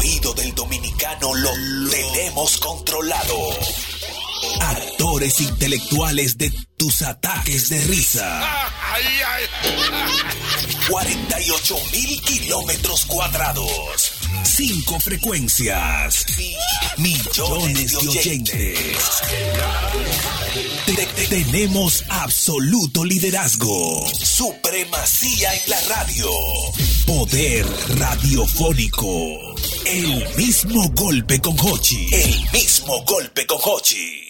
oído del dominicano lo tenemos controlado. Actores intelectuales de tus ataques de risa. 48 mil kilómetros cuadrados. Cinco frecuencias. Millones de oyentes. Te- te- Tenemos absoluto liderazgo. Supremacía en la radio. Poder radiofónico. El mismo golpe con Hochi. El mismo golpe con Hochi.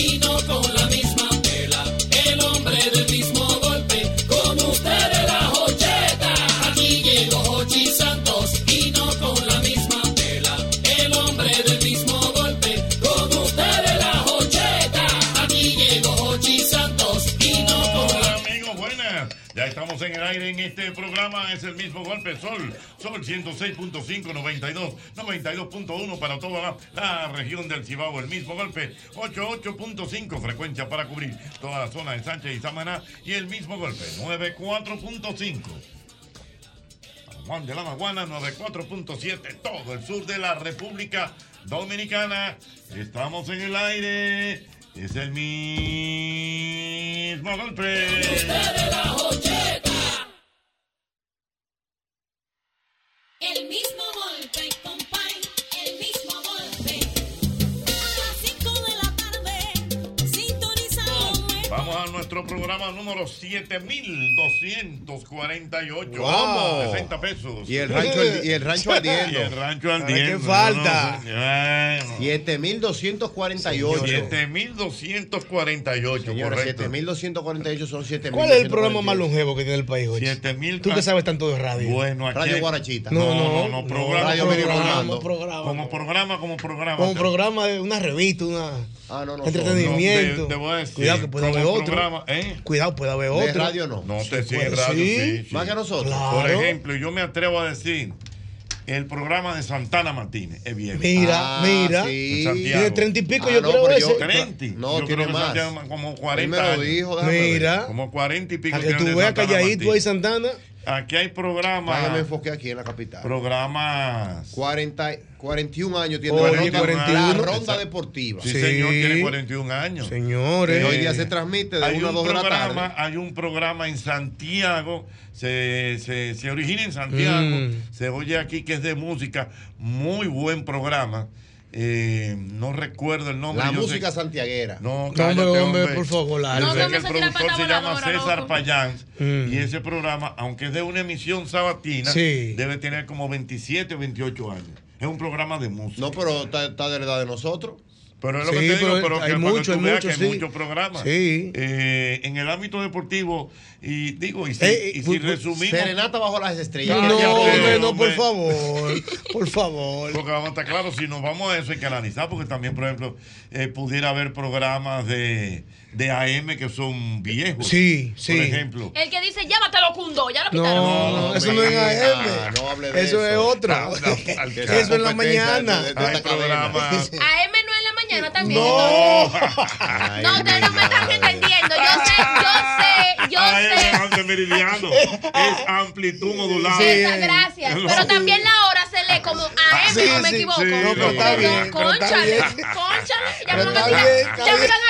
con la es el mismo golpe Sol, Sol 106.5, 92, 92.1 para toda la, la región del Cibao, el mismo golpe 88.5, frecuencia para cubrir toda la zona de Sánchez y Samaná y el mismo golpe 94.5. San Juan de la Maguana 94.7, todo el sur de la República Dominicana. Estamos en el aire. Es el mismo golpe. Mismo golpe, nuestro programa número 7248. ¿Cómo? 60 pesos. Y el rancho, y el rancho ardiendo. Y el rancho ¿Para ardiendo. qué falta? No, no, bueno. 7248. 7248, Señores, correcto. 7248 son 7000. ¿Cuál es el programa más longevo que tiene el país hoy? 7000. Tú que sabes tanto de radio. Bueno, aquí Radio Guarachita. No, no, no, programa. Radio programa. Como programa, como programa. Como programa de una revista, una Ah, no, no. entretenimiento. No, te- te voy a decir, Cuidado que puede haber otro. programa, ¿eh? Cuidado, puede haber De otro. radio no. No te sí, radio, sí. sí, sí. Más que nosotros. Claro. Por ejemplo, yo me atrevo a decir, el programa de Santana Martínez es viejo. Mira, Ah, mira. sí. Tiene treinta y pico, Ah, yo no, creo ese. 30. No, Yo tiene creo que más. Santiago como Él 40 me lo años. dijo, déjame ver. Mira. Como 40 y pico. A que tú de veas calladito ahí. Santana. Aquí hay programas. enfoqué aquí en la capital. Programas. 40, 41 años tiene Oye, la ronda, 41. la ronda deportiva. Sí, Sí. señor, tiene 41 años. Y Señores. hoy día se transmite de Hay 1 a un, 2 de la programa, tarde. hay un programa en Santiago, se, se, se origina en Santiago, Mm. se oye aquí que es de música, muy buen programa. Eh, no recuerdo el nombre. La yo sé- música santiaguera. No, cállate, hombre, hombre. hombre, por favor, Yo sé No, que el productor se llama César loco. Payán Mm. y ese programa, aunque es de una emisión sabatina, Sí. debe tener como 27 o 28 años. Es un programa de música. No, pero está, está de la edad de nosotros. Pero es lo Sí, que te digo, pero pero hay que mucho, hay tú veas mucho, que hay muchos programas. Sí. Eh, en el ámbito deportivo, y digo, y si, Eh, y si pu- pu- resumimos, Serenata bajo las estrellas. No, No, hombre, no, por favor. Por favor. porque vamos a estar claros, si nos vamos a eso hay que analizar, porque también, por ejemplo, eh, pudiera haber programas de, de AM que son viejos. Sí, sí. Por ejemplo. El que dice, llévatelo, Cundo, ya lo quitaron. No, No, eso no es AM. no hable de eso, eso. es otro. Ah, no, eso en la mañana. de- de- de Hay programas. AM no la mañana también. No. Ay, No, ustedes no me están entendiendo. Yo sé, yo sé, yo sé. es antes meridiano. Es amplitud modulada. Sí. Esa, gracias. Sí. Pero también la hora se lee como AM, Sí, no me sí, equivoco. sí, no, pero está bien, Conchale, conchale. Ya me van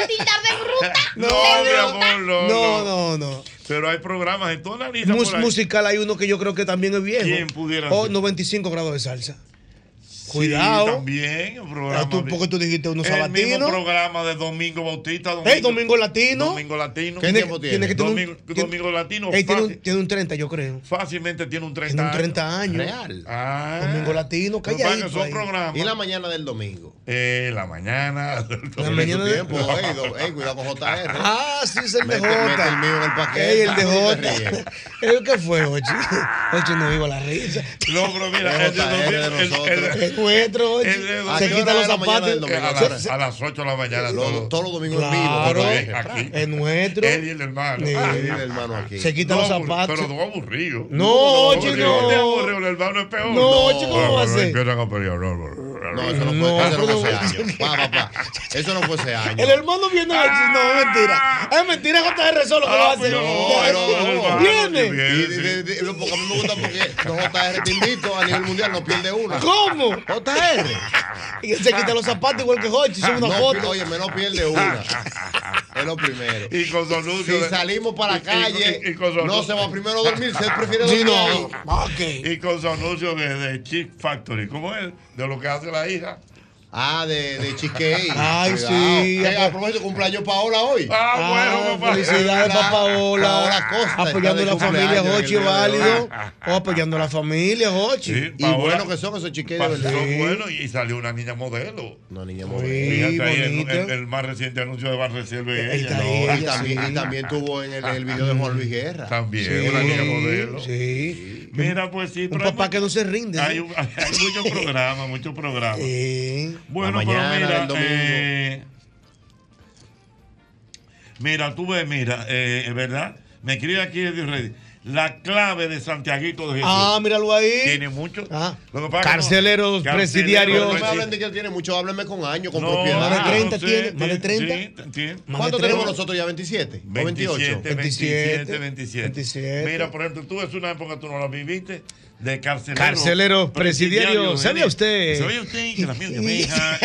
a tirar de bruta. No, de mi amor, no, No, no. no, no. Pero hay programas en toda la lista. Mus- por ahí. musical hay uno que yo creo que también es viejo. ¿Quién pudiera Oh, ser? 95 grados de salsa. Sí, Cuidado. también, el programa. Tú- porque tú dijiste unos El mismo sabatinos. programa de Domingo Bautista. Hey, Domingo Latino. Domingo Latino. ¿Qué Tiene, tiempo tiene? tiene que tener Domingo, un, tiene- Domingo Latino. Ey, tiene, un, tiene un 30, yo creo. fácilmente tiene un 30 Tiene un años. 30 años. Real. Ah. Domingo Latino, que son ahí. programas. Y la mañana del domingo. Eh, la mañana. La mañana de- tiempo, ey, do- ey, cuidado con JR. Ah, sí, es el de J. el mío en el paquete. Ey, el de J. ¿El qué fue, Ochi? Ochi no a la risa. No, pero mira, el de, nosotros. Es nuestro, Ochi. El de- ¿A Se quita los zapatos. domingo? a, ¿A qué las- hora? a las 8 de la mañana. Todos los domingos en vivo. Aquí. Es nuestro. Él y el hermano. Ahí viene el hermano aquí. Se quita los zapatos. Pero no aburrido. No, Ochi, Porque no el hermano es peor. No, Ochi, ¿cómo va a ser? A. No, eso no fue, eso no pero- fue ese año. Pa, pa, pa. Eso no fue ese año. El hermano viene Ochi. No, es mentira. Es mentira, JR solo que lo Ah, hace. no, no, Viene. porque a mí me gusta porque los JR te invito a nivel mundial, no pierde una. ¿Cómo? JR. Y él se quita los zapatos igual que Hochi. Sube una No, foto. Oye, me no pierde una. Es lo primero. Y con su anuncio. Si salimos para la calle, y- y con su no se va primero a dormir, se prefiere dormir. Y con su anuncio de, de Chick Factory. ¿Cómo es? De lo que hace la hija. Ah, de, de Chiquey. Ay, Cuidado. sí. Eh, a propósito, cumpleaños Paola hoy. Ah, Ah, bueno, papá. felicidades para Paola. Paola Costa apoyando a la familia de válido. O apoyando a la familia Hochi. Sí, Y bueno que son esos Chiquey de verdad. bueno y salió una niña modelo. No, niña Sí. modelo. Fíjate ahí el, el- el más reciente anuncio de Banreserva y Ahí ella. ¿no? Y también, sí. y también tuvo en el, el video de Juan Luis Guerra. También, Sí, una niña modelo. sí. Mira, pues sí, Un papá que no se rinde. Hay, ¿sí? un- hay muchos programas, muchos programas. Sí. Bueno, La mañana pero mira, del domingo. eh, mira, tú ves, mira, eh, es verdad, me escribe aquí Eddie Reddy, la clave de Santiaguito de Jesús. Ah, míralo ahí. Tiene mucho. Ah. Lo que pasa es que no- Carceleros Carceleros, presidiarios. No me sí. hablen de que él tiene mucho, háblenme con años, con No, propiedad. Más de no 30 sé, tiene, más de sí, 30. sí, tiene. Más ¿Cuánto de tenemos 30. nosotros ya? ¿27? ¿O 28? 27, 27, 27. 27. Mira, por ejemplo, tú ves una época, tú no la viviste, de carceleros. Carceleros presidiarios. ¿Sabía usted? ¿Sabía usted que la miel de abeja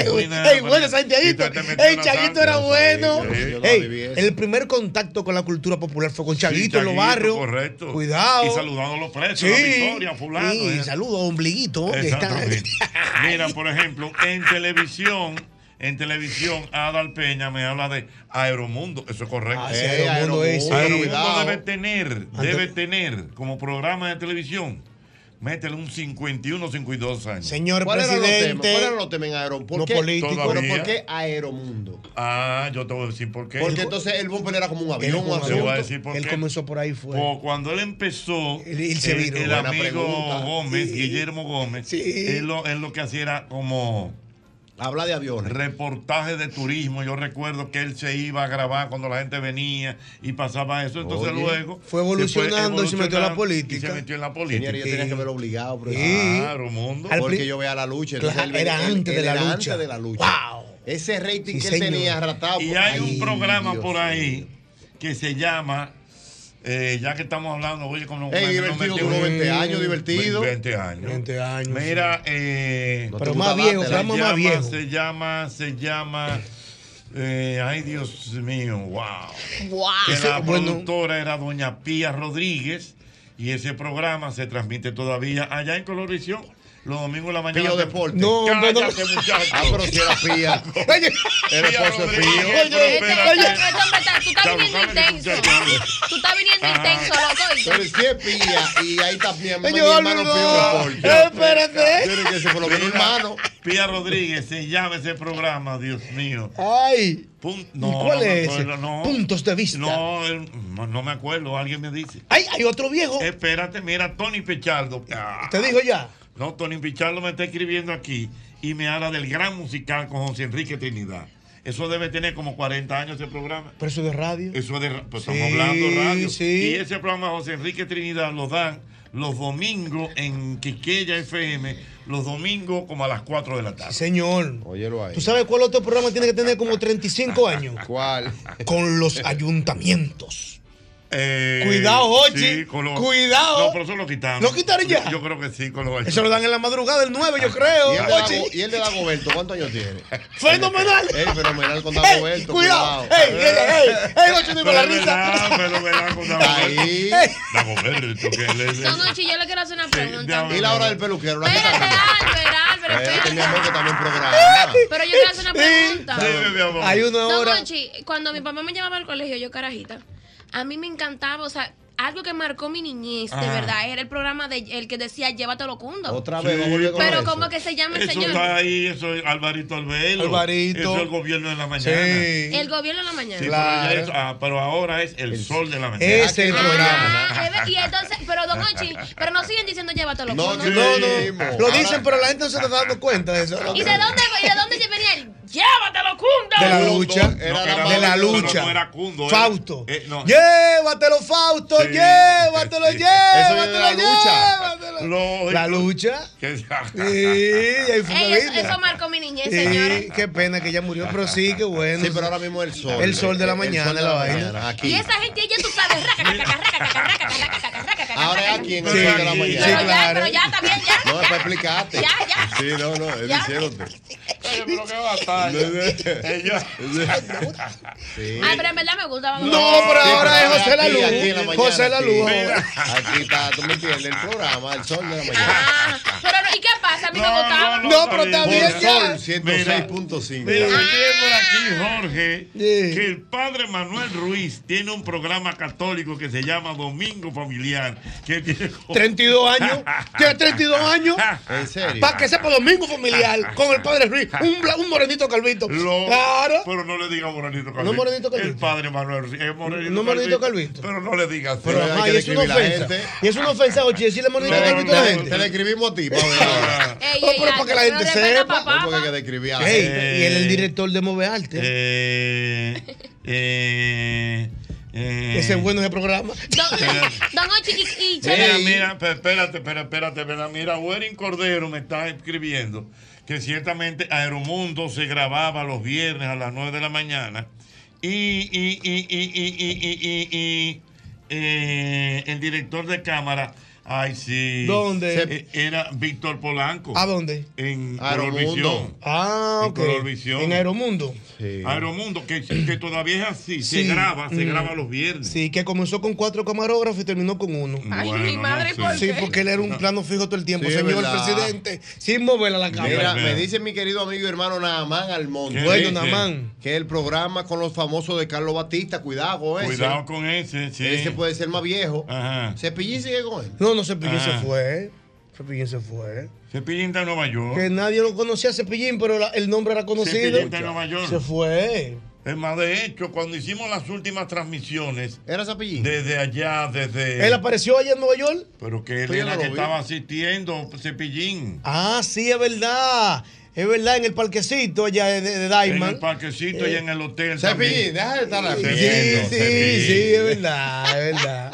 Ey, bueno, Santiaguito. Ey, Chaguito era bueno. Ey, el primer contacto con la cultura popular fue con Chaguito en los barrios. Correcto. Cuidado. Y saludando a los presos, Sí. la victoria, fulano. Sí, ¿eh? saludo a Ombliguito. Exactamente. Mira, por ejemplo, en televisión, en televisión, Adal Peña me habla de Aeromundo. Eso es correcto. Ah, sí, Aeromundo es, sí. Aeromundo, Aeromundo cuidado. debe tener, debe tener como programa de televisión, métele un 51, 52 años. Señor ¿Cuáles eran los temas? presidente. ¿Cuáles eran los temas en Aeromundo? ¿Por No qué? Pero. ¿por qué Aeromundo? Ah, yo te voy a decir por qué. Porque entonces el bumper era como un avión, un Te voy a decir por él qué. comenzó por ahí fue. O cuando él empezó, el, amigo pregunta. Gómez, Sí. Guillermo Gómez, Sí. él, lo, él lo que hacía era como Habla de aviones. reportaje de turismo. Yo recuerdo que él se iba a grabar cuando la gente venía y pasaba eso. Entonces Oye. luego Fue evolucionando y se metió en la política. y se metió en la política. yo tenía que ver obligado, pero Sí. Claro, mundo. Porque yo veía la lucha. entonces Claro, él venía- era él- antes de la era lucha. antes de la lucha. Wow. Ese rating Sí, que él señor. tenía ratado. Y hay un programa Dios por ahí que se llama, eh, ya que estamos hablando, oye, como Ey, divertido, duró 20 años, divertido. 20 años. 20 años. Mira, eh, No Pero más viejo, se más llama, viejo. se llama, se llama, eh, ay Dios mío, wow. Wow. Que la bueno. productora era doña Pía Rodríguez y ese programa se transmite todavía allá en Colorvisión los domingos de la mañana. Pío Deporte. No, hombre, no. Cállate, muchacho. Ah, pero si era pía. Oye, Era Pía esposo de Pío. Este, este, este está- tú estás viniendo cállate, intenso. Tú estás viniendo intenso, loco. Pero si es pía y ahí está mi, mi hermano no. Pío Deporte. Eh, espérate. Tiene que ser por lo menos hermano. Pía Rodríguez se llama ese programa, Dios mío. Ay. Pun- ¿Y no, cuál no es? acuerdo, no. Puntos de vista. No, no, no me acuerdo, alguien me dice. Ay, hay otro viejo. Espérate, mira, Tony Pichardo. Ah, Te dijo ya. No, Tony Pichardo me está escribiendo aquí y me habla del gran musical con José Enrique Trinidad. Eso debe tener como 40 años ese programa. Pero eso de radio. Eso es de, pues Sí, estamos hablando de radio. sí. Y ese programa José Enrique Trinidad lo dan los domingos en Quiqueya FM, los domingos como a las 4 de la Sí, tarde. señor. Óyelo ahí. ¿Tú sabes cuál otro programa tiene que tener como 35 años? ¿Cuál? Con los ayuntamientos. Eh, Cuidado, Jochi. Cuidado. No, pero eso lo quitaron. ¿Lo quitaron ya? Yo, yo creo que sí, con los Eso lo dan en la madrugada del 9, yo creo. ¿Y el. Dago- y el de Dagoberto cuántos años tiene? Fenomenal. Ey, fenomenal con Ey, Dagoberto. cuidado. Cuidado. Ey, ey, ey. Ey, Ochi, no iba Pero la risa. verdad, con Dagoberto. Ahí. Dagoberto, que él es- Son ocho, yo le quiero hacer una pregunta. Y la hora del peluquero. Espérate, Albert, Albert, Espérate, mi amor, que también programa. Pero yo quiero hacer una pregunta. Dime, mi amor. Hay una hora. Ochi, cuando mi papá me llevaba al colegio, yo carajita, a mí me encantaba, o sea, algo que marcó mi niñez, de verdad, era el programa de el que decía Llévatelo Cundo. Otra Sí. vez, vamos a Pero eso. ¿cómo que se llama el Eso señor? está ahí, eso es Alvarito Albelo. Alvarito. Eso es el gobierno de la mañana. Sí. El gobierno de la mañana. Sí, Claro. pero, ah, pero ahora es el sol de la mañana. Ese es el programa. Ah, es ver- y entonces, pero Don Ochi, pero no siguen diciendo Llévatelo No, Cundo. No, no. Seguimos. Lo dicen, pero la gente no se está dando cuenta de eso. ¿Y de dónde, y de dónde venía el Llévatelo Cundo? De la lucha. era No, la de la lucha. no era Cundo, era- Fausto. eh, no. Llévatelo, Fausto. Sí. Llévatelo, Sí. llévatelo. de la lucha. llévatelo. La lucha. Que- Sí, y ahí fue Ey, eso, eso marcó mi niñez, señores. Sí, qué pena que ella murió, pero sí, qué bueno. Sí, pero ahora mismo el sol. El sol de la mañana, de la vaina. Aquí. Y esa gente ya tú sabes, raca, raca, raca, raca, raca, raca, raca, raca, raca, Ahora es aquí en el Sí, sol de la sí, mañana. Pero sí, ya, claro. pero ya, está bien, ya. No, para explicarte. Ya, ya. Sí, no, no, es Ya. diciéndote. Oye, pero qué batalla. Ella- Sí. Ay, pero en verdad me gustaba. No, mucho. pero Sí, ahora es pero José la Luz. José la. Luz. Aquí está, tú me entiendes, el programa, el sol de la mañana. Ah, pero no, ¿y qué pasa? A mí me No, gustaba. no, No, pero está bien ya. sol 106.5. Mira, por aquí, Jorge, Sí. que el padre Manuel Ruiz tiene un programa católico que se llama Domingo Familiar. Que tiene como- 32 años. Tiene 32 años. ¿En serio? Para que sepa domingo familiar con el padre Ruiz. Un, morenito calvito. Lo- Claro. Pero no le diga Morenito Calvito. No Morenito Calvito. El padre Manuel Ruiz. Es Morenito No Morenito Calvito. Pero no le digas. Pero hay ajá, y es una ofensa. Y es una ofensa, Ochi, decirle morenito No, calvito a la gente. te le escribimos a ti, pero para que la gente sepa. No, porque a y él es el director de Move Arte. Eh, eh, eh, Ese es bueno ese programa. Don, Don Ochi, y, y Mira, chévere. mira, pe- espérate, espérate, espérate, espérate. Mira, Werin Cordero me está escribiendo que ciertamente Aeromundo se grababa los viernes a las 9 de la mañana y, y, y, y, y, y, y, y- y, eh, el director de cámara, ay sí. ¿Dónde? Eh, Era Víctor Polanco. ¿A dónde? En Aeromundo. Colorvisión. Ah, En ok. Colorvisión. En Aeromundo. Sí. Aeromundo, que, que todavía es así, se graba, se Mm. graba los viernes. Sí, que comenzó con cuatro camarógrafos y terminó con uno. Ay, Bueno, mi madre, no, ¿por sí. Sí, qué? porque él era un plano fijo todo el tiempo, Sí, señor presidente, sin mover a la cámara. Mira, me dice mi querido amigo y hermano Naamán Almonte. ¿Qué bueno? Namán. Que el programa con los famosos de Carlos Batista, cuidado con ese. Cuidado con ese, sí. Ese puede ser más viejo. Ajá. Cepillín sigue con él. No, no, Cepillín Ah. se fue. Cepillín se fue. Cepillín está en Nueva York. Que nadie lo conocía Cepillín, pero la- el nombre era conocido. Cepillín está en Nueva York. Se fue. Es más, de hecho, cuando hicimos las últimas transmisiones, ¿Era Cepillín? desde allá, desde. Él apareció allá en Nueva York. Pero que él era no que vi. estaba asistiendo, Cepillín. Ah, sí, es verdad. Es verdad, en el parquecito allá de, de En el Diamond. parquecito y en el hotel. Cepillín, también. deja de estar Sí, así. Cepillín, sí, Cepillín. sí, es verdad, es verdad.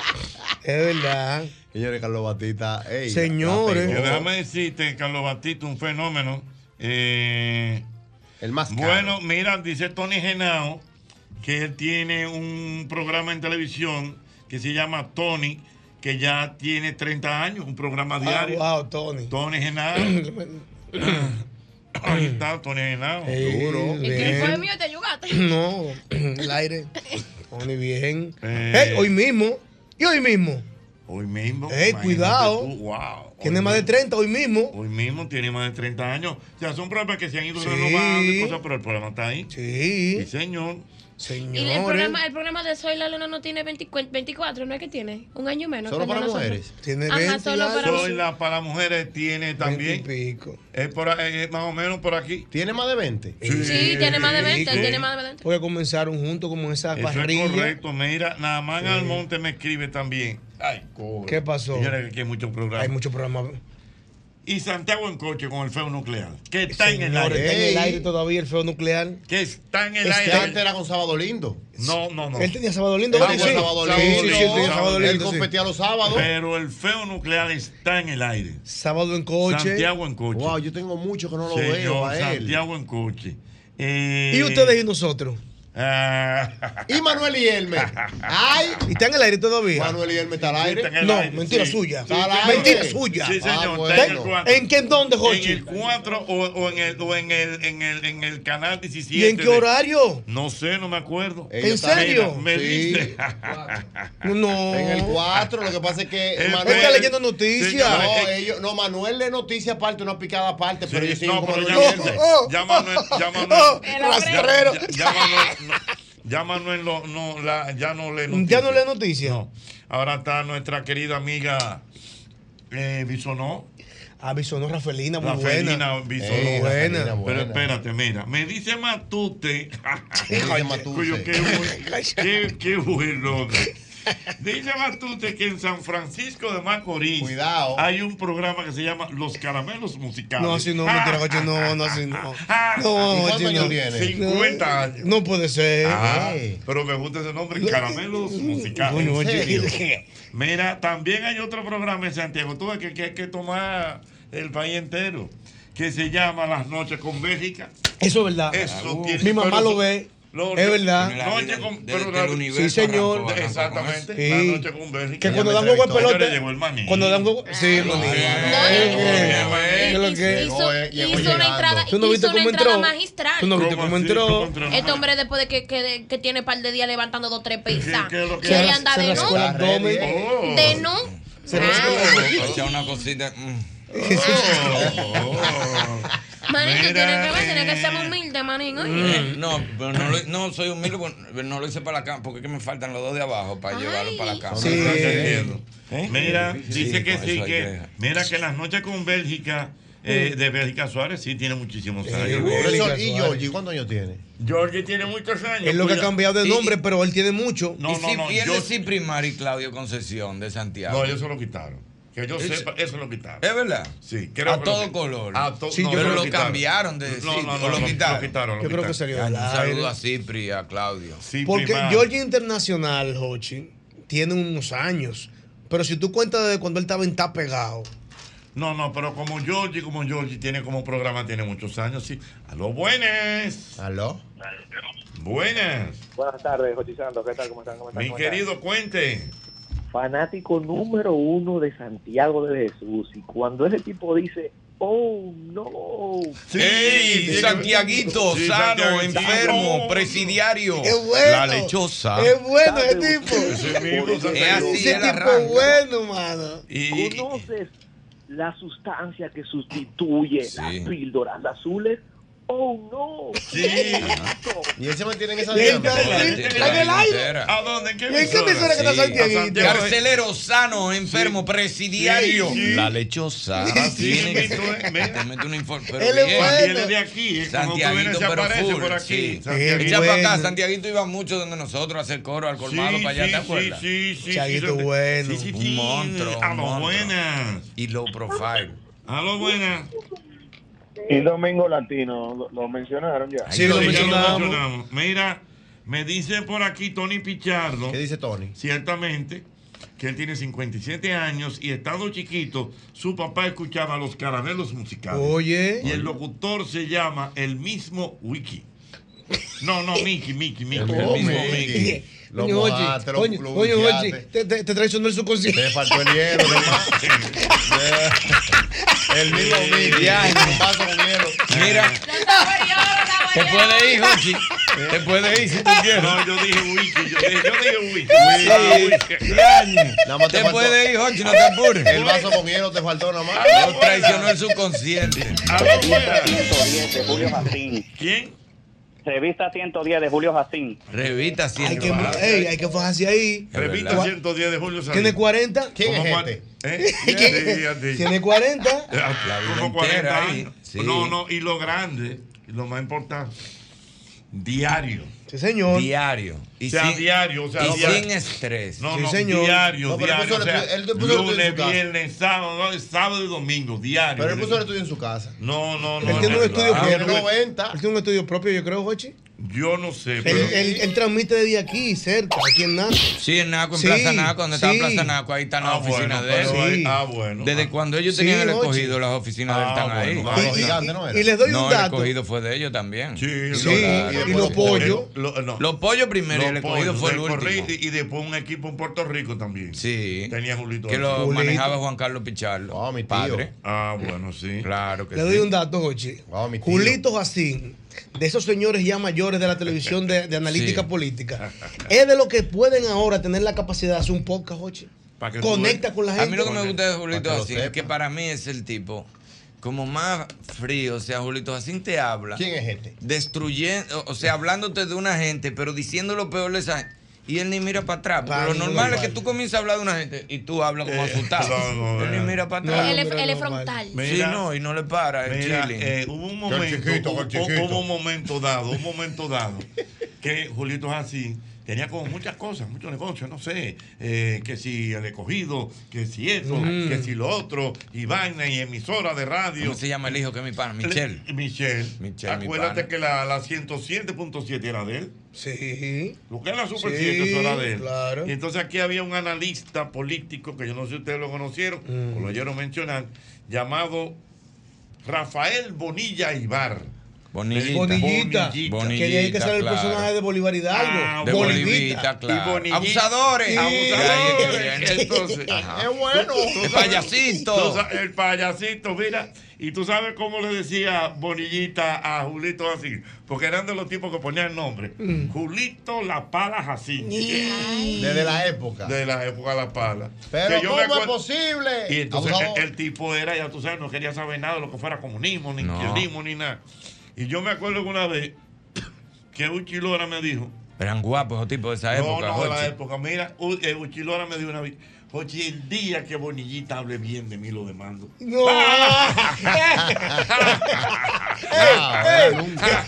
Es verdad. Señores, Carlos Batista. ey, Señores. déjame decirte, Carlos Batista, un fenómeno. Eh, El más caro. bueno, mira, dice Tony Genao que él tiene un programa en televisión que se llama Tony, que ya tiene 30 años, un programa Ah, diario. wow, Tony. Tony Genao. Ahí está, Tony Genao. Ey, Duro. ¿Y bien. quién fue mío? ¿Te ayudaste? No, el aire. Tony, bien. Eh. Hoy mismo. Y hoy mismo. Hoy mismo. Ey, cuidado. tú, wow. Tiene más de mismo. 30 hoy mismo. Hoy mismo tiene más de 30 años. O sea, son programas que se han ido Sí. renovando y cosas, pero el programa está ahí. Sí, Sí, señor. señores. Y el programa, el programa de Soy la Luna no tiene 20 24, ¿no es que tiene? Un año menos. Solo para nosotros. mujeres. Tiene Ajá, 20 solo para Soy la para mujeres tiene 20 también. y pico. Es, por, es más o menos por aquí. ¿Tiene más de 20? Sí, tiene más de 20, Sí. tiene más de 20. Porque comenzaron juntos como en esa Eso es correcto. Mira, nada más Almonte me escribe también. Ay. ¿Qué pasó? Señores, que aquí hay muchos programas. Hay muchos programas. Y Santiago en coche con el feo nuclear. Que está en el aire. está en el aire todavía el feo nuclear. Que está en el Este aire. antes era con Sábado Lindo. No, no, no. Él tenía sábado lindo. Él ¿verdad tenía que sí? Sábado Sí, Lindo. sí, sí, él tenía sábado Él lindo. sí. competía los sábados. Pero el feo nuclear está en el aire. Sábado en coche. Santiago en coche. Wow, yo tengo mucho que no lo veo Señor, a él. Santiago en coche. Eh, Y ustedes y nosotros. Y Manuel y Elmer. Ay, ¿Y está en el aire todavía? Manuel y Elmer está al aire. está en No, aire, mentira sí. suya. Sí. Mentira suya. Sí, señor. Ah, en. ¿En qué en dónde, En Jochi? el 4 o, o en el, o en el, en el, en el canal 17. ¿Y en qué de- horario? No sé, no me acuerdo. ¿En serio? Me Sí. dice. No. En el 4, lo que pasa es que El Manuel. Está leyendo noticias. No, ellos, no, Manuel lee noticias aparte, una picada aparte, pero ellos Sí, no, como pero ya, Manuel, ya Manuel, El rastrero. ya, ya Manuel, Ya Manuel no, no, la, ya no lee noticias. ¿Ya no lee noticias? No. Ahora está nuestra querida amiga eh, Bisonó. Ah, Bisonó Rafelina, muy Rafelina buena. Bisonó. Eh, buena. Pero buena. espérate, mira, me dice Matute. ¿Qué dice Matute? Cuyo, qué, qué, qué bueno. Dice Matute que en San Francisco de Macorís Cuidado. hay un programa que se llama Los Caramelos Musicales. No, así no, mentira, no, no, así no. No, ¿Y cuántos Jochi, años no. tiene? 50 años. No puede ser. Ah, pero me gusta ese nombre, Caramelos Musicales. Mira, también hay otro programa en Santiago, tú que, que hay que tomar el país entero, que se llama Las Noches con Bélgica. Eso es verdad. Eso tiene- Mi mamá lo ve. Es verdad. La Noche vida con- de- pero del la- universo Sí, señor. arrancó, arrancó Exactamente, Sí. La Noche con. Que cuando dan llegó el maní. Cuando dan juego. Sí, el maní. No, ¿Qué? ¿Qué es lo Hizo, una entrada, ¿Tú no viste hizo una cómo entrada entró? magistral. ¿Tú no viste ¿Cómo entró? Este hombre después de que, que, que tiene par de días levantando dos tres pesas. qué es lo que que hace? él anda Se de no. Oh. De no. Se Ah. rascó Echa una cosita. mm. Oh. Manito, Mira, tiene que ver, tiene que ser eh. humilde, manín. oye. Eh, No, pero no, lo- no soy humilde, porque no lo hice para la cama, porque es que me faltan los dos de abajo para Ay. llevarlo para la cama. Sí. ¿Eh? Mira, Sí, dice que sí, que que- mira que las noches con Bélgica, eh, de Bélgica Suárez, sí tiene muchísimos años. Bélgica Profesor, ¿y. Georgie cuántos años tiene? Georgie tiene muchos años. Es lo que ha cuida- cambiado de Y- nombre, pero él tiene mucho. No, y no, si no, pierde yo- y Claudio Concepción de Santiago. No, ellos se lo quitaron. Que yo Es- sepa, eso lo quitaron. ¿Es verdad? Sí, creo A que todo lo- color. A to- Sí, no, yo no Pero lo quitaron. cambiaron de No, no, no, o lo no, quitaron. Lo quitaron, lo Yo creo que quitaron. sería Un al saludo a Cipri y a Claudio. Porque prima. Georgia Internacional, Hochi, tiene unos años. Pero si tú cuentas desde cuando él estaba en Ta Pegado. No, no, pero como Georgie, como Georgie tiene como programa, tiene muchos años, sí. Aló, buenas. ¿Aló? Buenas. Buenas tardes, Jochi Santos. ¿Qué tal? ¿Cómo están? ¿Cómo están? Mi ¿Cómo están? querido, cuente. Fanático número uno de Santiago de Jesús. Y cuando ese tipo dice, oh, no. Sí, Santiaguito, sí, sano, enfermo, presidiario. Es bueno. La lechosa. Es bueno ese tipo. Ese mismo. Es así, Ese tipo arranca. bueno, mano. Y, ¿Conoces la sustancia que sustituye Sí. las píldoras azules? Oh, no. Sí. Y él se mantiene en esa dinámica. en el aire. ¿A dónde? ¿En qué ¿Y en qué emisora? emisora que está? Santiago. Carcelero sano, enfermo, presidiario. Sí, sí. La lechosa. Sí, Tiene eh. Te mete una inform- pero Él es bien. bueno. Y él es de aquí. eh, Santiaguito, se pero aparece full, por aquí. Echa para acá. Santiaguito iba mucho donde nosotros a hacer coro al colmado Sí, para allá, ¿te acuerdas? Sí, sí, sí. Chaguito bueno. Un monstruo, un A lo buenas. Y low profile. A lo buenas. Y Domingo Latino, lo, lo mencionaron ya. Sí, lo ya mencionamos. Mira, me dice por aquí Tony Pichardo, ¿Qué dice Tony? ciertamente, que él tiene 57 años y estando chiquito, su papá escuchaba los caramelos musicales. Oye. Y el locutor se llama el mismo Wiki. No, no, Mickey, Mickey, Mickey. El mismo Mickey. Lo Coño, mojaste, lo te, te, te traicionó el subconsciente. Te faltó el hielo, ¿no? El mismo hielo. Mira, te puede ir, Jochi. Te puede ir si tú quieres. No, yo dije Wiki, yo dije, yo dije Wiki. Sí, Wiki. Nada más te puede ir, Jochi, no te apures. El vaso con hielo te faltó nada más. Lo traicionó el subconsciente. A lo buenas. 110 de Julio Jacín. ¿Quién? Revista 110 de Julio Jacín. Revista Hay siempre. que, ey, hay que fajarse ahí. Revista verdad. 110 de Julio Sáenz. Tiene 40. ¿Quién ¿Cómo es este? ¿Eh? Tiene 40. Ah, La vida Como entera 40 ahí, años. sí. No, no, y lo grande, y lo más importante, diario. Sí, señor. Diario. Y O sea, sin, diario, o sea, y diario. sin estrés. No, Sí, no, señor. diario, No, diario. puso O el sea, él puso el estudio en lunes, viernes, sábado, no, sábado y domingo, diario. Pero él puso el estudio en su casa. No, no, no. Él tiene un no, estudio propio. 90. Él tiene un estudio propio, yo creo, Jochi. Yo no sé, Él, pero. él, él transmite desde aquí, cerca, aquí en Naco. Sí, en Naco, en Sí, Plaza Naco, donde estaba sí. Plaza Naco, ahí están las Ah, oficinas bueno, de él. ahí-. Ah, bueno. Desde ah. cuando ellos Sí, tenían el escogido, las oficinas de él Ah, están ahí. bueno, Ah, ah, los Y- gigantes, ¿no era? Y les doy No, un el dato. escogido fue de ellos también. Sí, Sí, claro. y los pollos. Lo- no. Los pollos primero y el escogido pollos, fue el último. Y, y después un equipo en Puerto Rico también. Sí. Tenía Julito. Que lo Julito. manejaba Juan Carlos Pichardo. Oh, mi. Padre. Ah, bueno, sí. Claro que Le sí. doy un dato, Jochi. Tío. Julito Jacín, de esos señores ya mayores de la televisión de, de analítica Sí. política, es de los que pueden ahora tener la capacidad de hacer un podcast, tú Conecta con la A gente. mí lo que me gusta de Julito lo así es que para mí es el tipo como más frío. O sea, Julito Jacín te habla. ¿Quién es este? Destruyendo, o sea, hablándote de una gente, pero diciendo lo peor de esa gente. Y él ni mira para atrás. Porque lo no, normal no, es que tú comienzas a hablar de una gente y tú hablas como Eh, asustado. no, no, él ni mira para No, atrás. Él es, es frontal. sí, no, y no le para. es Mira, eh, hubo un momento, chiquito, hubo, qué chiquito. hubo un momento dado, un momento dado, que Julito así tenía como muchas cosas, muchos negocios, no sé, eh, que si el escogido, que si eso, Mm. que si lo otro, y vaina, y emisora de radio. ¿Cómo se llama el hijo que es mi pana? Michelle. Michelle. Michelle, mi Acuérdate pana. que la, la 107.7 era de él. Sí. Lo que es la Super Sí, 7, eso era de él. claro. Y entonces aquí había un analista político, que yo no sé si ustedes lo conocieron Mm. o lo oyeron mencionar, llamado Rafael Bonilla Ibar. Bonillita. Bonillita. Bonillita. Que de ahí que sale el personaje de Bolívar Hidalgo. Ah, De Bolivita. Claro. Y. Abusadores. Sí. Abusadores. Entonces, Ajá. Es bueno. El payasito. el payasito, mira. Y tú sabes cómo le decía Bonillita a Julito así. Porque eran de los tipos que ponían el nombre. Mm. Julito La Pala Jacín. Desde la época. De la época de La Pala. Pero Que yo ¿cómo es posible? Y entonces el, el tipo era, ya tú sabes, no quería saber nada de lo que fuera comunismo, ni No. izquierdismo, ni nada. Y yo me acuerdo que una vez que Uchilora me dijo, Eran guapos esos tipos de esa no, época. no, de la época, mira, eh, Uchilora me dijo una vez, Oye, el día que Bonillita hable bien de mí lo demando. No. Ah, nunca.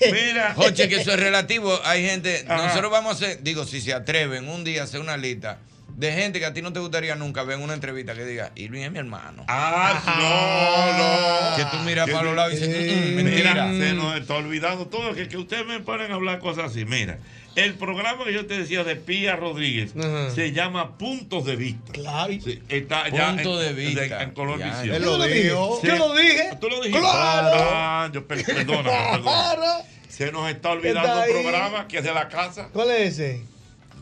Mira, Joche, que eso es relativo. Hay gente, Ajá. nosotros vamos a hacer, digo, si se atreven un día a hacer una lista de gente que a ti no te gustaría nunca ver en una entrevista que diga, Irving es mi hermano. Ah, no, no. Que tú miras para los lados y dices, Eh, "Mm, Mira, mentira. se nos está olvidando todo, que, que ustedes me ponen a hablar cosas así. Mira, el programa que yo te decía de Pía Rodríguez Ajá. se llama Puntos de Vista. Claro. Sí, está ya Punto en, de vista. en color Ya, visión. Lo dijo. Yo lo dije. ¿Tú lo dijiste? Claro. Ah, yo per- perdona, perdona. Claro. Se nos está olvidando Está un programa que es de la casa. ¿Cuál es ese?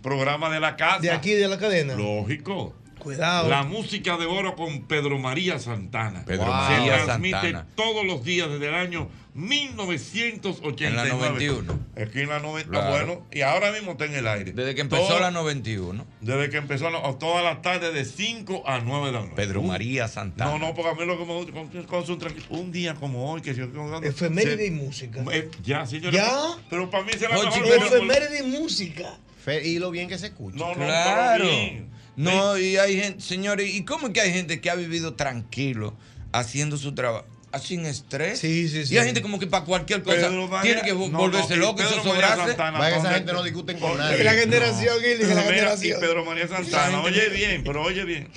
Programa de la casa. De aquí, de la cadena. Lógico. Cuidado. La música de oro con Pedro María Santana. Pedro Wow. María Se transmite Santana. todos los días desde el año 1989. En la 91. Aquí en la 90. Claro. Bueno, y ahora mismo está en el aire. Desde que empezó Todo- la 91. Desde que empezó la- todas las tardes de 5 a 9 de la noche. Pedro María Santana. No, no, porque a mí lo que me gusta con, Un día como hoy, que yo. Efeméride y música. eh, Ya, señores. Ya. Pero para mí será Oye, mejor. Efeméride y música. Fe- Y lo bien que se escucha. No, no, Claro. bien. No, y hay gente, señores, ¿y cómo es que hay gente que ha vivido tranquilo haciendo su trabajo? Sin estrés. Sí, sí, sí. Y hay gente como que para cualquier cosa Pedro tiene que vo- no, volverse no, loco y Pedro zozobrarse. Santana, esa ¿dónde- gente no discuten con nadie. La generación, Gilly, la Mira, generación. Y Pedro María Santana, oye bien, pero oye bien.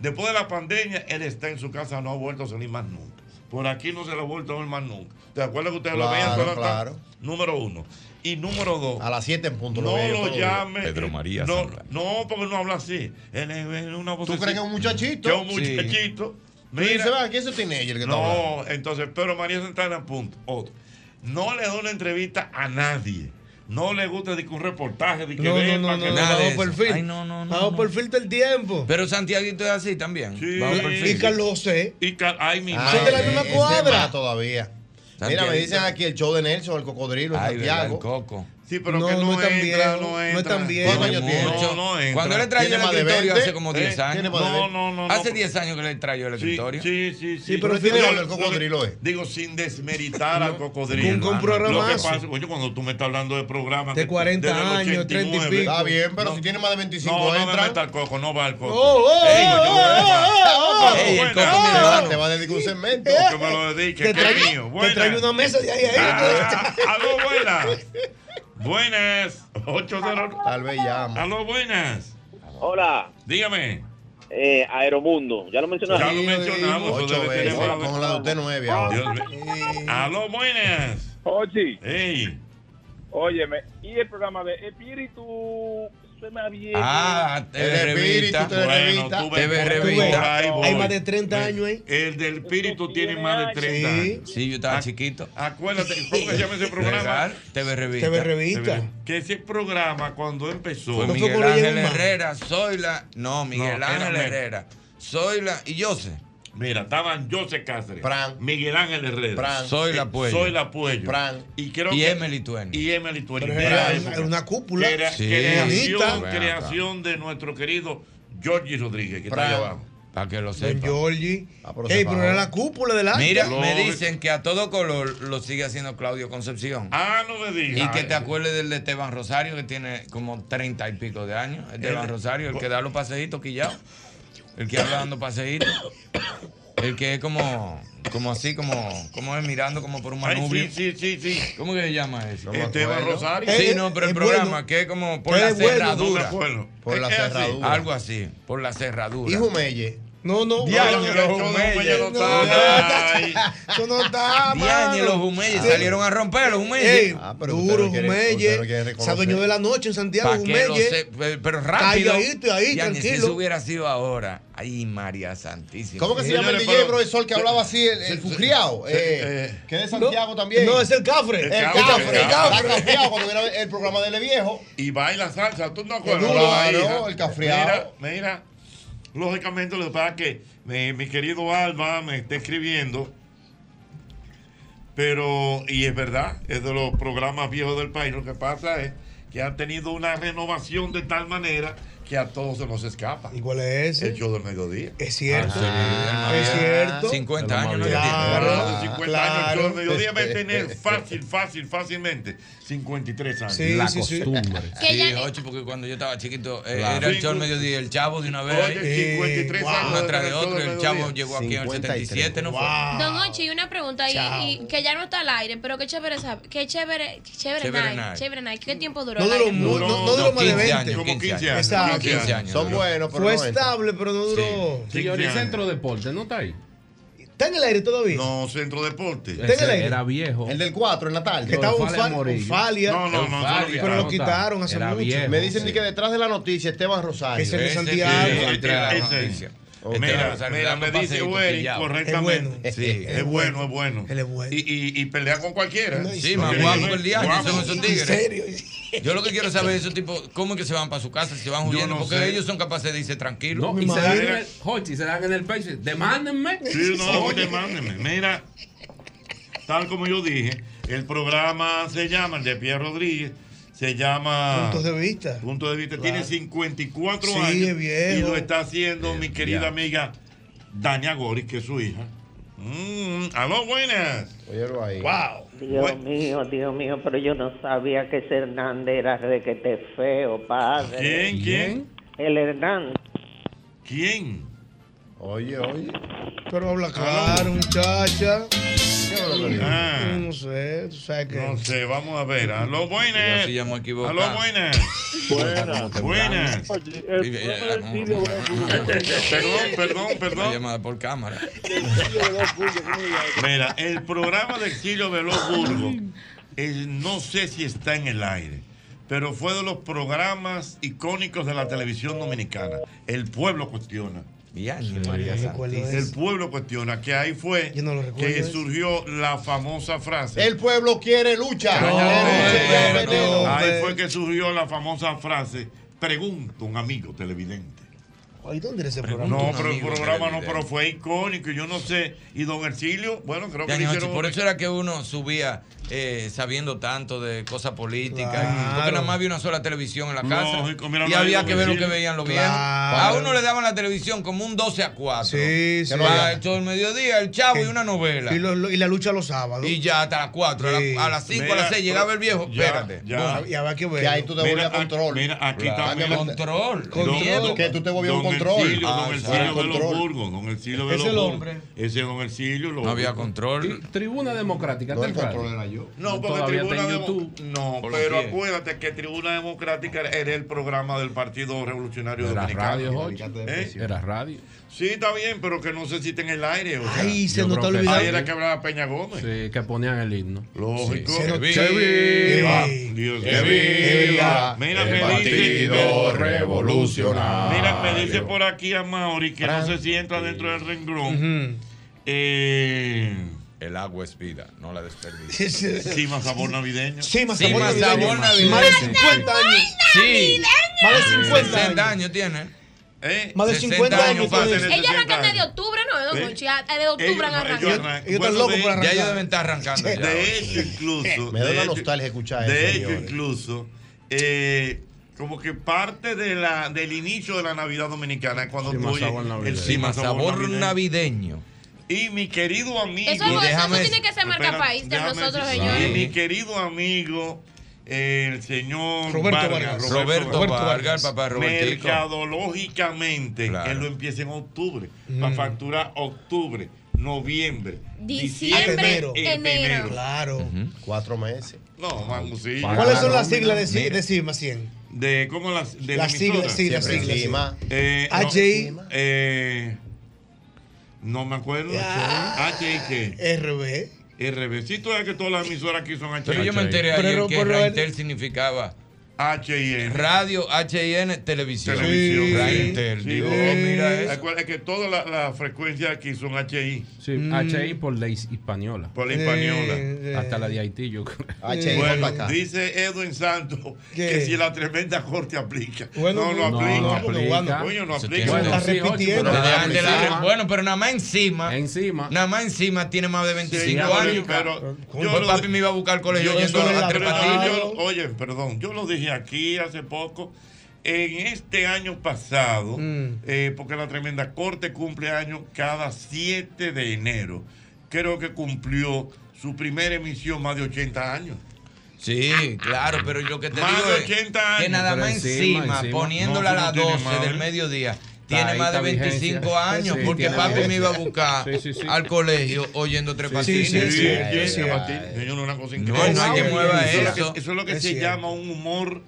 Después de la pandemia, él está en su casa, no ha vuelto a salir más nunca. Por aquí no se le ha vuelto a ver más nunca. ¿Te acuerdas que ustedes lo veían todas las claro. Número uno. Y número dos. A las 7 en punto lo no lo días. llame. Pedro María no, Santana. no, porque no habla así. Él es es una voz. ¿Tú crees que es un muchachito? Que es un Sí. muchachito. Dices, Mira, "Va, ¿quién es ese teenager que está hablando?" no, entonces, Pedro María Santana, punto. Otro. No le da una entrevista a nadie. No le gusta de que un reportaje, de que No, no, ven, no, no, que- no, Nada bajo perfil. Ay, no, no, no, Bajo no. perfil del tiempo. Pero Santiaguito es así también. Sí. bajo Y- perfil. Y Carlos C. Y ca- ay, mi Ah, Son de la madre. misma cuadra. todavía. Mira, me dicen aquí el show de Nelson, el cocodrilo verdad, el Santiago. coco. Sí, pero No, que no, no es tan entra, viejo, no no es entra. tan viejo. ¿Cuántos años tiene? No, no entra. Cuando él ¿Tiene el más de escritorio 20? hace como 10 Eh, años. tiene No, 20. no, no. Hace no. 10 años que le trayó el escritorio. sí, sí, sí. Sí, pero que- el cocodrilo es. Digo, sin desmeritar al cocodrilo. Con- con Lo que pasa, coño, cuando tú me estás hablando de programas De que- 40 desde el años, 30 y 89, pico. Está bien, pero No. si tiene más de 25 No, no me entra. meta el coco, no va el coco. Oh, oh, oh, oh, oh, oh, el buena. coco, Te va- a dedicar un segmento. Que me lo dedique, que es traigo, mío. te Buena. traigo una mesa de ahí a ahí. Ah, aló, buenas. Buenas. 8-0. Tal vez llama. Aló, buenas. Hola, Dígame. eh, Aeromundo. ¿Ya lo mencionaste? Ya lo mencionamos. Ocho veces. Con la de usted nueve ahora. Mío. Aló, buenas. Oye, Ey. óyeme, y el programa de Espíritu suena bien. Ah, TV Revista. te- Bueno, revista. tú TV revista. Hay más de 30 años ahí. El del espíritu tiene más de 30 Sí. años. Sí, yo estaba chiquito. Acuérdate, ¿cómo que se llama ese programa? Legal, TV Revista. TV Revista. Que ese programa cuando empezó. Fue Miguel Ángel. Herrera, Zoila. No, Miguel No, era Ángel. Herrera. Zoila y Jose. Mira, estaban José Cáceres, Fran. Miguel Ángel Herrera, Fran. Zoila eh, Puello. Zoila Puello, Fran. y creo Y que Emily Twain. y Emily era la una- época. era una cúpula. Que era Sí. creación, de nuestro querido Georgie Rodríguez, que está ahí abajo. Para que lo sepa. Georgie. pero Ey, pero era la cúpula del arte. Mira, me dicen que a todo color lo sigue haciendo Claudio Concepción. Ah, no me digas. Y que te acuerdes del de Esteban Rosario, que tiene como treinta y pico de años. Esteban El- Rosario, el que da los paseitos quillados. El que habla dando paseitos. El que es como, como así, como, como es mirando como por un Ay, manubrio. sí, sí, sí, sí. ¿Cómo que se llama eso? me Esteban. Rosario. Sí, Eh, no, pero el programa, bueno. que es como por la cerradura. Por la cerradura. Algo así, por la cerradura. Hijo Melle. No, no. Diaño, no, los no, Jumeyes. no, no, Eso no está, Diaño, mano. los Jumeyes. Sí. Salieron a romper los Jumeyes. Ey, Ah, duro, Jumelle. Se adueñó de la noche en Santiago, se- pero- rápido. Calladito ahí, Diaño, Si tranquilo. eso hubiera sido ahora. Ay, María Santísima. ¿Cómo que se llama el DJ profesor que hablaba así, el, Fucriao? Eh, que es de Santiago también. No, es el Cafre. El Cafre. El Cafre. cafreado cuando viene el programa de Le Viejo. Y baila salsa, ¿tú no acuerdas? Hija. el cafreado. Mira, mira, lógicamente lo que pasa es que mi, mi querido Alba me está escribiendo, pero, y es verdad, es de los programas viejos del país, lo que pasa es que han tenido una renovación de tal manera que a todos se nos escapa. ¿Y cuál es ese? El show del mediodía. Es cierto. Ah, es cierto. 50 años, Claro. De 50 años, el claro. show del mediodía va a tener fácil, fácil, fácilmente 53 años. Sí, La sí, costumbre. Sí, ocho, porque cuando yo estaba chiquito eh, Claro. era el show Cincu- mediodía, el chavo de una vez. Oye, ahí. 53 Wow. años Uno atrás de del otro, del el chavo llegó aquí en el 53. 77, ¿no fue? Don Ochi, y una pregunta, y que ya no está al aire, pero qué chévere, qué chévere, chévere, Chévere night, night. chévere night. ¿Qué tiempo duró No duró aire? mu- no- no duró más de 15 20. años, Como 15 15 años. años. Exacto. 15 años. Son duró. buenos, pero Fue no estable, pero no duró. Señor, ¿y años. Centro Deporte no está ahí? ¿Está en el aire todavía? No, Centro Deporte. Está en el aire. era viejo. El del 4 en la Que tarde. estaba Unfal- Morillo. Unfalia. No, no, no, Eufalia, Pero lo quitaron hace mucho. viejo. Me dicen Sí. que detrás de la noticia Esteban Rosario. Ese es de Ese Santiago. Mira, me dice pillado. correctamente. Es bueno. Sí. Es bueno, es bueno. Él es bueno. Y, y, y pelea con cualquiera. No, Sí, más guapo que el diario, guapo. son esos En tigres. serio. Yo lo que quiero saber es esos tipos, cómo es que se van para su casa, si se van huyendo, no porque sé. ellos son capaces de irse tranquilos. No, y se dan en el, Jochi, se dan en el pecho. Demándenme. Sí, no, oye, mándeme. Mira, tal como yo dije, el programa se llama, el de Pierre Rodríguez, se llama Puntos de vista. Punto de Vista. Tiene 54 Sí, años viejo. y lo está haciendo mi querida ya. amiga Dania Goris, que es su hija. Mm, aló, buenas. Óyelo ahí. Wow. Dios Bueno. mío, Dios mío, pero yo no sabía que ese Hernández era requete feo, padre. ¿Quién, quién? El Hernández. ¿Quién? Oye, oye. Pero habla claro, muchacha. Ah, No sé, tú sabes que. no sé, vamos a ver. Aló, Yo buenas. sí ya me equivoco. Aló, buenas. Buenas. Buenas. Oye, eh, Silvio Perdón, perdón, Una perdón. llamada por cámara. Mira, el programa del Silvio Veloz Burgos, eh, no sé si está en el aire, pero fue de los programas icónicos de la televisión dominicana. El pueblo cuestiona. Santísima. El pueblo cuestiona, que ahí fue Yo no lo recuerdo que eso. surgió la famosa frase. El pueblo quiere lucha. No, no. Ahí fue que surgió la famosa frase, pregunta un amigo televidente. Ay, ¿dónde era ese programa? No, pero el programa no, pero fue icónico, yo no sé. Y don Ercilio, bueno, creo que le Diaño, hicieron... por eso era que uno subía eh, sabiendo tanto de cosas políticas. Claro. Porque nada más había una sola televisión en la casa. Lógico, mira, y no había que ver lo que veían los Claro. viejos. A uno le daban la televisión como un 12 a 4. Sí, sí. Para el show del mediodía, el chavo y una novela. Y, lo- lo- y la lucha los sábados. Y ya hasta las 4, Sí. a, las 5, a las 6 llegaba el viejo. ya, Espérate. ya. Y había que ver. Que ahí tú te Mira, volvías aquí- control. Mira, aquí Claro. también. Control. Control. miedo. Que tú te volvías un control. Ercilio, Ah, don exacto. Ercilio de los. Burgos, don Ercilio de Ese los el Burgos. hombre. Ese don Ercilio. los No había control. Tribuna Democrática. No, ¿está el control era yo. No, porque Tribuna está en Demo- YouTube. No, pero acuérdate que Tribuna Democrática era el programa del Partido Revolucionario Era Dominicano. ¿Eh? Era radio. Sí, está bien, pero que no se cita en el aire. O sea, Ay, se está que olvidando. ahí era que hablaba Peña Gómez. Sí, que ponían el himno. Lógico. Se nos- Que se- viva. Ey. Dios Que viva Mira, el me dice, Revolucionario. mira, me dice por aquí a Mauri que no sé si entra dentro del renglón. Ujú. Eh, El agua es vida, no la desperdicies. Sí, sí. sí, más sabor navideño. Sí, más Sí, sabor más navideño. navideño. Más de 50 años. Sí. Más de 50 60 años. tiene. ¿Eh? Más de 60 50 años años. Ellos arrancan desde octubre, ¿no? ¿Eh? Ah, Desde octubre Ellos- han arrancado. ellos Ellos arrancan. están Bueno, locos de- por Ya arrancar. ellos deben estar arrancando. ya. De hecho, incluso. Me da de una hecho- nostalgia escuchar De eso, hecho, señores. incluso. eh, como que parte de la, del inicio de la Navidad Dominicana, cuando Sí, tú oyes sabor navideño. el Sí, más sabor navideño. Y mi querido amigo. Eso, eso tiene que ser marca Espera, país de déjame nosotros, señores. Y mi querido amigo, el señor Roberto Vargas, Vargas. Roberto Vargas, el papá. Mercadológicamente, Claro. él lo empieza en octubre. Mm. Para facturar octubre, noviembre, Diciembre, enero. enero. Claro. Cuatro meses. No, vamos, sí. ¿Cuáles son las siglas de, de CIMA 100? De, ¿Cómo las? De Las la siglas, sí, las siglas. encima. Eh, no, HI. eh, no me acuerdo. HI qué? RB. RB. Sí, tú sabes que todas las emisoras aquí son HI. Pero yo me enteré ayer que Raintel significaba HIN. radio, HIN, televisión. Televisión. Sí. Digo, Sí. oh, mira eso. Acuérdate que todas las frecuencias aquí son HI. Sí, HI por ley española. Por la española. Eh, Hasta la de Haití, yo creo. Bueno, dice Edwin Santos ¿Qué? que si la tremenda corte aplica. Bueno, no, no no, aplica. no, bueno. Coño, no Eso aplica. tiene Está dos hijos, repitiendo. pero la- bueno, nada más encima. Encima. Nada más encima tiene más de 25 Señores, años. pero Pues yo lo- papi me iba a buscar al colegio yendo a oye, perdón, yo lo dije aquí hace poco. En este año pasado, Mm. eh, porque la tremenda corte cumple años cada 7 de enero, creo que cumplió su primera emisión más de 80 años. Sí, claro, pero lo que te Más digo de es 80 años. que nada Pero más encima, encima, encima. poniéndola No, a las no tiene 12 madre. del mediodía, tiene más de está vigencia. 25 años, Sí, porque papi vigencia. me iba a buscar Sí, sí, sí. al colegio oyendo tres sí, patines. sí, sí, Sí, sí, sí, sí. Martín, señor, una cosa No, increíble. no hay que mueva Eso es lo eso. que- Eso es lo que se llama un humor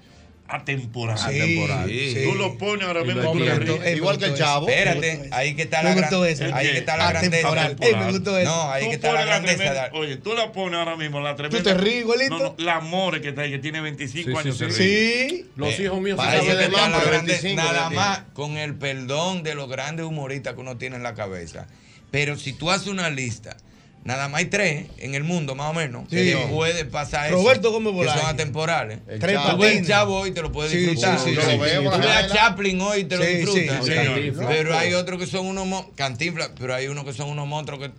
atemporal. Sí, Atemporal. sí. Tú lo pones ahora mismo tú. Eh, Igual que el chavo. Espérate, ahí que está la grandeza. Ahí que está la grandeza. Ey, me gustó eso. No, ahí Tú que está la pones la grandeza. Oye, tú la pones ahora mismo, la tremenda. te ríes igualito? No, no, la more que está ahí, que tiene 25 Sí, sí, años. sí. Los Eh, hijos míos se de está mambo, la de grande- 25 nada más con el perdón de los grandes humoristas que uno tiene en la cabeza. Pero si tú haces una lista, nada más hay tres en el mundo, más o menos, Sí. que puede pasar eso. Roberto Gómez que Bolaño. son atemporales. El Tres Chavo. Tú ves el chavo hoy y te lo puedes disfrutar. sí, sí, Tú ves a. Chaplin hoy y te lo disfrutas. sí, sí. Cantinflas. Pero hay otros que son unos cantinflas, pero hay unos que son unos monstruos que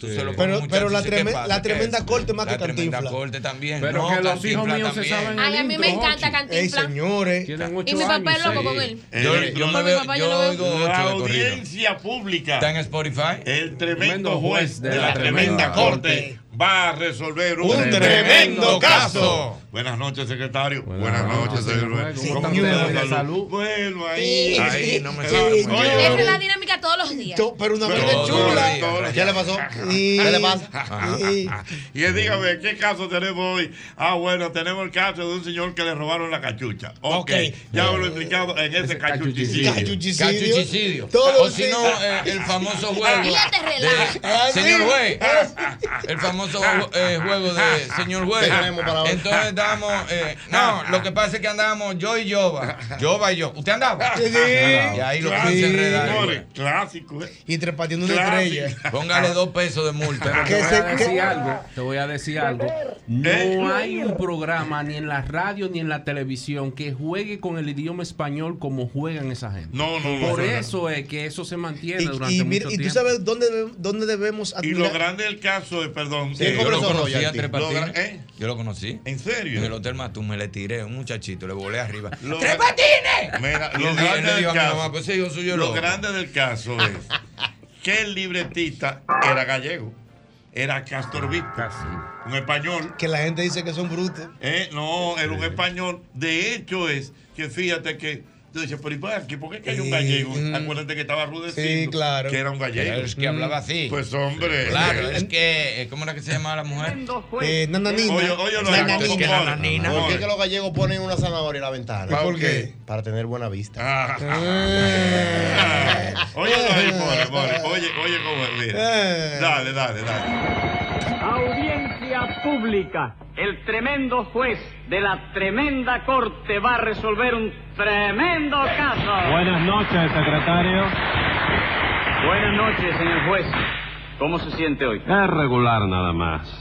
pones, Pero- pero la y dices, ¿qué tremen- pasa? la ¿Qué tremenda es? corte más La que tremenda Cantinflas. corte también. Pero No, que los hijos míos se saben Ay, a mí me encanta Cantinflas. señores. Y mi papá es loco sí. con él. Yo, Eh, yo Con me mi veo, papá yo yo lo veo. oigo La ocho audiencia pública. Está en Spotify. El tremendo juez de la tremenda corte va a resolver un, Un tremendo tremendo caso. Buenas noches, secretario. Buenas Buenas noches, noches, señor señor juez. juez. ¿Cómo ¿Cómo están de salud? Bueno, ahí. Ahí no me Sí, muy bien. Esa es la dinámica todos los días. Pero una vida chula. días. ¿Qué le pasó? ¿Qué le pasa? y- Y dígame, ¿qué caso tenemos hoy? Ah, bueno, tenemos el caso de un señor que le robaron la cachucha. Ok, Ok. ya lo he explicado en ese Ese cachuchicidio. Cachuchicidio. Cachuchicidio. Todo O si no, sí. eh, el famoso juego. Ah, sí. Señor juez. El famoso eh, juego de señor juez. ¿Qué tenemos para hoy? Entonces eh, no, lo que pasa es que andábamos yo y Yoba. Yoba y yo. ¿Usted andaba? Sí, sí. Y ahí lo que Clásico, se enreda. señores, Clásico, ¿eh? Y trepateando una estrella. Póngale dos pesos de multa. Te voy se- a decir algo, te voy a decir algo. ¿Eh? No hay un programa ni en la radio ni en la televisión que juegue con el idioma español como juegan esa gente. No, no, no. Por no, no. eso es que eso se mantiene Y, durante y mucho mira, y tú tiempo. sabes dónde, dónde debemos Y lo admirar. grande del caso es, perdón. Sí, eh, ¿cómo Yo lo conocí ¿eh? Yo lo conocí. ¿En serio? En el Hotel Matún me le tiré un muchachito, le volé arriba. Lo- ¡Tres patines! Mira, lo él, grande caso, mamá, pues lo loco. grande del caso es que el libretista era gallego, era Castor Vista, un español. Que la gente dice que son brutos. Eh, no, era un español. De hecho es que fíjate que tú dices, pero ¿y para aquí? ¿Por qué que hay un gallego? mm. Acuérdate que estaba rudecido. Sí, claro. Que era un gallego. Es que hablaba así. Pues hombre. Claro, es que, eh, ¿cómo era que se llamaba la mujer? Eh, nananina. Oye, oye, lo Nananina. Es que. ¿Por qué que los gallegos ponen una zanahoria en la ventana? ¿Por qué? Para tener buena vista. Ah. Eh. Oye, more. Oye, oye, cómo es, mira. Eh. Dale, dale, dale. Audiencia pública. El tremendo juez de la tremenda corte va a resolver un tremendo caso. Buenas noches, secretario. Buenas noches, señor juez. ¿Cómo se siente hoy? Es regular nada más.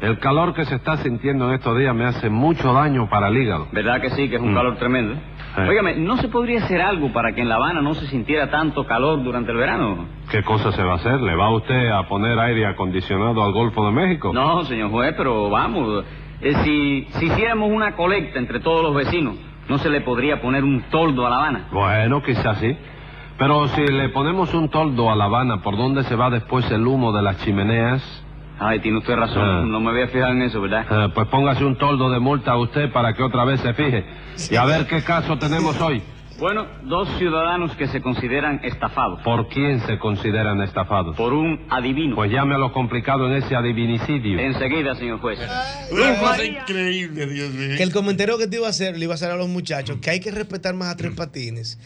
El calor que se está sintiendo en estos días me hace mucho daño para el hígado. ¿Verdad que sí, que es un Mm. calor tremendo? Óigame, ¿no se podría hacer algo para que en La Habana no se sintiera tanto calor durante el verano? ¿Qué cosa se va a hacer? ¿Le va usted a poner aire acondicionado al Golfo de México? No, señor juez, pero vamos. eh, si, si hiciéramos una colecta entre todos los vecinos ¿No se le podría poner un toldo a La Habana? Bueno, quizás sí. Pero si le ponemos un toldo a La Habana, ¿por dónde se va después el humo de las chimeneas? Ay, tiene usted razón. Ah. No me voy a fijar en eso, ¿verdad? Eh, pues póngase un toldo de multa a usted para que otra vez se fije. Y a ver qué caso tenemos hoy. Bueno, dos ciudadanos que se consideran estafados. ¿Por quién se consideran estafados? Por un adivino. Pues llame a lo complicado en ese adivinicidio. Enseguida, señor juez. Una cosa increíble, Dios mío. Que el comentario que te iba a hacer, le iba a hacer a los muchachos, que hay que respetar más a Tres Patines.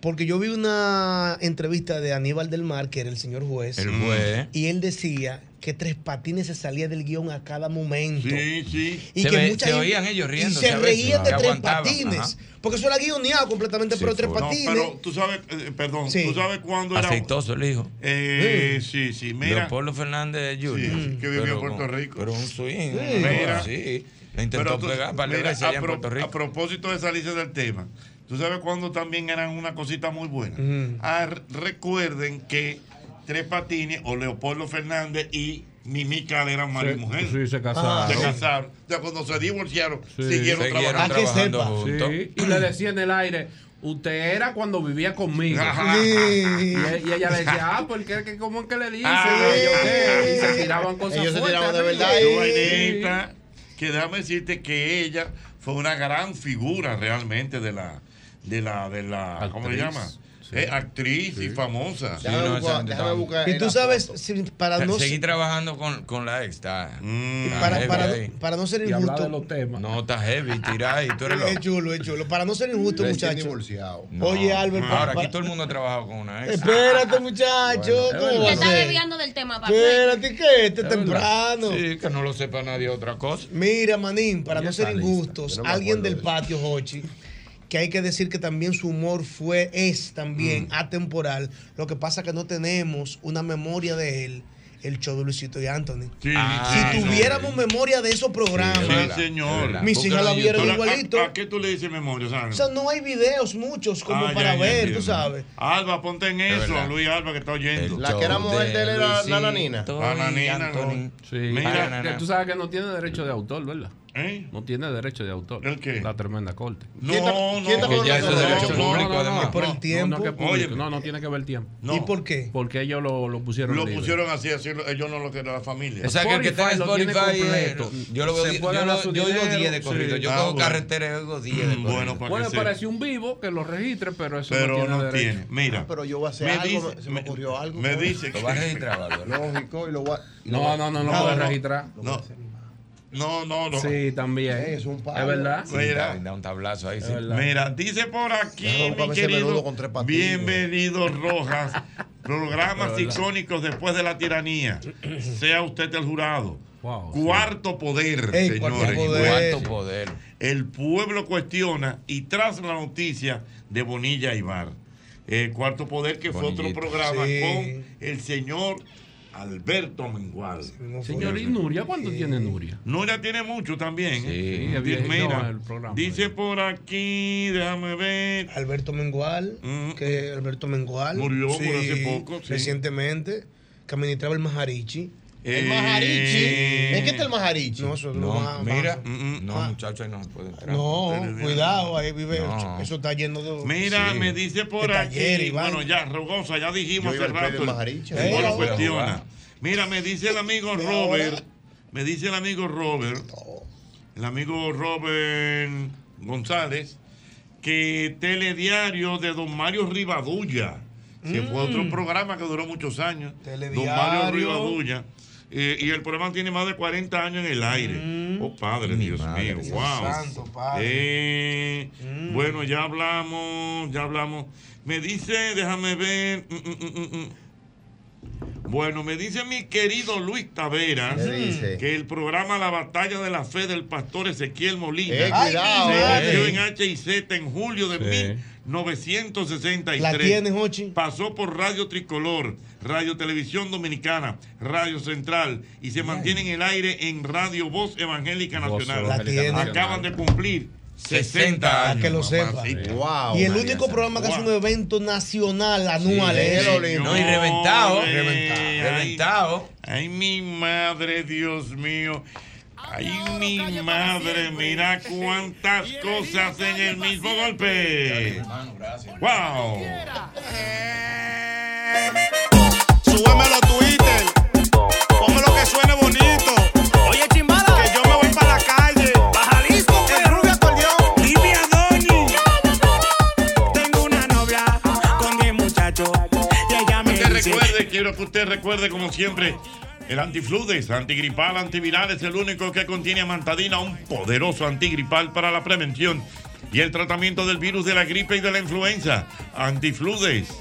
Porque yo vi una entrevista de Aníbal del Mar, que era el señor juez. El juez. Y él decía que Tres Patines se salía del guion a cada momento. Sí, sí. Y Se que ve- mucha se gente- oían ellos riéndose Y se reían de Tres Patines. ajá. Porque eso era guioneado completamente, pero Tres No, Patines. pero tú sabes, eh, perdón, Sí. tú sabes cuándo era. Aceitoso el hijo. Eh, sí, sí, mira. Leopoldo Fernández Jr. Sí, sí, que vivía en Puerto Rico. Pero un swing. Sí. Mira. así. Le intentó Pero tú- pegar para mira, a, pro- Puerto Rico. a propósito de salirse del tema, tú sabes cuándo también eran una cosita muy buena. Ah, recuerden que Tres Patines o Leopoldo Fernández y Mimi Cal eran marido y mujer. sí, se casaron. Se casaron. O sea, cuando se divorciaron, Sí. siguieron, Siguieron trabajando. trabajando juntos. Sí, y le decía en el aire, usted era cuando vivía conmigo. Y, e- y ella le decía, ah, porque que, ¿cómo es que le dice? Ah, Y se tiraban cosas Ellos se fuertes tiraban de verdad. Que déjame decirte que ella fue una gran figura realmente de la, de la, de la, ¿cómo se llama? Eh, actriz y famosa. Sí, no, gente está- Y tú sabes, si- para no Seguí trabajando con, con la ex. Está, está para, para, ahí. para no ser Y hablar de injusto. los temas. No, está heavy, tira y tú eres Es loco. chulo, es chulo. Para no ser injusto, muchachos. No. Oye, Albert, Ahora, pa- aquí todo el mundo ha trabajado con una ex. Espérate, muchacho. Bueno, ¿Cómo es está desviando del tema, papá. Espérate, que este Es temprano. Sí, que no lo sepa nadie otra cosa. Mira, Manín, para no ser injustos, no alguien del patio, Hochi, que hay que decir que también su humor fue, es Mm. también atemporal. Lo que pasa que no tenemos una memoria de él, el show de Luisito y Anthony. Sí, Ah, si sí, tuviéramos sí. memoria de esos programas, Sí, señor. es mis hijas la vieron igualito. ¿a, a qué tú le dices memoria? Sandra? O sea, no hay videos muchos como Ah, para ya, ya ver, entiendo. tú sabes. Alba, ponte en Es eso. Luis Alba, que está oyendo. La que era mujer de él era Nananina. Ah, Nanina, no. Anthony. Sí. Mira, que tú sabes que no tiene derecho de autor, ¿verdad? ¿Eh? No tiene derecho de autor. ¿El qué? La tremenda corte. No, ¿Quién no, que con ya el eso es derecho no, público, no, además. Es por el No, tiempo. no, que. Oye. no, no tiene que ver tiempo. no. ¿Y por qué? Porque ellos lo, lo pusieron Lo libre. pusieron así, así, lo- ellos no lo que la familia. O sea, que el que está en Spotify lo Spotify, eh, completo. yo lo veo, yo, lo- su yo oigo dinero, 10 de corrido. sí. Yo Ah, cojo bueno. carretera y oigo 10 de Mm, corrido. bueno, para que sepa. parecer un vivo que lo registre, pero eso Pero no tiene no derecho. tiene. Mira, Pero yo voy a hacer Me algo, se me ocurrió algo. me ¿no? dice Lo va a registrar. Lógico, y lo voy a... No, no, no, no, No, puede no. registrar. no, no, no, no. Sí, también. Es un palo. Es verdad. Sí, Mira. da, da un tablazo ahí. Sí. Mira, dice por aquí, mi querido, con tres patines. bienvenido Rojas, programas icónicos después de la tiranía. Sea usted el jurado. Wow, sí. Cuarto poder, Ey, cuarto señores. poder. El pueblo cuestiona y tras la noticia de Bonilla Ibar. El cuarto poder que fue otro programa Sí. con el señor Alberto Mengual. Señor, ¿y Nuria? ¿Cuánto tiene Nuria? Nuria tiene mucho también. Sí. ¿eh? Sí, Mira, no, el programa. dice por aquí, déjame ver. Alberto Mengual, Mm. que Alberto Mengual Murió por hace poco, sí. recientemente, que administraba el Majarichi. El Eh, Majarichi. ¿En qué está el Majarichi? No, eso es lo No, más- mira, más- mm, no, Ah. muchacho, ahí no se puede entrar. No, cuidado, ahí vive. No. Eso está lleno de. Mira, Sí. me dice por De aquí. Bueno, ya, Rogosa, ya dijimos hace rato. el Eh, cuestiona. Mira, me dice el amigo Robert. Me dice el amigo Robert. El amigo Robert González. Que Telediario de Don Mario Rivadulla. Que fue otro programa que duró muchos años. Don Mario Telediario. Rivadulla. Eh, y el programa tiene más de 40 años en el aire. Oh, padre, Dios madre, mío. Dios Wow. santo, padre. Eh, Bueno, ya hablamos, ya hablamos. Me dice, déjame ver. mm, mm, mm, mm, mm. Bueno, me dice mi querido Luis Taveras que el programa La Batalla de la Fe del pastor Ezequiel Molina Eh, cuidado, se eh. emitió en H y Z en julio de Sí. 1963. La tienes, Hochi. Pasó por Radio Tricolor, Radio Televisión Dominicana, Radio Central y se mantiene en el aire en Radio Voz Evangélica Nacional. La tiene. Acaban de cumplir 60 años. Para que lo sepa. Wow. Y el único programa que hace Wow. un evento nacional anual Sí, es. el Olimpo. No, y reventado. Ay, Reventado. ay, Reventado. Ay, mi madre, Dios mío. Ay, mi madre, mira cuántas cosas en el mismo golpe. ¡Wow! Que suene bonito. Oye, chimbala. Que yo me voy para la calle. Baja listo, el rubio acordeón. Livia Doni. Tengo una novia con 10 muchachos. Y ella me Usted dice. recuerde, quiero que usted recuerde como siempre. El antifludes, antigripal, antiviral es el único que contiene amantadina, un poderoso antigripal para la prevención y el tratamiento del virus de la gripe y de la influenza. Antifludes,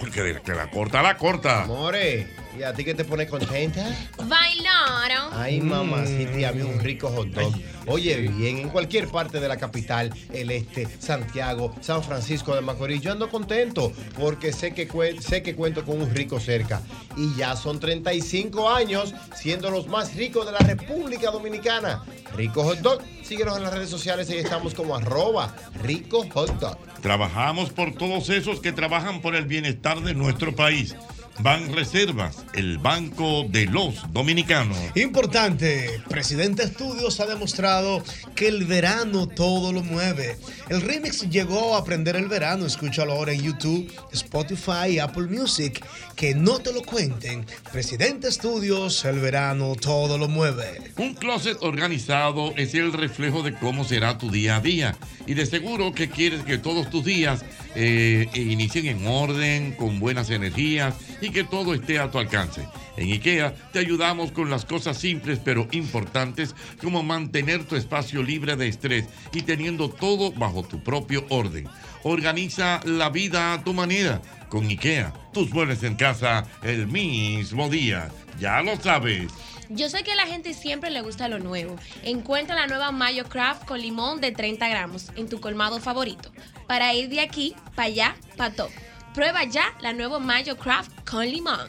porque de que la corta, la corta. More, ¿y a ti que te pone contenta? Bailaron. Ay, mamá, sí, te había un rico hot dog. Oye, bien, en cualquier parte de la capital, el este, Santiago, San Francisco de Macorís, yo ando contento porque sé que, sé que cuento con un rico cerca. Y ya son 35 años siendo los más ricos de la República Dominicana. Rico Hot Dog, síguenos en las redes sociales y estamos como arroba rico hot dog. Trabajamos por todos esos que trabajan por el bienestar de nuestro país. Ban Reservas, el banco de los dominicanos. Importante, Presidente Estudios ha demostrado que el verano todo lo mueve. El remix llegó a aprender el verano, escúchalo ahora en YouTube, Spotify y Apple Music. Que no te lo cuenten. Presidente Estudios, el verano todo lo mueve. Un closet organizado es el reflejo de cómo será tu día a día. Y de seguro que quieres que todos tus días eh, inicien en orden, con buenas energías y que todo esté a tu alcance. En IKEA te ayudamos con las cosas simples pero importantes como mantener tu espacio libre de estrés y teniendo todo bajo tu propio orden. Organiza la vida a tu manera. Con IKEA, tus muebles en casa el mismo día. Ya lo sabes. Yo sé que a la gente siempre le gusta lo nuevo. Encuentra la nueva Mayo Craft con limón de 30 gramos en tu colmado favorito. Para ir de aquí, para allá, para todo. Prueba ya la nueva Mayo Craft con limón.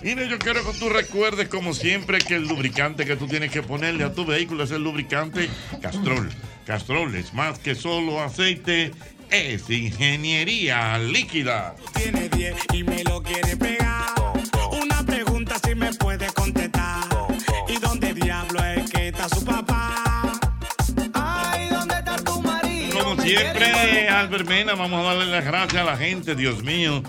Mire, yo quiero que tú recuerdes, como siempre, que el lubricante que tú tienes que ponerle a tu vehículo es el lubricante Castrol. Castrol es más que solo aceite, es ingeniería líquida. Tiene 10 y me lo quiere pegar. Una pregunta si me puede contestar. ¿Y dónde diablo es que está su papá? Siempre, Albert Mena, vamos a darle las gracias a la gente, Dios mío,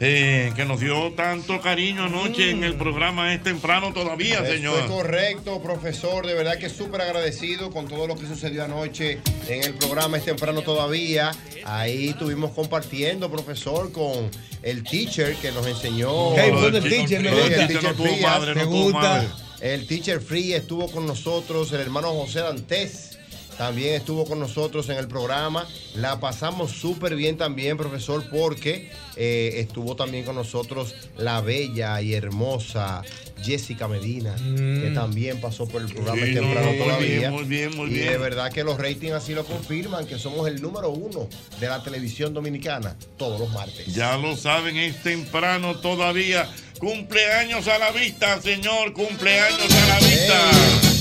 eh, que nos dio tanto cariño anoche en el programa Es Temprano todavía, Eso señor. es correcto, profesor. De verdad que súper agradecido con todo lo que sucedió anoche en el programa Es Temprano Todavía. Ahí estuvimos compartiendo, profesor, con el teacher que nos enseñó. Qué bueno el teacher, me Sí, gusta. el teacher No tuvo Frías. madre, no ¿Te tuvo gusta? madre. El teacher Free estuvo con nosotros, el hermano José Dantes. También estuvo con nosotros en el programa. La pasamos súper bien también, profesor, porque eh, estuvo también con nosotros la bella y hermosa Jessica Medina, que también pasó por el programa Sí, temprano no, muy todavía. bien, muy bien, muy y de verdad que los ratings así lo confirman, que somos el número uno de la televisión dominicana todos los martes. Ya lo saben, es temprano todavía. Cumpleaños a la vista, señor, cumpleaños a la vista.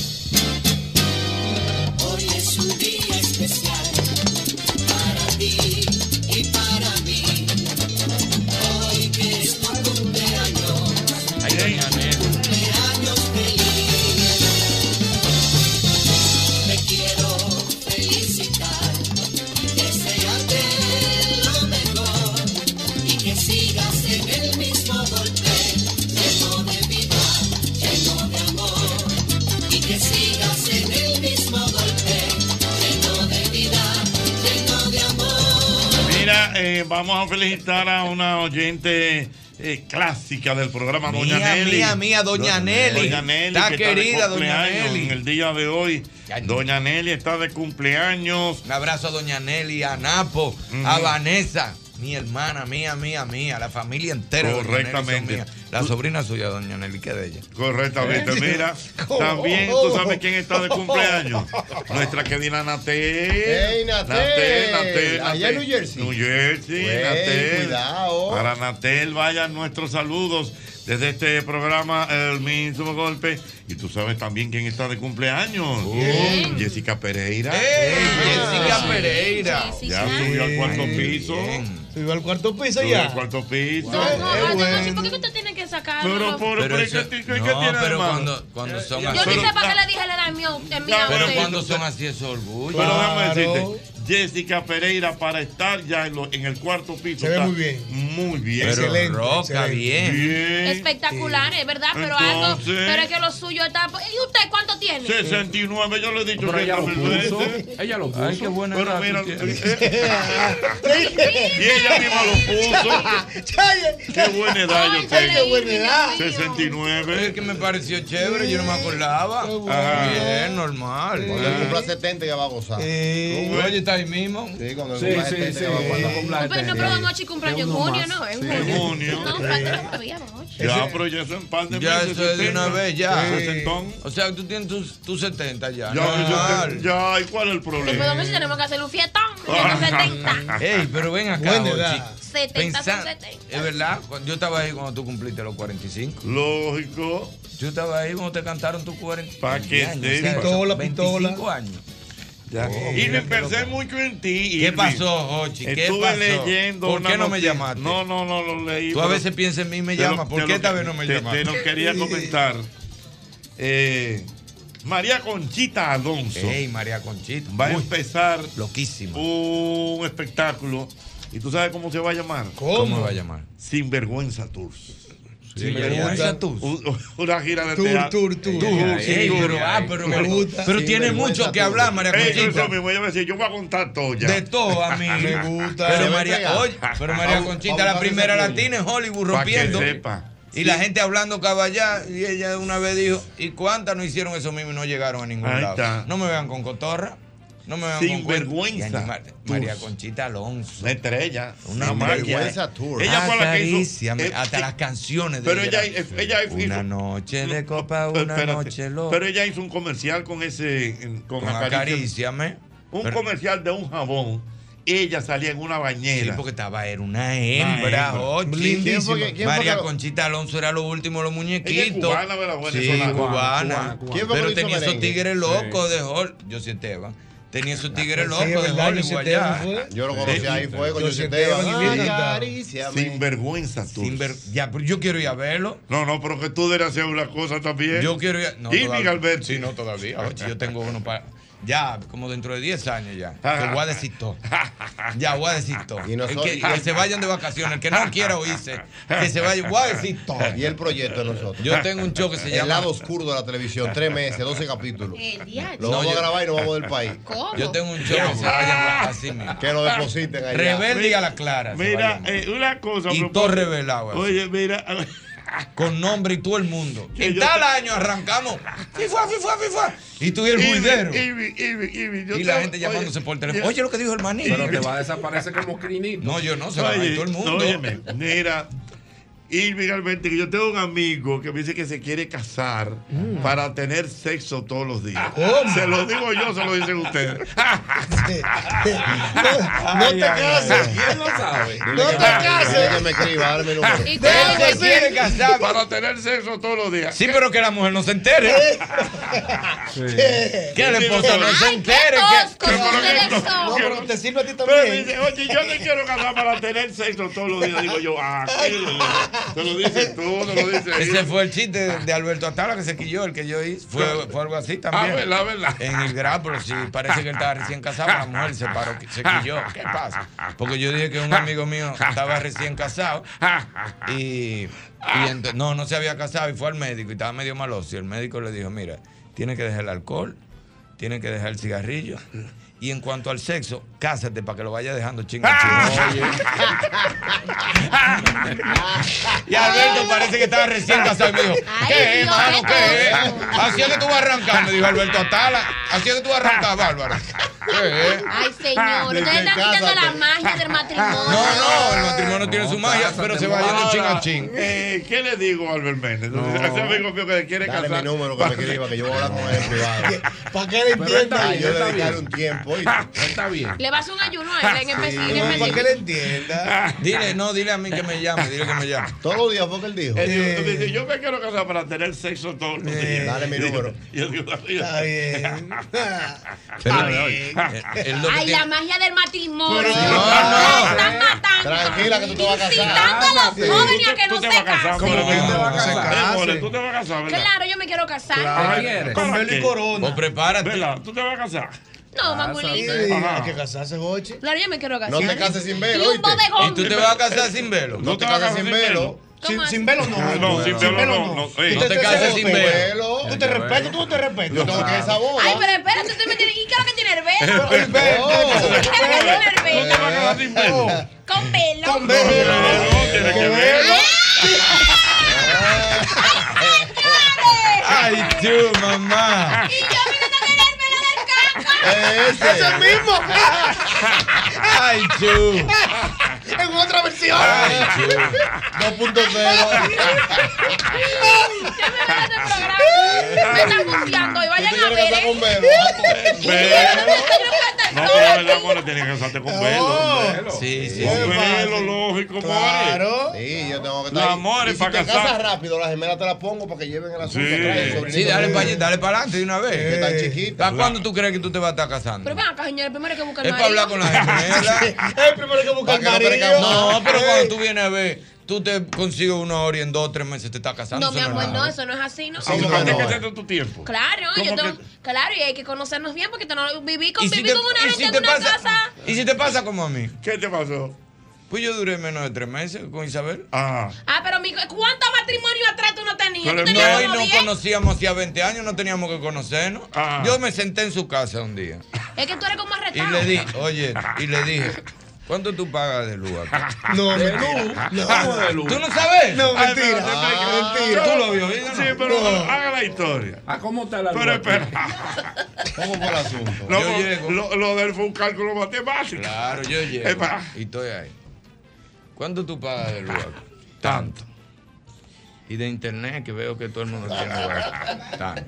Eh, vamos a felicitar a una oyente eh, clásica del programa, Doña Nelly. mía, mía, Doña Nelly. Doña Nelly. Está que de querida, Doña Nelly. En el día de hoy, Doña Nelly está de cumpleaños. Un abrazo a Doña Nelly, a Napo, a Vanessa, mi hermana, mía, mía, mía, la familia entera. Correctamente. La sobrina suya, Doña Nelly, ¿qué de ella? Correctamente, mira. ¿Cómo? También tú sabes quién está de cumpleaños. Nuestra querida Natel. ¡Ey, Natel! Natel, Natel, Allá en. New Jersey. New Jersey, Natel. cuidado. Para Natel vayan nuestros saludos desde este programa El mismo golpe. Y tú sabes también quién está de cumpleaños. ¿Quién? Jessica Pereira. Jessica Pereira. Ya subió al cuarto piso. Subió al cuarto piso Subió ya. al cuarto piso. No, no, no, no, ¿por qué usted tiene que sacar. Pero, por, pero, eso- ¿qué, qué- no, tiene pero cuando, cuando son Yo así. ni sé para qué le dije le da en mi. En. Pero cuando son así es orgullo. Pero déjame decirte, Jessica Pereira para estar ya en, lo- en el cuarto piso. Se ve muy bien. Muy bien. Pero Excelente, roca, excelente. bien. Bien. Espectacular, es verdad, pero algo. Pero es que lo suyo está. ¿Y usted cuánto tiene? 69, yo le he dicho Pero ella lo 70 mil puso. Ella lo puso. Ay, qué buena Pero edad mira, tú tienes. y ella misma lo puso. Qué buena edad yo tengo. Qué buena edad. 69. Es que me pareció chévere, yo no me acordaba. Ajá. Bien, normal. Cuando cumpla 70 ya va a gozar. Oye, está ahí mismo. Sí, cuando Sí, cumpla sí, 70 sí. Cuando cumpla Pero no, pero Don Ochi cumpleaños en junio, más. ¿no? En En junio. junio. No, falta todavía, Don Ochi. Ya, pero ya eso en par de Ya meses. eso es de una 70. vez, ya. O sea, tú tienes tus, tus 70 ya. Ya, ya, ya, ¿y cuál es el Pero problema? Don Ochi tenemos que hacer un fiestón. en los 70. Ey, pero ven acá, Buena Ochi. edad. 70 son Pensa- 70. Es verdad, yo estaba ahí cuando tú cumpliste los 45. Lógico. Yo estaba ahí cuando te cantaron tus 40 Pa' que años, sepa. o sea, Pistola, 25 pistola. años. Ya. Oh, y me pensé mucho en ti. ¿Qué Irving. pasó, Ochi? ¿Qué Estuve pasó? leyendo. ¿Por qué no me llamaste? No, no, no lo leí. Tú a veces piensas en mí y me llamas. ¿Por qué esta vez no me te- llamaste? Te lo quería comentar. Eh, María Conchita Alonso Ey, María Conchita. va a empezar loquísimo. un espectáculo. ¿Y tú sabes cómo se va a llamar? ¿Cómo va a llamar? Sinvergüenza Tours. Una gira de teatro. tour, tour. Tour, pero, ah, pero, Me gusta. pero tiene mucho que hablar, María Conchita. eso ella va a decir, yo voy a contar todo ya. De todo a mí. Me gusta. Pero María, pegado. oye, pero María Vamos- Conchita, la primera latina en Hollywood rompiendo. Y la gente hablando caballá, y ella una vez dijo, ¿y cuántas no hicieron eso mismo y no llegaron a ningún Ahí lado? está. No me vean con cotorra, no me Sin vergüenza. Mar- María Conchita Alonso. Una estrella. Una. Vergüenza Tour. Ella fue la que hizo. Eh, hasta las canciones de Pero ella, ella hizo. Una noche de copa, Pero una espérate, noche loca. Pero ella hizo un comercial con ese. Con, Con acaríciame. Un Pero- comercial de un jabón. Ella salía en una Sí, bañera. porque estaba, era una hembra, hembra. Ochi. ¿Quién fue que- quién fue María Conchita Alonso era lo último, los muñequitos. Ella cubana, ¿verdad? Sí, cubana. Cubana, cubana. ¿Quién fue que Pero tenía esos tigres locos de Hollywood. Yo sí, Esteban. Tenía Sí, locos es de Hollywood allá. Yo lo conocí ahí, fue con Yo José Esteban. Sin vergüenza tú. Ya, pero yo quiero ir a verlo. No, no, pero que tú debes hacer una cosa también. Yo quiero ir a... No, y Miguel Alberto. Sí, no, todavía. Oye, yo tengo uno para... Ya, como dentro de 10 años ya. Que voy a decir todo. Ya, voy a decir todo. Y El nosotros- que, que se vayan de vacaciones. El que no quiera oírse, que se vaya. Voy a decir todo. Y el proyecto de nosotros. Yo tengo un show que se El llama... lado oscuro de la televisión, tres meses, 12 capítulos. El. Lo No, vamos yo- a grabar y nos vamos del país. ¿Cómo? Yo tengo un show que se va a llamar así mismo. Que lo depositen allá. Rebelde y a la clara. Mira, eh, una cosa. y todo revelado. así. Oye, mira. Con nombre y todo el mundo. Que En tal te- año arrancamos. FIFA, FIFA, FIFA. Y tú y el yo Y la te- gente oye, llamándose por teléfono. Oye, lo que dijo el maní. Pero te va a desaparecer como crinito. No, yo no, se va a ir Oye, todo el mundo. óyeme, mira, Alberti, que yo tengo un amigo que me dice que se quiere casar Mm. para tener sexo todos los días. ¿Cómo? Se lo digo yo, se lo dicen ustedes. No te cases. ¿Quién lo sabe? No que te cases. que me escriba, número. ¿Y se quiere casar. para tener sexo todos los días. Sí, pero que la mujer no se entere. Que la esposa no se entere. Que... ustedes No, pero te sirve a ti Pero también. dice, oye, yo te quiero casar para tener sexo todos los días. Digo yo, ah, ¿qué? Te lo dices tú, te lo dices Ese fue el chiste de, de Alberto Atala que se quilló, el que yo hice. Fue, fue algo así Ah, también. verdad, verdad. En el grado, pero sí, parece que él estaba recién casado, la mujer se paró, se quilló. ¿Qué pasa? Porque yo dije que un amigo mío estaba recién casado y, y no, no se había casado y fue al médico y estaba medio maloso. Y el médico le dijo, mira, tiene que dejar el alcohol, tiene que dejar el cigarrillo. Y en cuanto al sexo, cásate para que lo vaya dejando chinga chinga. Y Alberto parece que estaba recién casado y me dijo, ¿qué, hermano? qué. Así es que tú vas a arrancar, me dijo Alberto Atala. Así es que tú vas a arrancar, Bárbara. ¿Qué? Ay, señor. Ustedes están quitando la magia del matrimonio. No, no, el matrimonio tiene su magia, pero se va yendo chin a chin. Eh, ¿Qué le digo a Albert Méndez? Ese amigo mío que le quiere Dale casar. mi número que me escriba, que yo voy a hablar con él en privado. ¿Para qué le Ah, yo bien. un tiempo. Y- Está bien. Le vas a un ayuno a él en específico. No, ¿Para qué le entienda? Dile, no, dile a mí que me llame, dile que me llame. Todos los días fue que él dijo. Él dijo- dice, yo me quiero casar para tener sexo todos los días. Dale mi yo- número. y yo digo, Está bien. Pero, Es lo que Ay, tiene- la magia del matrimonio. No, no. están matando. Tranquila, que tú te vas a casar. Incitando a los Sí. jóvenes a que no se casen. ¿Cómo que te vas a Eh, casar? tú te vas a casar, ¿verdad? Claro, yo me quiero casar. Ay, Con ¿para velo y qué? corona. Pues prepárate. ¿Verdad? ¿Tú te vas a casar? No, mamulito. Sí, Ajá. hay que casarse, Jochi. Claro, yo me quiero casar. No te cases sin velo. ¿Y tú te vas a casar sin velo? No te cases sin velo. Sin, ¿Cómo sin velo no. No, sin velo no. no. Ey, No te cases sin velo. Velo. Tú te respetas, tú no te respetas. Yo tengo que esa boda. Ay, pero espérate, usted me tiene. ¿Y qué es lo que tiene el velo? El velo. ¿Qué es lo que tiene el ¿Tú te velo? vas a casar sin velo? Con velo. Con velo. No, tienes que verlo. Ay, tú, mamá. Y yo me tengo que ver el velo del caco. Ese. Ese mismo. Ay, tú. En otra versión. Ay, tú. 2.0. Ya me están buceando y ¿Tú vayan a ver. casar ¿eh? con velo? Velo. No, pero la verdad, mole, tienes que casarte con Oh. velo. Sí, sí. Con velo, lógico, more. Claro. Sí, yo tengo que estar amores Y si para te casar. casas rápido, las gemelas te las pongo para que lleven el asunto Sí. Sí, dale para dale para adelante de una Que vez. están chiquitas. ¿Para cuándo tú crees que tú te vas a estar casando? Pero ven acá, señores, primero hay que buscar Es el para hablar marido. con la gemela. Es primero que buscar Para que marido. No, pero cuando tú vienes a ver, tú te consigues una hora y en dos o tres meses te estás casando. No, mi amor, no, eso no es así, ¿no? ¿Cómo que Tienes no? que tu tiempo. Claro, yo ¿Cómo tengo, que- claro, y hay que conocernos bien porque tú no viví con, ¿Y si viví te, con una y gente si en te una pasa, casa. ¿Y si te pasa como a mí? ¿Qué te pasó? Pues yo duré menos de tres meses con Isabel. Ah. Ah, pero mi, ¿cuántos matrimonios atrás tú no tenías? Pero ¿Tú tenías No, y como no 10? conocíamos hacía 20 años, no teníamos que conocernos. Ah. Yo me senté en su casa un día Es que tú eres como y arrestado. le di, oye, y le dije, ¿cuánto tú pagas de luz acá? No, ¿De luz? No. ¿Cómo de luz? ¿Tú no sabes? No, Ay, mentira. pero te explico. mentira. ¿Tú lo vio, Sí, pero No. haga la historia. ¿A cómo está la luz? Pero espera. ¿Cómo fue el asunto? No, Yo pero llego. lo, lo de él fue un cálculo matemático. Claro, yo llego Epa. y estoy ahí. ¿Cuánto tú pagas de luz acá? Tanto. Y de internet, que veo que todo el mundo tiene.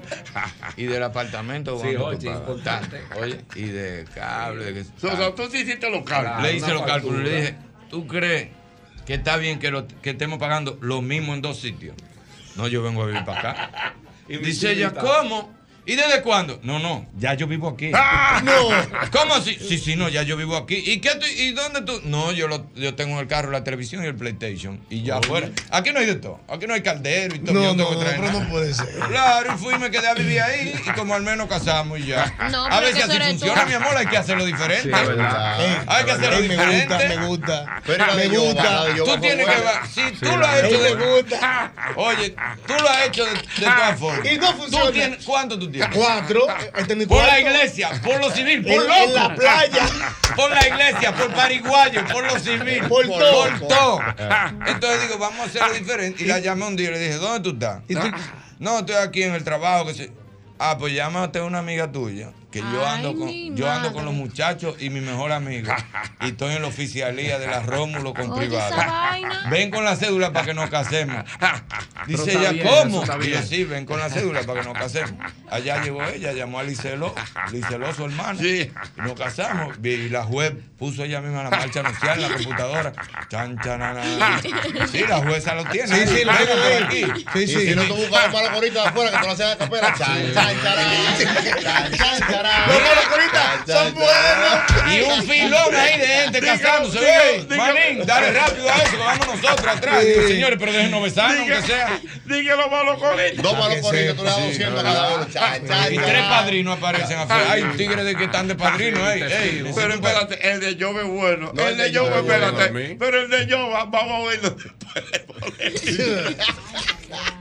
Y del apartamento, importante. Oye, y de cable, de que... O sea, tú sí hiciste los cálculos. Le hice los cálculos le dije, ¿tú crees que está bien que, lo, que estemos pagando lo mismo en dos sitios? No, yo vengo a vivir para acá. Y Dice ella. ¿cómo? ¿Y desde cuándo? No, no, ya yo vivo aquí. No. ¿Cómo así? Sí, sí, no, ya yo vivo aquí. ¿Y qué tú, y dónde tú? No, yo lo, yo tengo en el carro la televisión y el PlayStation. Y ya afuera. Aquí no hay de todo. Aquí no hay caldero y todo. No, yo tengo no, que traer pero no puede ser. Claro, y fui y me quedé a vivir ahí y como al menos casamos y ya. No, a pero ver si eso así tú. funciona, mi amor, hay que hacerlo diferente. Sí, Hay que hacerlo ey, me gusta, diferente. me gusta. Pero me gusta. Tú tienes que. Si tú lo has hecho de. me gusta. Oye, tú lo has hecho de, de todas formas. Y no funciona. ¿Tú tienes, ¿Cuánto tú tienes? Cuatro. Es mi Por la iglesia, por lo civil, por En- loco. en la playa. Por la iglesia, por pariguayo, por lo civil. Por todo. Por todo. Entonces digo, vamos a hacerlo diferente. Y la llamé un día y le dije, ¿dónde tú estás? ¿Y tú? No, estoy aquí en el trabajo. Que se... Ah, pues llámate a una amiga tuya. Que yo Ay, ando con, yo ando madre. con los muchachos y mi mejor amigo. Y estoy en la oficialía de la Rómulo con Oye, privada. Ven con la cédula para que nos casemos. Dice ella, bien, ¿cómo? Y yo, sí, ven con la cédula para que nos casemos. Allá llegó ella, llamó a Liceló, Liceló su hermano. Sí. Y nos casamos. Y la juez puso ella misma la marcha anunciada en la computadora. Chan, chanana. Sí, la jueza lo tiene. Sí, sí, lo tengo aquí. Sí, Y sí. si no tú buscas malos coritas de afuera que te lo hacen a capela. Chan, chan, charán. Chan, chan, charán. Los malocoritas son buenos. Y un filón ahí de gente casándose. Manín, dale rápido a eso, que vamos nosotros atrás. Digo, señores, pero déjenos besarnos, aunque sea. Dije los malos coritos. Dos malos que coritas, tú le das sepa, 200 a cada uno. Y tres padrinos aparecen afuera. Hay tigres de que están de padrino, ey. Pero espérate, el de Jove es bueno. No, el de Jove, espérate. Pero el de Jove, vamos a verlo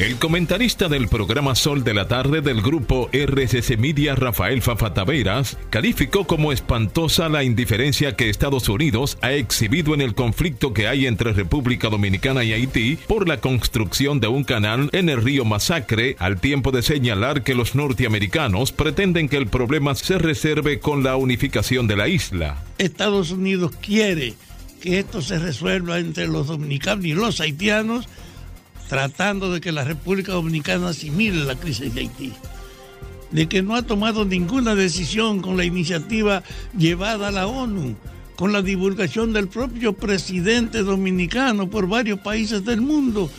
El comentarista del programa Sol de la Tarde del grupo RCC Media, Rafael Fafa Taveras, calificó como espantosa la indiferencia que Estados Unidos ha exhibido en el conflicto que hay entre República Dominicana y Haití por la construcción de un canal en el río Masacre, al tiempo de señalar que los norteamericanos pretenden que el problema se reserve con la unificación de la isla. Estados Unidos quiere que esto se resuelva entre los dominicanos y los haitianos, tratando de que la República Dominicana asimile la crisis de Haití. De que no ha tomado ninguna decisión con la iniciativa llevada a la ONU con la divulgación del propio presidente dominicano por varios países del mundo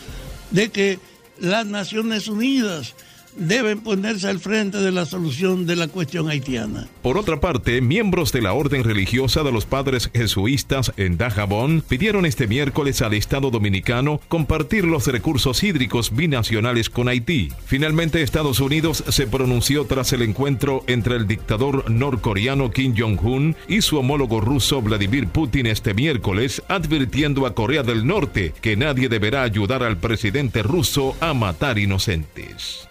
de que las Naciones Unidas deben ponerse al frente de la solución de la cuestión haitiana. Por otra parte, miembros de la Orden Religiosa de los Padres Jesuitas en Dajabón pidieron este miércoles al Estado Dominicano compartir los recursos hídricos binacionales con Haití. Finalmente, Estados Unidos se pronunció tras el encuentro entre el dictador norcoreano Kim Jong-un y su homólogo ruso Vladimir Putin este miércoles, advirtiendo a Corea del Norte que nadie deberá ayudar al presidente ruso a matar inocentes.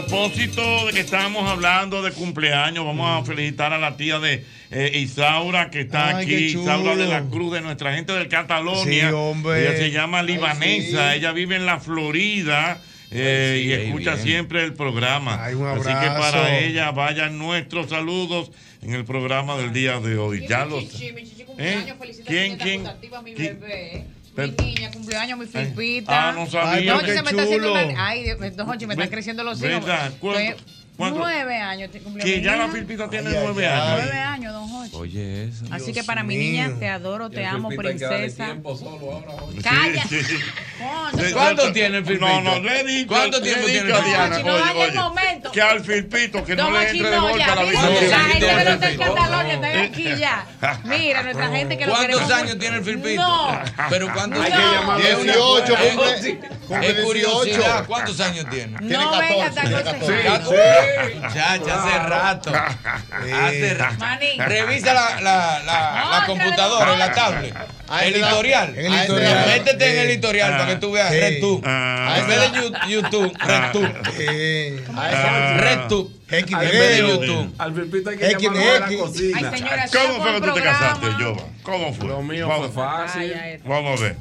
Propósito de que estamos hablando de cumpleaños, vamos a felicitar a la tía de eh, Isaura que está Ay, aquí. Isaura de la Cruz, de nuestra gente del Catalonia. Sí, hombre. Ella se llama Ay, Libanesa, sí. ella vive en la Florida. eh, sí, y escucha bien. siempre el programa. Ay, un Así que para ella vayan nuestros saludos en el programa del día de hoy. Ya lo ¿Eh? ¿Quién, quién? mi ¿Quién? bebé. Mi niña, cumpleaños, mi Filipita. Ah, no sabía. Ay, Jochi, qué se me está haciendo una- Ay, Dios, Jochi, me están creciendo los hijos. ¿verdad? ¿Cuánto- Estoy- cuánto? Nueve años te cumplió Que mi ya la hija. Filipita tiene Ay, nueve ay. años. Nueve años, don Jochi. Oye, eso. Así que para mi niña, te adoro, te amo, princesa. Calla. Coño, ¿Cuánto tiene el Filipito? No, no, le he dicho. ¿Cuánto tiempo tiene a el Diana, oye, oye, momento. Que al Filpito, que no le entre de no, golpe ya, a la mira, visita. la gente del Hotel Filipito. Catalonia está aquí ya. Mira, nuestra gente que lo ¿Cuántos años tiene el Filipito? No. Pero ¿cuántos Hay que años? llamarlo Es una- 18, es- curiosidad. 18. ¿Cuántos años tiene? Tiene No venga 14. Hasta tiene con 14. Chacha, hace rato. Hace rato. Revisa la, la, la, la computadora, la tablet. Ahí El editorial. el editorial. Métete en el Sí. editorial para que tú veas Sí. RedTube. Ah. En vez de YouTube, RedTube. Eh, RedTube. X En vez de. YouTube. Al Filipito hay que llamarlo de la cocina. Ay, señora, ¿Cómo fue que tú te casaste, Yoba? ¿Cómo fue? Lo mío Vamos, fue fácil. Vamos a ver.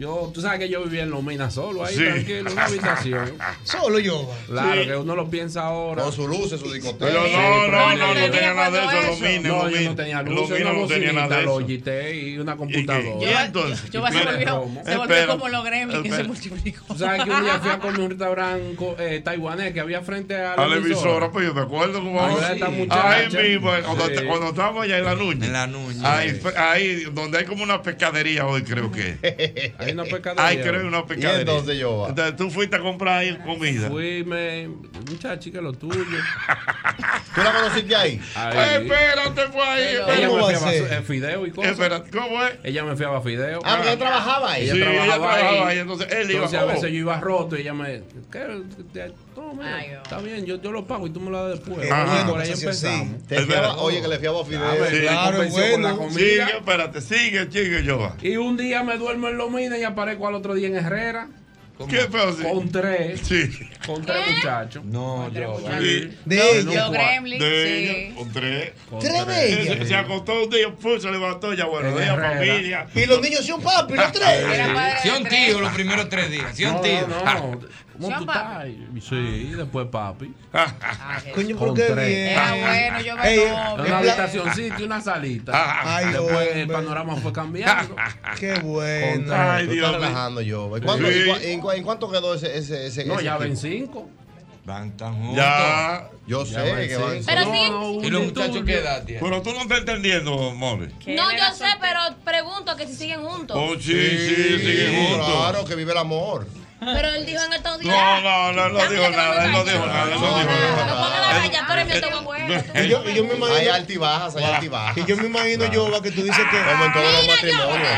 Yo, tú sabes que yo vivía en Lomina solo, ahí Sí. tranquilo, en una habitación. Solo yo. Claro Sí. que uno lo piensa ahora. Con su luces, su discoteca. Pero Sí, no, pero no, no no, no tenía nada de eso. Lo mínimo, No, yo no tenía lo luz, una no tenía nada de eso. Logitech y una ¿Y computadora. qué? ¿Y entonces? Yo se Espera, volvió, se volvió como los gremlins que se multiplicó. Tú sabes que un día fui a comer un restaurante co- eh, taiwanés que había frente a la A la emisora, pues yo me acuerdo cómo esta Ahí mismo, cuando, Sí. cuando estábamos allá en la Nuña. En la Nuña. Ahí, donde hay como una pescadería hoy, creo que. Hay una pescadería. Ahí creo que una pescadería. entonces, Yoba? Entonces tú fuiste a comprar ahí comida. Fui, me. Muchachi, que lo tuyo. ¿Tú la conociste ahí? Ahí. Ay, espérate, fue ahí. Pero- Ella ¿Cómo me va a fiaba eh, fideo y cosas. Espérate, ¿cómo es? Ella me fiaba fideo. Ah, porque ella trabajaba ahí. Ella Sí, ella trabajaba trabajaba ahí. ahí, entonces él iba, Entonces a oh. veces yo iba roto y ella me. ¿Qué? Te- Toma, Ay, oh. está bien, yo, yo lo pago y tú me lo das después. Ajá. Por ahí empezamos. Te fiaba- oye, que le fiaba A fideo. ver, Sí. la Claro, bueno. Sigue, espérate, sigue, sigue, yo Y un día me duermo en Lomina y aparezco al otro día en Herrera. ¿Qué feo sí? Con tres. Sí. Con tres muchachos. No, yo. Sí. De No, ella. Los gremlins, De sí. ella, con tres. Con Tres de Se, ella. se acostó un día, pues, se levantó ya, bueno, En de ella familia. Y los niños son papi, los tres. Era padre Sí, de un tres. tío los primeros tres días. Sí, un No, tío. no, Ah. no. ¿Cómo ¿Son tú estás? Sí, y después papi. Ah, Coño, ¿por qué bien? Era bueno, yo Ey, me Una En pla- habitacioncita y una salita. Ay, Después hombre. el panorama fue cambiando. Qué bueno. Ay, Dios relajando, yo. ¿En cuánto, Sí. en cua- en cua- en cuánto quedó ese, ese, ese No, ese ya ven cinco. Van tan juntos. Ya. Yo Ya sé que van. Pero No, sí- no, un ¿Y los muchachos turbio. qué edad tienen? Pero tú no estás entendiendo, Mori. No, yo sé, pero pregunto que si siguen juntos. Oh, sí, sí, sigue juntos. Claro, que vive el amor. Pero él dijo en estos días. No, no, no, él no dijo nada, él no dijo nada, él no dijo nada. No ponga la raya, tú eres mi autobuelo. Y yo, y yo me imagino. Hay altibajas, hay altibajas. Y yo me imagino, Yoba, que tú dices que. Como en todos los matrimonios.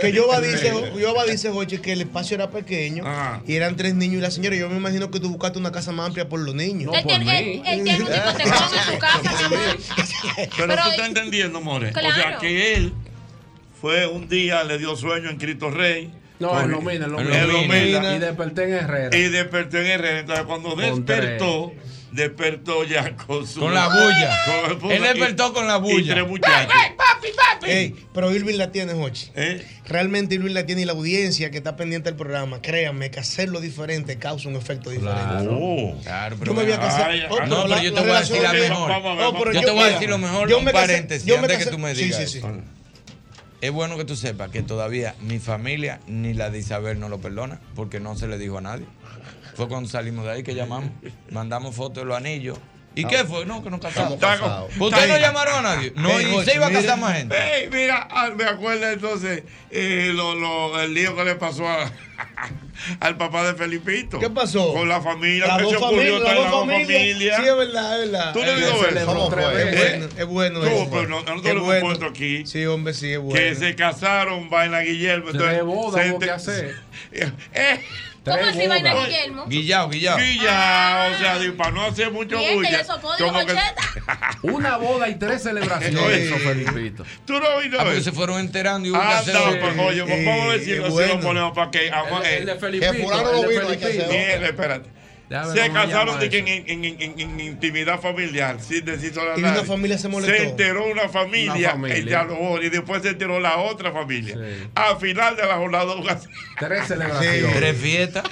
Que Yoba dice, Yoba dice, Jochi, que el espacio era pequeño y eran tres niños y la señora. Yo me imagino que tú buscaste una casa más amplia por los niños. Él tiene- un en su casa, mi amor. Pero, Pero- tú estás entendiendo, More. O sea, que él fue un día, le dio sueño en Cristo Rey. No, en Lomina, en Lomina. Lomina. Y desperté en Herrera. Y despertó en Herrera. Entonces, cuando despertó, despertó ya con su. Con la bulla. Con Él despertó y- con la Y bulla. tres muchachos. papi, papi! Ey, pero Irving la tiene, Jochi. ¿Eh? Realmente Irving la tiene y la audiencia que está pendiente del programa, créanme que hacerlo diferente causa un efecto diferente. Claro. Claro, pero Yo me voy a casar. Ay, Oh, ay, no, pero yo te voy a decir la mejor. Yo te voy a decir lo mejor, yo un me casé- paréntesis, yo me antes que tú me sí, digas sí, eso. sí. Es bueno que tú sepas que todavía mi familia ni la de Isabel no lo perdona porque no se le dijo a nadie. Fue cuando salimos de ahí que llamamos, mandamos fotos de los anillos. ¿Y qué fue? No, que nos casamos. ¿Ustedes no llamaron a nadie? No, Ey, y se iba a casar mira. más gente. Ey, mira, ah, me acuerdo entonces eh, lo, lo- el lío que le pasó a- al papá de Felipito. ¿Qué pasó? Con la familia. La que dos se ocurrió la dos familia. Sí, es verdad, es verdad. ¿Tú no has Él oído eso? Es bueno, es Tú, bueno. pero no- nosotros Es lo hemos bueno. puesto aquí. Sí, hombre, sí, es Que bueno. se casaron, vaina Guillermo. Entonces, hubo que ente- hacer. Eh, ¿Cómo así vaina. Guillermo? Guillao, Guillao. Guillao, o sea, digo, para no hacer mucho Bien, que bulla. soy código como que-. Una boda y tres celebraciones, eso, Felipito. Tú no oíste Ah, porque se fueron enterando y hubo que Ah, hacer no, otro. pues oye, pues vamos a ver si Eh, lo- si bueno. lo ponemos para que. agua- El- el de eh, Felipito, Que el no de que Felipito. espérate. Se casaron de que en, en- en- en intimidad familiar, sin decir solo Y una familia se molestó. Se enteró una familia, Una familia. el diálogo, y después se enteró la otra familia. Al final de la jornada, Tres celebraciones. Tres fiestas.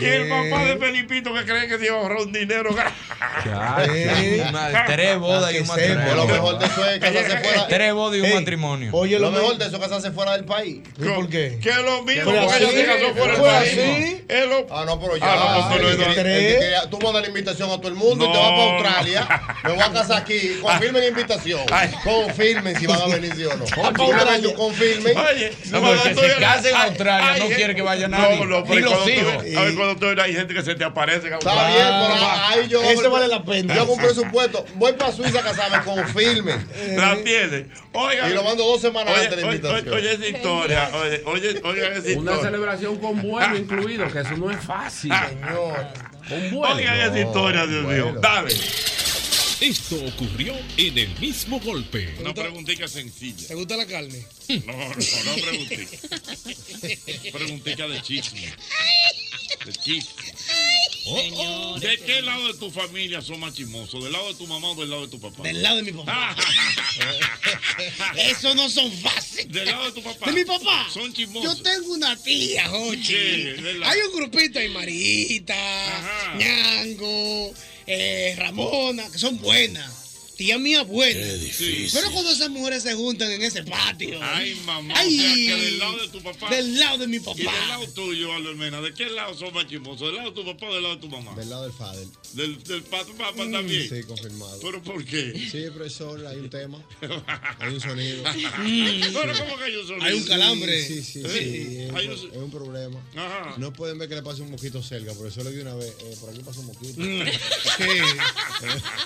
Y el papá de Felipito que cree que se iba a ahorrar un dinero. Sí. Tres bodas y un matrimonio. Lo mejor de eso es casarse fuera. Tres bodas y un Ey, matrimonio. Oye, lo lo mejor de eso es casarse fuera del país. ¿Por qué? Que es lo mismo, ¿Fue porque ella se casó fuera del ¿Fue país. Ah, no, pero ya. Ah, no, que no- quiere- el que quiere- tú mandas la invitación a todo el mundo y te vas para No, Australia. Me voy a casar aquí. Confirmen la invitación. Confirmen si van a venir sí o no. Una confirmen. Oye, No, porque se casa en Australia, no quiere que vaya nadie. No, no, pero Ni los tú- hijos. A ver, cuando tú hay gente que se te aparece. en Está bien, pero ahí yo. Ese vale la pena. Yo hago un presupuesto. Voy para Suiza a casarme. Confirmen. La tiene. Oiga. Y lo mando dos semanas antes de la invitación. Oye, esa historia. Oye, oye, oiga esa Una historia. celebración con vuelo incluido, que eso no es fácil. Señor. Vuelo. Oigan esa historia, Dios mío. Dale. Esto ocurrió en el mismo golpe. Una preguntita sencilla. ¿Te gusta la carne? No, no, no preguntica. Preguntica de chisme. De chisme. Oh, ¿De qué lado de tu familia son más chismosos? ¿Del lado de tu mamá o del lado de tu papá? Del lado de mi papá. Eso no son fáciles. ¿Del lado de tu papá? ¿De mi papá? Son chismosos. Yo tengo una tía, Jochi. Hay un grupito ahí, Marita, Ñango, eh, Ramona, que son buenas. Tía mía buena. difícil. Pero cuando esas mujeres se juntan en ese patio. Ay, mamá. Ay, o sea, que del lado de tu papá. Del lado de mi papá. Y del lado tuyo, Albert Mena. ¿De qué lado son más chismosos? ¿Del lado de tu papá o del lado de tu mamá? Del lado del Fadel. ¿Del, del papá también? Sí, confirmado. ¿Pero por qué? Sí, profesor, hay un tema. Hay un sonido. Pero ¿cómo que hay un sonido? Hay un calambre. Sí, sí, sí. ¿Eh? Es, Hay un, un- es un problema. Ajá. No pueden ver que le pase un mosquito cerca, por eso le di una vez. eh, por aquí pasó un mosquito. Sí.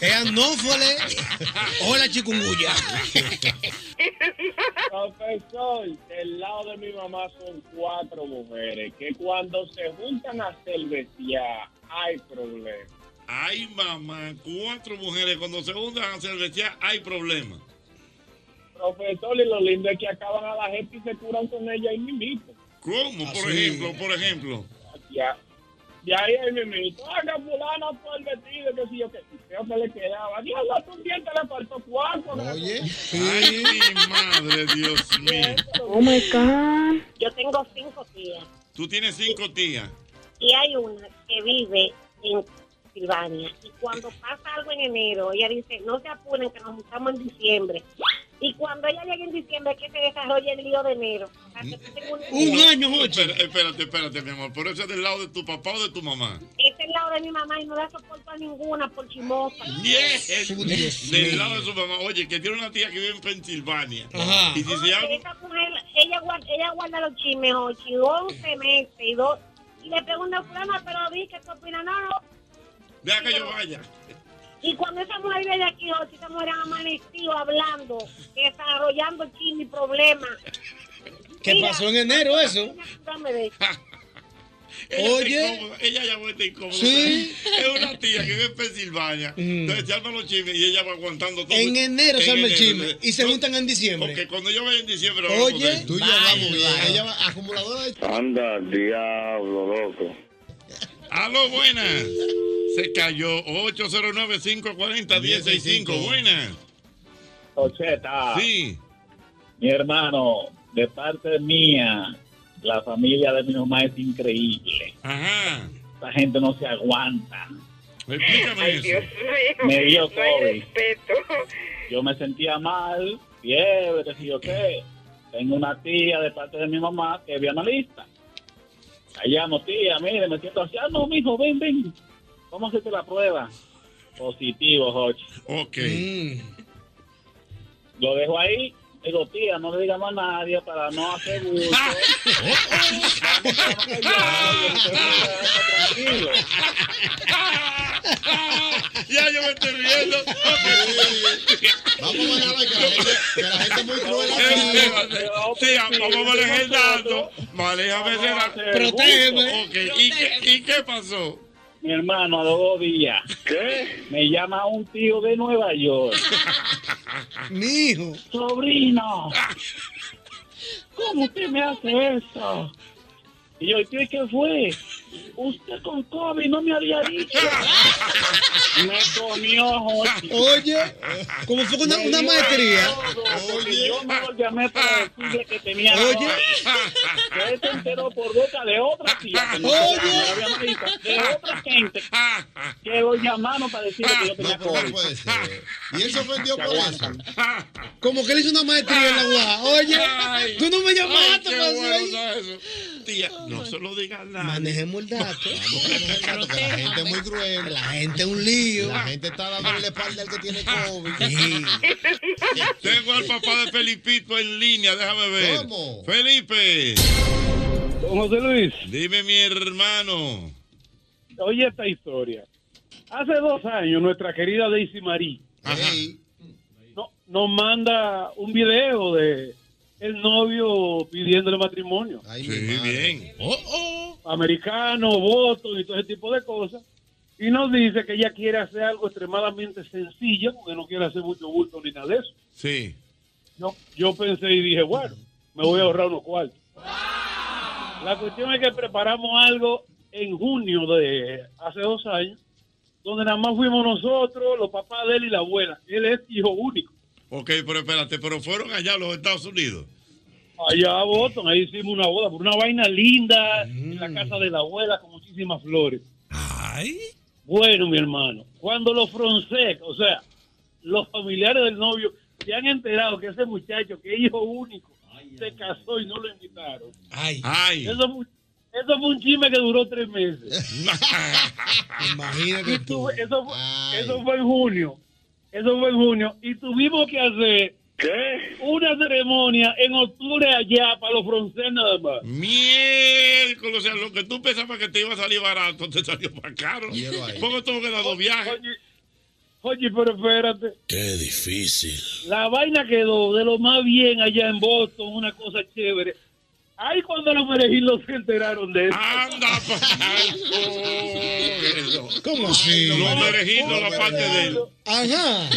Es anófole o la chikungunya. Profesor, del lado de mi mamá son cuatro mujeres que cuando se juntan a cervecear hay problemas. Ay, mamá, cuatro mujeres cuando se juntan a cervecear hay problemas. Profesor, y lo lindo es que acaban a la gente y se curan con ella ahí mismito. ¿Cómo? Por Así. ejemplo, por ejemplo. Ya. De ahí ahí mismito. Haga fulana por el vestido, que si yo que creo que le quedaba. Dios, un diente le faltó cuatro. Oye. Ay, mi madre, Dios mío. Oh my God. Yo tengo cinco tías Tú tienes cinco tías. y hay una que vive en Silvania. Y cuando pasa algo en enero, ella dice: No se apuren, que nos juntamos en diciembre. Y cuando ella llegue en diciembre, es que se desarrolla el lío de enero. O sea, que yo tengo una idea. Espera- Espérate, espérate, mi amor. ¿Por eso es del lado de tu papá o de tu mamá? Este es el lado de mi mamá y no la soporto a ninguna por chimosa. Yes. Dios Del lado de su mamá. Oye, que tiene una tía que vive en Pensilvania. Ajá. Y esa mujer, ella guarda, ella guarda los chismes, Jochi, 11 meses y dos. Y le pregunta a fulana, pero vi que tú opinas, no, no. Deja que yo vaya. Y cuando esa mujer viene aquí, Jochi, esa mujer ha amanecido hablando, desarrollando chisme y problemas. ¿Qué Mira, pasó en enero eso? De Ella Oye. ella llamó está incómoda. Sí. Es una tía que vive en Pensilvania. Entonces se arman los chismes y ella va aguantando todo. En enero se En arma el chisme y se juntan en diciembre. Porque cuando yo vaya en diciembre. Oye, Tú ya vamos bien. Ella va acumuladora de Anda, diablo, loco. Aló, buenas. Se cayó. 809-540-1065. Buenas. Ocheta. Sí. Mi hermano, de parte mía, la familia de mi mamá es increíble. Ajá. Esta gente no se aguanta. Explícame eso. Me dio COVID. Yo me sentía mal, fiebre, qué yo qué. Tengo una tía de parte de mi mamá que es analista. La llamo, tía, mire, me siento así. Ah, no, mijo, ven, ven. Vamos a hacerte la prueba. Positivo, Jochi. Ok. Lo dejo ahí. Digo, tía, no le diga más a nadie para no hacer gusto. Tranquilo. ya yo me estoy riendo. Vamos a manejar que la gente, que la gente es muy cruel aquí. Sí, vamos a manejar el dato. Manéjame ese dato. Protégeme. Ok, ¿Y qué, ¿y qué pasó? Mi hermano, a dos días. ¿Qué? Me llama un tío de Nueva York. Mi hijo. Sobrino. ¿Cómo usted me hace eso? Y yo, tío, ¿y qué fue? Usted con COVID no me había dicho. me comió, Jochi. Oye, como fue una, una maestría. todo, porque Yo no lo llamé para decirle que tenía. Oye. Él se enteró por boca de otra tía. que no Oye. De otra gente que lo llamaron para decirle que yo tenía COVID. Y él se ofendió por eso. Como que él hizo una maestría en la UA. Oye, Ay. tú no me Ay, llamaste qué para bueno eso. Tía, no se lo digas a nadie. Manejemos el dato. la gente es muy cruel. La gente es un lío. La gente está dándole la espalda al que tiene COVID. Tengo al papá de Felipito en línea, déjame ver. ¿Cómo? Felipe. Don José Luis. Dime, mi hermano. Oye esta historia. Hace dos años, nuestra querida Daisy Marie no- nos manda un video de el novio pidiéndole matrimonio. Sí, bien. Americano, votos y todo ese tipo de cosas. Y nos dice que ella quiere hacer algo extremadamente sencillo, porque no quiere hacer mucho bulto ni nada de eso. Sí. Yo, yo pensé y dije, bueno, me voy a ahorrar unos cuartos. La cuestión es que preparamos algo en junio de hace dos años, donde nada más fuimos nosotros, los papás de él y la abuela. Él es hijo único. Ok, pero espérate, pero fueron allá a los Estados Unidos. Allá a Boston, ahí hicimos una boda, por una vaina linda, en la casa de la abuela con muchísimas flores. Ay. Bueno, mi hermano, cuando los Fronsec, o sea, los familiares del novio, se han enterado que ese muchacho, que es hijo único, se casó y no lo invitaron. Ay. Ay. Eso, fue- eso fue un chisme que duró tres meses. Imagínate tú. Eso fue, eso fue en junio. Eso fue en junio. Y tuvimos que hacer una ceremonia en octubre allá para los franceses nada más. Miércoles, o sea, lo que tú pensabas que te iba a salir barato, te salió más caro. Porque tuvo que dar dos viajes. Oye, pero espérate. Qué difícil. La vaina quedó de lo más bien allá en Boston, una cosa chévere. Ahí cuando los merejilos se enteraron de eso. ¡Anda, ¿Cómo así? Los merejitos, la parte de él. Ajá.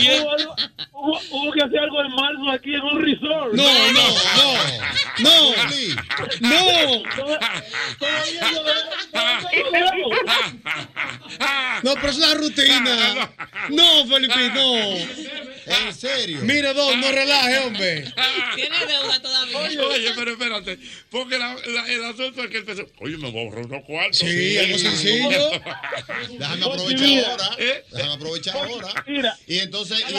Hubo, que hacer algo en marzo aquí en un resort. No, no, no. No. No. No, pero es una rutina. No, Felipe, no. En serio. Mire, Don, no relaje, hombre. Tiene deuda todavía. Oye, oye, pero espérate, porque la- la- el asunto es que él pensó, oye, me voy a ahorrar unos cuartos. Sí, algo sencillo. Déjame aprovechar Mira, ahora. ¿eh? Déjame aprovechar ahora. Mira. Y entonces, y,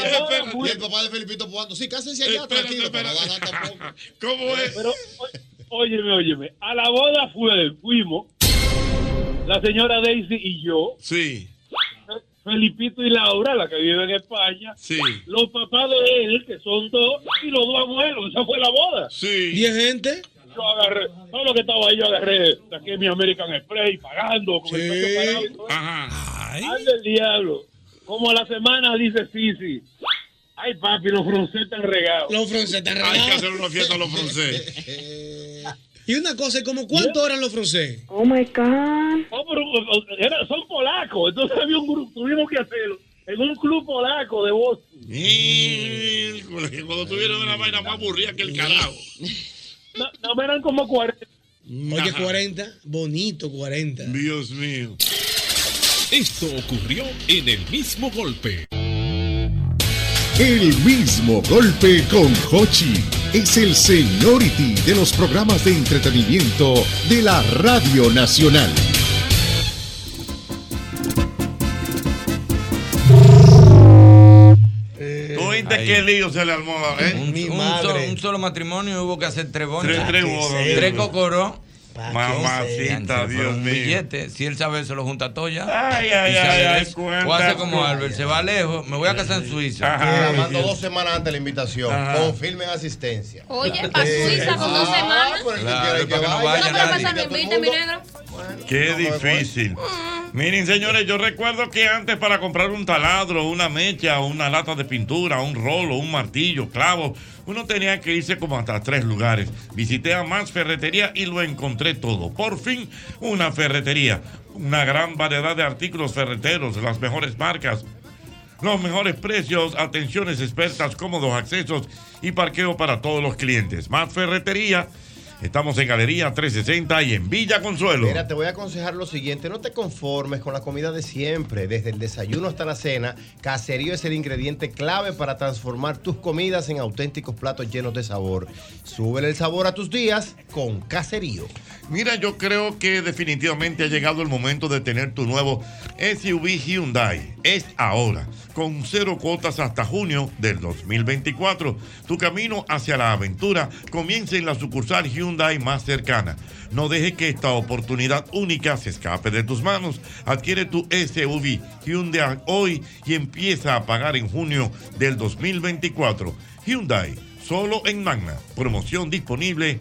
el papá de Felipito jugando. Sí, cásense allá, Espérate, tranquilo, no espérate. tampoco. ¿Cómo es? Pero, óyeme, óyeme. A la boda fue, fuimos, la señora Daisy y yo. Sí. Felipito y Laura, la que vive en España. Los papás de él, que son dos, y los dos abuelos. Esa fue la boda. Sí. ¿Diez gente? Yo agarré, todo lo que estaba ahí, yo agarré, saqué mi American Express y pagando con el pecho parado y todo. Anda el diablo. Como a la semana dice Sisi. Ay, papi, los francés están regados. Los franceses están Hay que regados. hacer una fiesta a los franceses. Y una cosa, ¿como cuánto eran los franceses? Oh my God. era- son polacos, entonces había un grupo, tuvimos que hacerlo en un club polaco de Boston. Y cuando tuvieron una vaina más aburrida que el carajo. No, no eran como 40. Oye, 40, bonito 40. Dios mío. Esto ocurrió en el mismo golpe. El mismo golpe con Hochi es el seniority de los programas de entretenimiento de la Radio Nacional. ¿Tú viste qué lío se le armó? ¿eh? Un, un solo, un solo matrimonio hubo que hacer tres bonos. Tres- tres bodas. Tres cocoros. Mamacita, Dios mío. billete. Si él sabe, se lo junta todo ya. Ay, ay, ay, cuenta O hace como Albert, se va lejos. Me voy a casar en Suiza. Mira, mando dos semanas antes la invitación. Ajá. Confirmen asistencia. Oye, para Suiza con dos semanas. Claro, que para que no vaya. nadie. mi negro. Qué difícil. Miren, señores, yo recuerdo que antes para comprar un taladro, una mecha, una lata de pintura, un rolo, un martillo, clavos, uno tenía que irse como hasta tres lugares. Visité a más ferretería y lo encontré todo. Por fin, una ferretería. Una gran variedad de artículos ferreteros, las mejores marcas, los mejores precios, atenciones expertas, cómodos accesos y parqueo para todos los clientes. Más ferretería. Estamos en Galería 360 y en Villa Consuelo. Mira, te voy a aconsejar lo siguiente, no te conformes con la comida de siempre, desde el desayuno hasta la cena, Caserío es el ingrediente clave para transformar tus comidas en auténticos platos llenos de sabor. Súbele el sabor a tus días con Caserío. Mira, yo creo que definitivamente ha llegado el momento de tener tu nuevo SUV Hyundai. Es ahora, con cero cuotas hasta junio del 2024. Tu camino hacia la aventura comienza en la sucursal Hyundai más cercana. No deje que esta oportunidad única se escape de tus manos. Adquiere tu SUV Hyundai hoy y empieza a pagar en junio del 2024. Hyundai, solo en Magna. Promoción disponible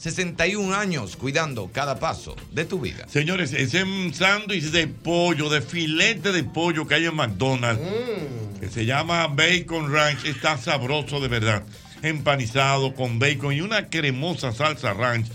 61 años cuidando cada paso de tu vida. Señores, ese sándwich de pollo, de filete de pollo que hay en McDonald's, que se llama Bacon Ranch, está sabroso de verdad. Empanizado con bacon y una cremosa salsa ranch.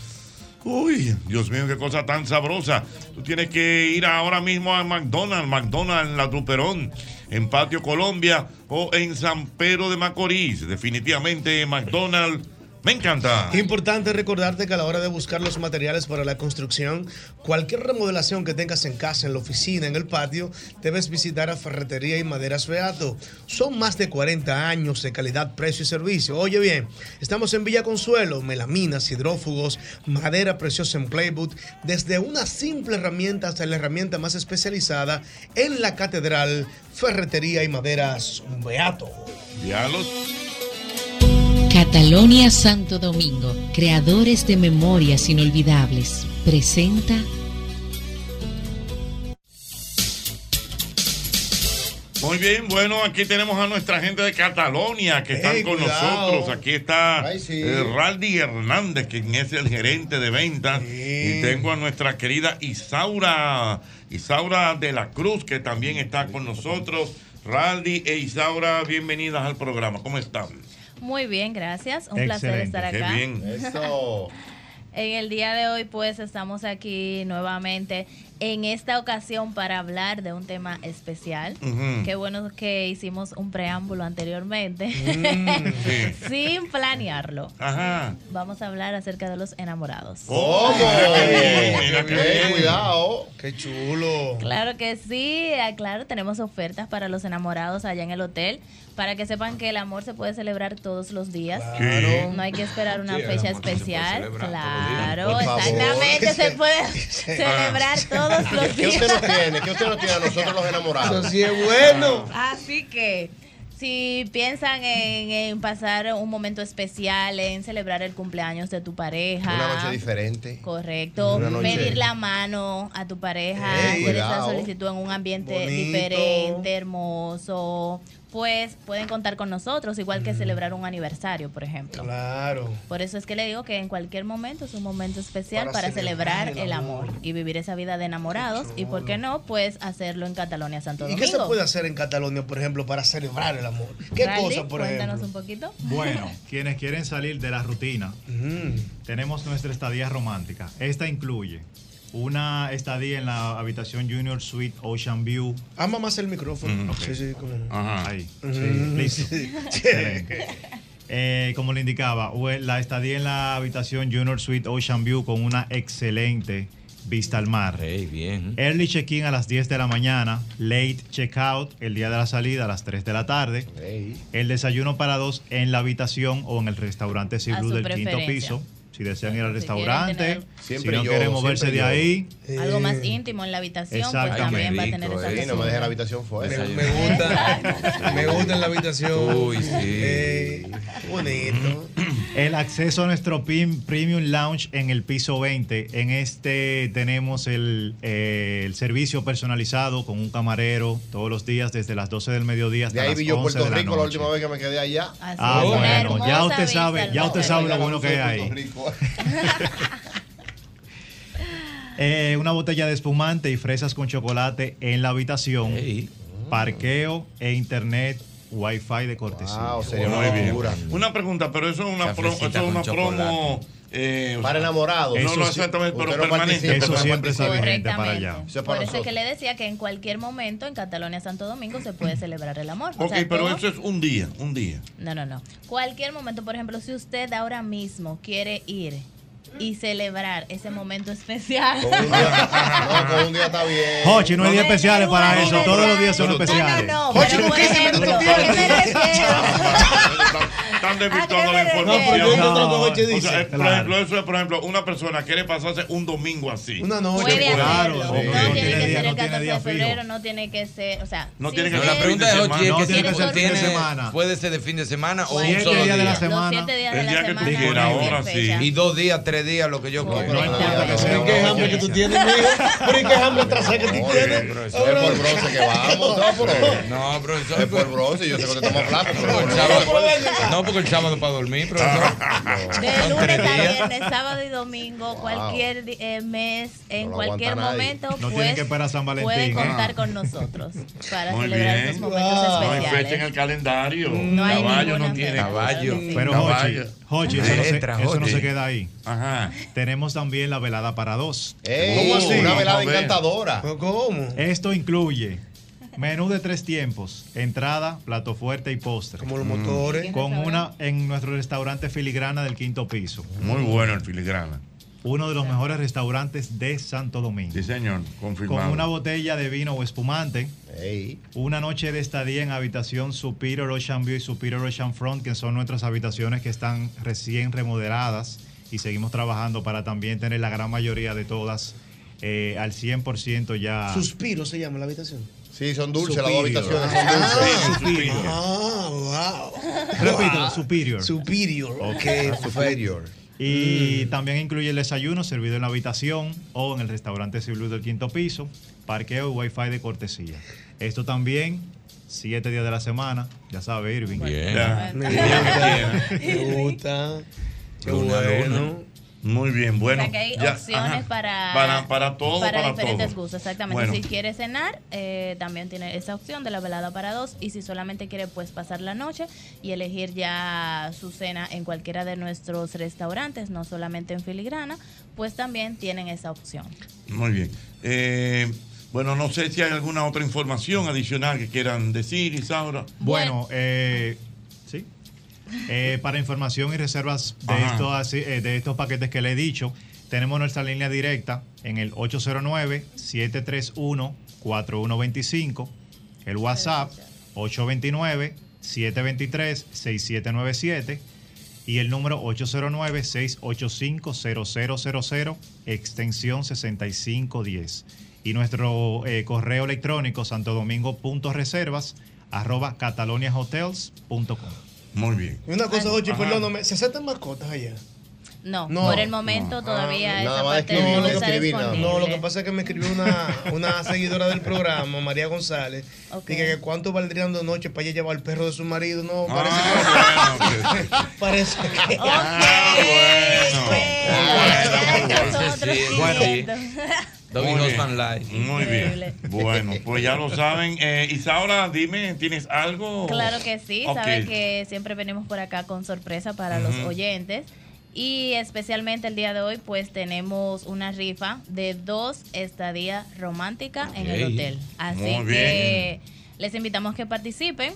Uy, Dios mío, qué cosa tan sabrosa. Tú tienes que ir ahora mismo a McDonald's, McDonald's La Truperón, en Patio Colombia o en San Pedro de Macorís. Definitivamente McDonald's me encanta. Importante recordarte que a la hora de buscar los materiales para la construcción, cualquier remodelación que tengas en casa, en la oficina, en el patio, debes visitar a Ferretería y Maderas Beato. Son más de 40 años de calidad, precio y servicio. Oye bien, estamos en Villa Consuelo, melaminas, hidrófugos, madera preciosa en playwood, desde una simple herramienta hasta la herramienta más especializada en la catedral, Ferretería y Maderas Beato. Diálogos. Catalonia Santo Domingo, creadores de memorias inolvidables, presenta Muy bien, bueno, aquí tenemos a nuestra gente de Catalonia que están con cuidado. nosotros. Aquí está Ay, sí. eh, Raldi Hernández, quien es el gerente de ventas. Y tengo a nuestra querida Isaura, Isaura de la Cruz, que también está con nosotros. Raldi e Isaura, bienvenidas al programa. ¿Cómo están? Muy bien, gracias. Un placer estar Qué acá. bien. Eso. En el día de hoy, pues estamos aquí nuevamente en esta ocasión para hablar de un tema especial. Qué bueno que hicimos un preámbulo anteriormente, Mm, sí. sin planearlo. Ajá. Vamos a hablar acerca de los enamorados. ¿Cómo? Mira qué bien. cuidado. Oh, qué chulo. Claro que sí, ah, claro, tenemos ofertas para los enamorados allá en el hotel, para que sepan que el amor se puede celebrar todos los días. Claro. No hay que esperar una Sí, fecha especial. celebrar Claro, exactamente, se puede celebrar todos los ¿Qué días. usted no tiene? ¿Qué usted no tiene a nosotros los enamorados? Eso sí es bueno. Así que si piensan en, en pasar un momento especial, en celebrar el cumpleaños de tu pareja. Una noche diferente. Correcto. Noche- Pedir la mano a tu pareja, hacer esa solicitud en un ambiente Bonito. diferente, hermoso. Pues pueden contar con nosotros, igual que celebrar un aniversario, por ejemplo. Claro. Por eso es que le digo que en cualquier momento es un momento especial Para para, celebrar, celebrar el el amor. y vivir esa vida de enamorados. Y por qué no, pues hacerlo en Catalonia, Santo ¿Y Domingo. qué se puede hacer en Catalonia, por ejemplo, para celebrar el amor? ¿Qué Randy, cosa, por cuéntanos ejemplo? un poquito. Bueno, quienes quieren salir de la rutina, tenemos nuestra estadía romántica. Esta incluye una estadía en la habitación Junior Suite Ocean View. Ama más el micrófono. Mm, ok. Sí, sí, como- Ajá. Ahí. Sí, listo. Sí. Excelente. Eh, como le indicaba, la estadía en la habitación Junior Suite Ocean View con una excelente vista al mar. bien. Early check-in a las 10 de la mañana, late check-out el día de la salida a las 3 de la tarde. El desayuno para dos en la habitación o en el restaurante su del quinto piso. Si desean ir al Si restaurante, si Siempre no yo, quieren moverse de yo. ahí. Algo más íntimo en la habitación, pues Exactamente. también va a tener rico, esa eh. No me deje la habitación fuera. Me, me gusta, me gusta en la habitación. Uy, sí. Eh, bonito. El acceso a nuestro pim- Premium Lounge en el piso 20. En este tenemos el, eh, el servicio personalizado con un camarero todos los días desde las 12 del mediodía hasta De ahí las vi yo 11 Puerto de la Rico la noche. última vez que me quedé allá. Ah, Oh, bueno, ya usted sabe, ya usted sabe lo bueno que hay ahí. Puerto Eh, una botella de espumante y fresas con chocolate en la habitación. Parqueo e internet Wi-Fi de cortesía. Muy bien. Una pregunta, pero eso es una, pro- eso es una promo. Eh, Para enamorados. No, Eso no sí, exactamente, pero no permanente. Eso pero siempre está participa. vigente para allá. Correctamente. Por eso es que le decía que en cualquier momento en Catalonia, Santo Domingo, se puede celebrar el amor. O Ok, sea, pero todo- eso es un día, un día. No, no, no. Cualquier momento, por ejemplo, si usted ahora mismo quiere ir y celebrar ese momento especial. No, con un día está bien. Jochi, no hay días especiales para eso. Todos los días son especiales. No, no, pero por ejemplo, ¿a qué me refiero? Están desvirtuando la No, pero información. Jochi O sea, por ejemplo, eso es, por ejemplo, una persona quiere pasarse un domingo así. Una noche. Puede Claro, hacerlo. sí. No No tiene tiene que día- ser no el tiene 14 día de febrero, no tiene que ser, o sea, No tiene que usted- la pregunta es, Ochi, No es que tiene que ser fin de semana. puede ser de fin de semana o un solo días de la día. semana. Los siete días de El la día que tú semana, quieras, ahora sí. Y dos días, tres días, lo que yo quiera. No importa que sea. ¿Pero qué hambre que tú tienes? ¿Pero qué hambre atrás que tú tienes? Es por bronce que vamos. No, profesor. Es por bronce. Yo sé que te tomas flaco, pero El sábado- no, porque el sábado para dormir, profesor. De lunes tres a viernes, sábado y domingo, cualquier eh, mes, en cualquier momento, No pues tienen que esperar San Valentín, pueden ¿eh? contar con nosotros para celebrar esos momentos No hay fecha en especiales. el calendario. Caballo no tiene. Caballo. Pero Jochi, eso, no se, eso no se queda ahí. Ajá. Tenemos también la velada para dos. Ey, ¿Cómo así? Una velada encantadora. ¿Pero ¿Cómo? Esto incluye menú de tres tiempos, entrada, plato fuerte y postre. Como los motores. Con una en nuestro restaurante Filigrana del quinto piso. Muy bueno el filigrana. Uno de los mejores restaurantes de Santo Domingo. Sí, señor. Confirmado. Con una botella de vino o espumante. Una noche de estadía en habitación Superior Ocean View y Superior Ocean Front, que son nuestras habitaciones que están recién remodeladas y seguimos trabajando para también tener la gran mayoría de todas eh, al 100% ya. Suspiro se llama la habitación. Sí, son dulces, las dos habitaciones son dulces. Superior. Ah, wow. Repito, Superior. Superior. Ok. Superior. Y también incluye el desayuno servido en la habitación o en el restaurante Blue del quinto piso, parqueo y wifi de cortesía. Esto también, siete días de la semana, ya sabe Irving. Ya. Me gusta. Me gusta. Qué Luna, bueno. Muy bien, bueno. o sea que hay ya, opciones ajá. para, para, para todo, para para, diferentes todo. gustos, exactamente. Bueno. Si quiere cenar, eh, también tiene esa opción de la velada para dos. Y si solamente quiere pues pasar la noche y elegir ya su cena en cualquiera de nuestros restaurantes, no solamente en Filigrana, pues también tienen esa opción. Muy bien. Eh, bueno, no sé si hay alguna otra información adicional que quieran decir, Isaura. Bueno, eh, sí. Eh, para información y reservas de Ajá. estos, así, eh, de estos paquetes que le he dicho, tenemos nuestra línea directa en el 809-731-4125, el WhatsApp 829-723-6797 y el número 809-685-0000, extensión 6510. Y nuestro eh, correo electrónico santodomingo.reservas arroba cataloniahotels.com. Muy bien. Y una cosa, Ochi, perdóname, ¿se aceptan mascotas allá? No, No. por el momento No. todavía Ah, esa nada más parte escribir, no no está escribir, nada. disponible. No, lo que pasa es que me escribió una, una seguidora del programa, María González, dije que cuánto valdrían dos noches para ella llevar al perro de su marido. No, parece que... parece que... Bueno, Doggy Muy Husband bien. Life. Muy bien. Bueno, pues ya lo saben. Eh, Isaura, dime, ¿tienes algo? Claro que sí, Ok. sabe que siempre venimos por acá con sorpresa para los oyentes. Y especialmente el día de hoy, pues tenemos una rifa de dos estadías románticas en el hotel. Así Muy que les invitamos que participen.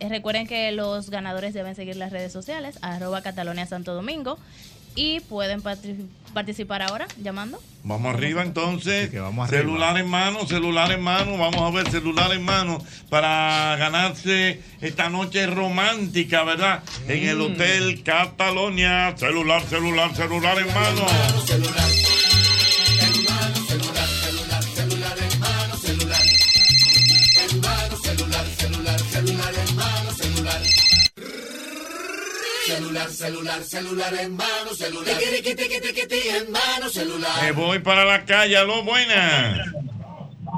Eh, Recuerden que los ganadores deben seguir las redes sociales, arroba Catalonia Santo Domingo. Y pueden parti- participar ahora llamando. Vamos arriba entonces. arriba. celular en mano, celular en mano. Vamos a ver celular en mano para ganarse esta noche romántica, ¿verdad? En Mm. el Hotel Catalonia. Celular, celular, celular en mano. Celular, celular, celular en mano, celular. Tiqui, tiqui, tiqui, en mano, celular. Me voy para la calle. Aló, buenas.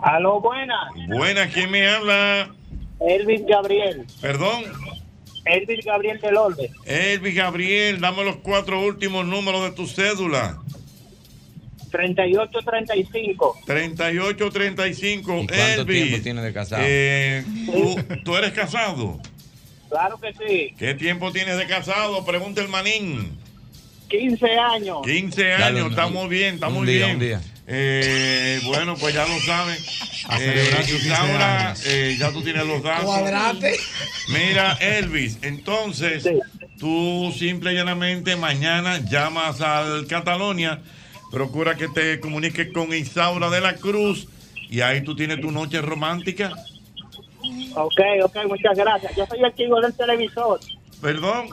Aló, buenas. Buenas, ¿quién me habla? Elvis Gabriel. Perdón. Elvis Gabriel del Orbe. Elvis Gabriel, dame los cuatro últimos números de tu cédula. 3835. 3835. ¿Y cuánto Elvis. tiempo tienes de casado? eh, ¿tú, tú eres casado? Claro que sí. ¿Qué tiempo tienes de casado? Pregunta el manín. 15 años. 15 Dale años, estamos bien, estamos un día, bien. un día. Eh, bueno, pues ya lo saben. A Eh, celebrar sus 15 Isaura, eh, ya tú tienes los datos. Cuadrate. Mira, Elvis, entonces tú simple y llanamente mañana llamas al Catalonia, procura que te comuniques con Isaura de la Cruz y ahí tú tienes tu noche romántica. Ok, ok, muchas gracias. Yo soy el chico del televisor. Perdón.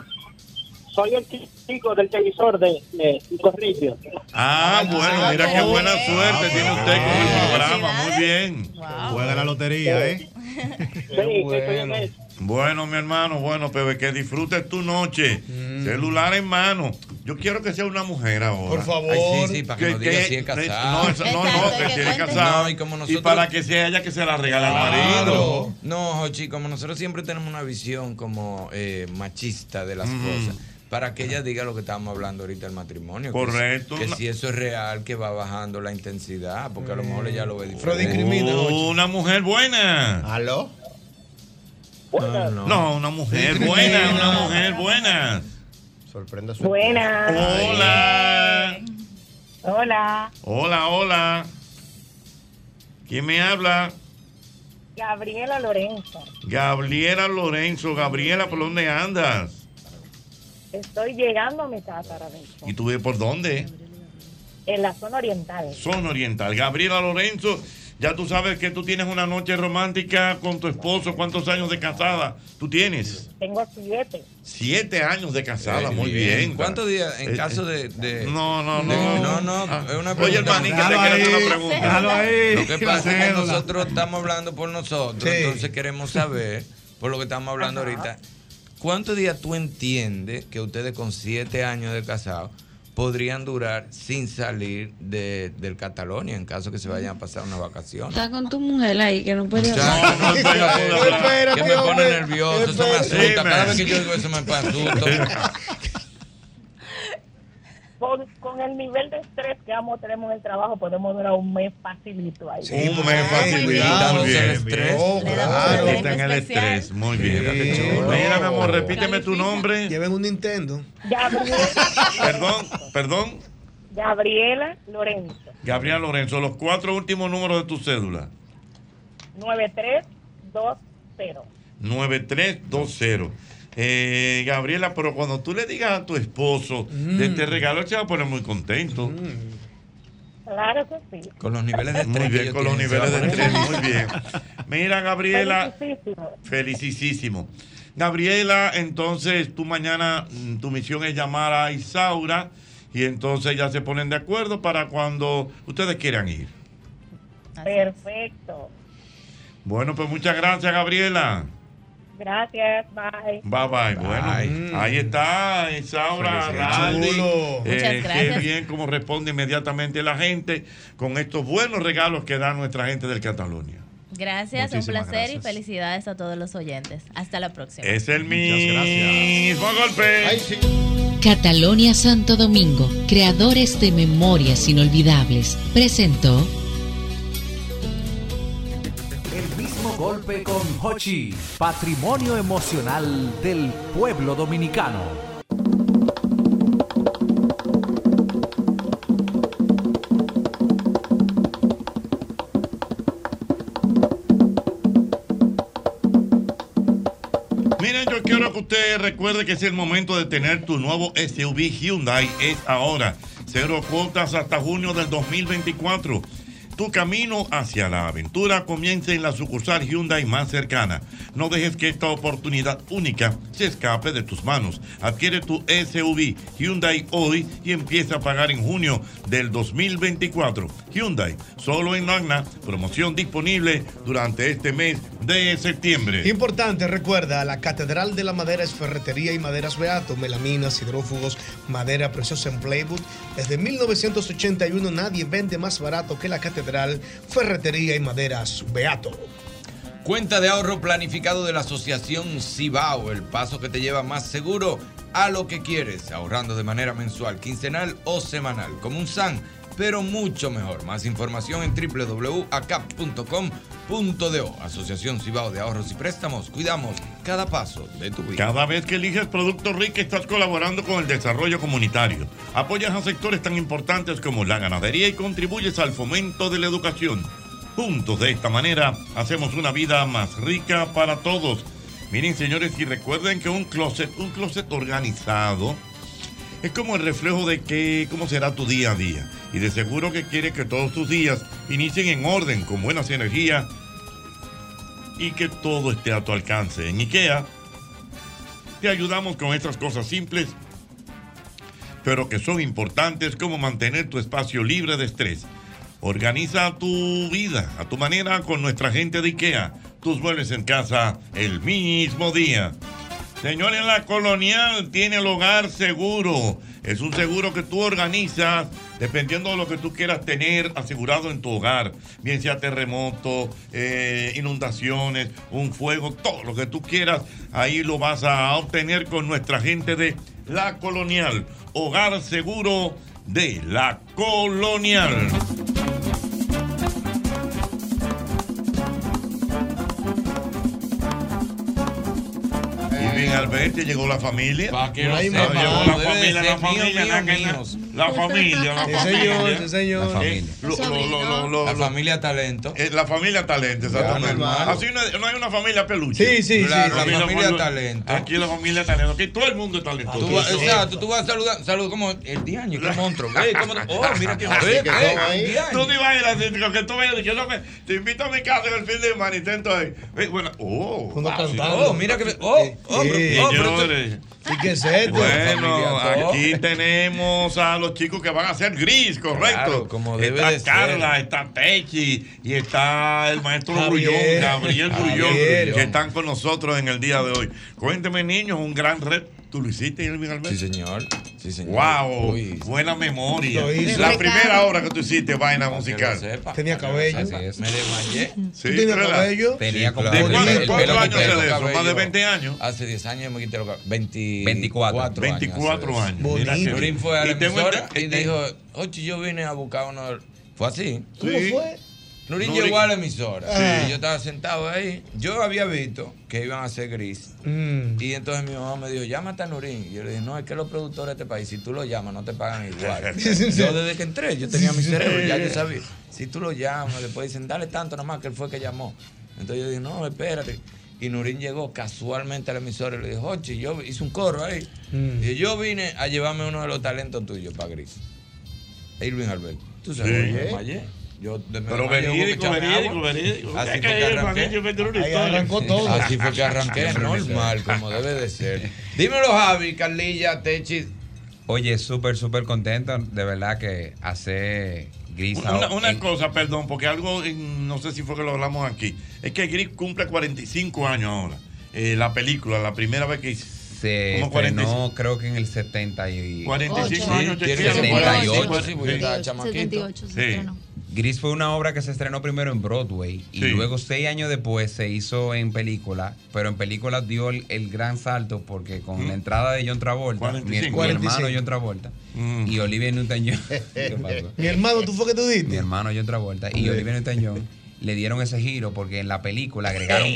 Soy el chico del televisor de, de Corrillo. Ah, bueno, mira qué buena suerte tiene usted con el programa, muy bien. Juega la lotería, ¿eh? Bueno, mi hermano, bueno, Pepe, que disfrutes tu noche. Celular en mano. Yo quiero que sea una mujer ahora. Por favor. Ay, sí, sí, para que nos diga si es casado. No, eso- no, no, que que si es. No, y como Y nosotros- para que sea ella que se la regale al marido. Claro. No, Jochi, como nosotros siempre tenemos una visión como eh, machista de las Mm. cosas, para que ella diga lo que estábamos hablando ahorita del matrimonio. que Correcto. Que, si eso es real, que va bajando la intensidad, porque a lo mejor ella lo ve diferente. Una mujer buena. ¿Aló? No, una mujer buena, una mujer buena. Sorprenda su Buenas. Hola. Hola, Hola, hola. ¿Quién me habla? Gabriela Lorenzo. Gabriela Lorenzo. Gabriela, ¿por dónde andas? Estoy llegando a mi casa ahora mismo, ¿Y tú ves por dónde? en la zona oriental. Zona Oriental. Gabriela Lorenzo, ya tú sabes que tú tienes una noche romántica con tu esposo. ¿Cuántos años de casada tú tienes? Tengo siete. Siete años de casada, Eh, muy bien. bien. ¿Cuántos días en Eh, caso eh, de, de- No, no, de- no. no, no, es una Oye, el pregunta. maní que te quiere hacer una pregunta. Déjalo ahí. Lo que pasa es que nosotros estamos hablando por nosotros, Sí. entonces queremos saber, por lo que estamos hablando ahorita, ¿cuántos días tú entiendes que ustedes con siete años de casado podrían durar sin salir de, del Catalonia en caso que se vayan a pasar una vacación? Está con tu mujer ahí que no puede Muchacho, no, espérate, que me pone nervioso, eso me asusta. Cada vez que yo digo eso me asusto. Con, con el nivel de estrés que ambos tenemos en el trabajo, podemos durar un mes facilito ahí. un mes facilito. Muy bien, el estrés. Claro, un quitan el estrés. Muy bien. Sí. Mira, mi amor, repíteme tu nombre. Lleven un Nintendo. Gabriela, Perdón, perdón. Gabriela Lorenzo, Gabriela Lorenzo, los cuatro últimos números de tu cédula. 9320. 9320. Eh, Gabriela, pero cuando tú le digas a tu esposo de Mm. este regalo, él se va a poner muy contento. Claro que sí. Con los niveles de estrés. Muy bien, con los niveles de estrés, muy bien. Mira, Gabriela, Felicísimo. felicísimo. Gabriela, entonces tú mañana, mm, tu misión es llamar a Isaura y entonces ya se ponen de acuerdo para cuando ustedes quieran ir. Perfecto. Bueno, pues muchas gracias, Gabriela. Gracias. Bye. Bye bye. Bueno, ahí está Isaura. Chulo. Eh, Muchas Qué bien cómo responde inmediatamente la gente con estos buenos regalos que da nuestra gente del Cataluña. Gracias, un placer y felicidades a todos los oyentes. Hasta la próxima. Es el mismo golpe. Catalonia Santo Domingo, creadores de memorias inolvidables, presentó golpe con Hochi, patrimonio emocional del pueblo dominicano. Miren, yo quiero que usted recuerde que es el momento de tener tu nuevo SUV Hyundai. Es ahora. Cero cuotas hasta junio del 2024. Tu camino hacia la aventura comienza en la sucursal Hyundai más cercana. No dejes que esta oportunidad única se escape de tus manos. Adquiere tu SUV Hyundai hoy y empieza a pagar en junio del 2024. Hyundai, solo en Magna, promoción disponible durante este mes de septiembre. Importante, recuerda, la Catedral de la Madera es ferretería y maderas Beato, melaminas, hidrófugos, madera preciosa en Playwood. Desde 1981 nadie vende más barato que la Catedral, ferretería y maderas Beato. Cuenta de ahorro planificado de la Asociación Cibao, el paso que te lleva más seguro a lo que quieres, ahorrando de manera mensual, quincenal o semanal, como un SAN, pero mucho mejor. Más información en www.acap.com.do. Asociación Cibao de Ahorros y Préstamos. Cuidamos cada paso de tu vida. Cada vez que eliges Producto Rica estás colaborando con el desarrollo comunitario. Apoyas a sectores tan importantes como la ganadería y contribuyes al fomento de la educación. Juntos de esta manera hacemos una vida más rica para todos. Miren señores y recuerden que un closet, un closet organizado es como el reflejo de que, cómo será tu día a día. Y de seguro que quieres que todos tus días inicien en orden, con buenas energías y que todo esté a tu alcance. En IKEA te ayudamos con estas cosas simples, pero que son importantes como mantener tu espacio libre de estrés. Organiza tu vida a tu manera con nuestra gente de IKEA. Tus muebles en casa el mismo día. Señores, la colonial tiene el hogar seguro. Es un seguro que tú organizas dependiendo de lo que tú quieras tener asegurado en tu hogar. Bien sea terremoto, eh, inundaciones, un fuego, todo lo que tú quieras. Ahí lo vas a obtener con nuestra gente de La Colonial. Hogar seguro de La Colonial. Alberto, llegó la familia. Que llegó la familia, ser la mío, familia, mío, la, familia, la Sí, familia. señor, sí, señor. Eh, La familia. lo- lo- lo- lo- lo- La lo- familia talento. eh, la familia talento, exactamente. normal. Así no, no hay una familia peluche. Sí, sí, sí, La, sí. La familia pelu- talento. Aquí la familia talento. Aquí todo el mundo es talentoso. Tú vas, exacto, tú vas a saludar, salud como el diaño, qué monstruo. Ey, ¿cómo te- oh, mira qué que diaño. Tú te así, que que tú vayas, que no me- te invito a mi casa en el fin de semana y intento ahí. Eh, Bueno, oh. Oh, mira que. Oh, oh, pero- oh, pero tú- Señores. ¿Y qué es esto? Bueno, Familia, aquí tenemos a los chicos que van a hacer gris, correcto. Claro, como debe está de ser. Carla, está Techi y está el maestro Javier. Grullón, Gabriel Grullón, que están con nosotros en el día de hoy. Cuénteme, niños, un gran reto. ¿Tú lo hiciste, Elvin Alberto? Sí, señor. Sí, señor. Wow, Uy. buena memoria. La Me primera hora que tú hiciste vaina musical. Tenía cabello. Así es. Me desmayé. Sí, ¿Tú tenías ¿verdad? cabello? Tenía como ¿De cuántos- años de eso? ¿Más de cabello. 20 años? Hace 10 años me quité los cabellos. 24. 24 años. Bonito. Nurín fue a la Y y dijo, oye, yo vine a buscar uno. Fue así. ¿Cómo fue? Nurín Nurín. llegó a la emisora. Sí. Y yo estaba sentado ahí. Yo había visto que iban a hacer gris. Mm. Y entonces mi mamá me dijo, llámate a Nurín. Y yo le dije, no, es que los productores de este país, si tú lo llamas, no te pagan igual. yo desde que entré, yo tenía mi cerebro, ya yo sabía. Si tú lo llamas, después dicen, dale tanto nomás, que él fue que llamó. Entonces yo dije, no, espérate. Y Nurín llegó casualmente a la emisora y le dijo, Ochi, yo hice un coro ahí. Y yo vine a llevarme uno de los talentos tuyos para Gris. Irving Albert. Tú sabes, Sí. Yo de- Pero verídico, verídico, verídico. Así fue que arranqué. Arrancó todo. Así fue que arranqué, normal, como debe de ser. Dímelo, Javi, Carlilla, Techi. Oye, súper, súper contento. De verdad que hace Gris Una, ahora- una en- cosa, perdón, porque algo, no sé si fue que lo hablamos aquí, es que Gris cumple 45 años ahora. Eh, la película, la primera vez que hice. se como 45. estrenó creo que en el 70 y... 45 Sí, años, tiene chequea, 78. sí, porque estaba chamaquito. 78 se Sí. estrenó. Gris fue una obra que se estrenó primero en Broadway y Sí. luego seis años después se hizo en película, pero en película dio el, el gran salto porque con la entrada de John Travolta, mi, mi 45. hermano John Travolta y Olivia Newton-John. Mi hermano, ¿tú fue que tú diste? mi hermano John Travolta y. Olivia Newton-John le dieron ese giro porque en la película agregaron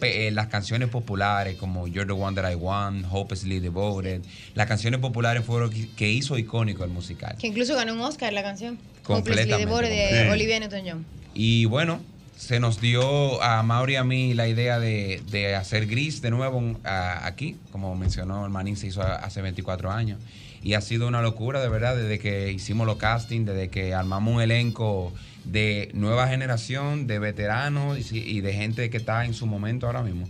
pe- eh, las canciones populares como You're the One That I Want, Hopelessly Devoted. Las canciones populares fueron que, que hizo icónico el musical. Que incluso ganó un Oscar la canción. Completamente, Hopelessly Devoted de. Olivia Newton-John. Y bueno, se nos dio a Mauri y a mí la idea de, de hacer Gris de nuevo a- aquí, como mencionó el Manín, se hizo a- hace 24 años. Y ha sido una locura, de verdad, desde que hicimos los castings, desde que armamos un elenco de nueva generación, de veteranos y, de gente que está en su momento ahora mismo.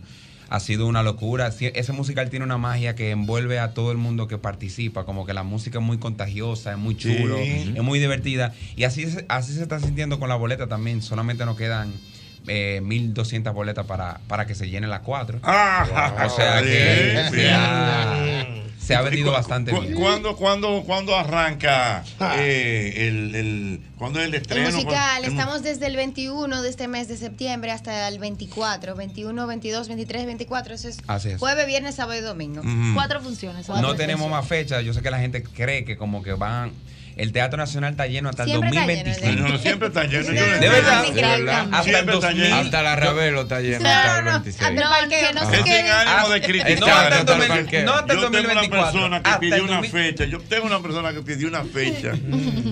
Ha sido una locura. Ese musical tiene una magia que envuelve a todo el mundo que participa. Como que la música es muy contagiosa, es muy chulo, Sí. es muy divertida. Y así, se- así se está sintiendo con la boleta también. Solamente nos quedan eh, 1200 boletas para, para que se llenen las cuatro. Ah, o sea que bien, se bien. Se ha ¿Y vendido cu- bastante cu- bien. ¿Cuándo, cuándo, cuándo arranca eh, el, el, cuándo es el El estreno? musical, El mu- estamos desde el 21 de este mes de septiembre hasta el 24. 21, 22, 23, 24. Eso es Así es. jueves, viernes, sábado y domingo. Cuatro funciones. No tenemos más fechas. Yo sé que la gente cree que como que van... El Teatro Nacional está lleno hasta Siempre el está lleno, 2025. No, no, siempre está lleno. No, no, De verdad, de verdad. Hasta el Siempre está 2000. lleno. Hasta la Ravelo está lleno No, hasta el no, no, 26. no, parqueo, no se Es sin queden. ánimo de Eh, criticar. no, hasta el Hasta 2000, parqueo. no, hasta el Yo tengo una 2024, persona que hasta pidió el una 2000. fecha. Yo tengo una persona que pidió una fecha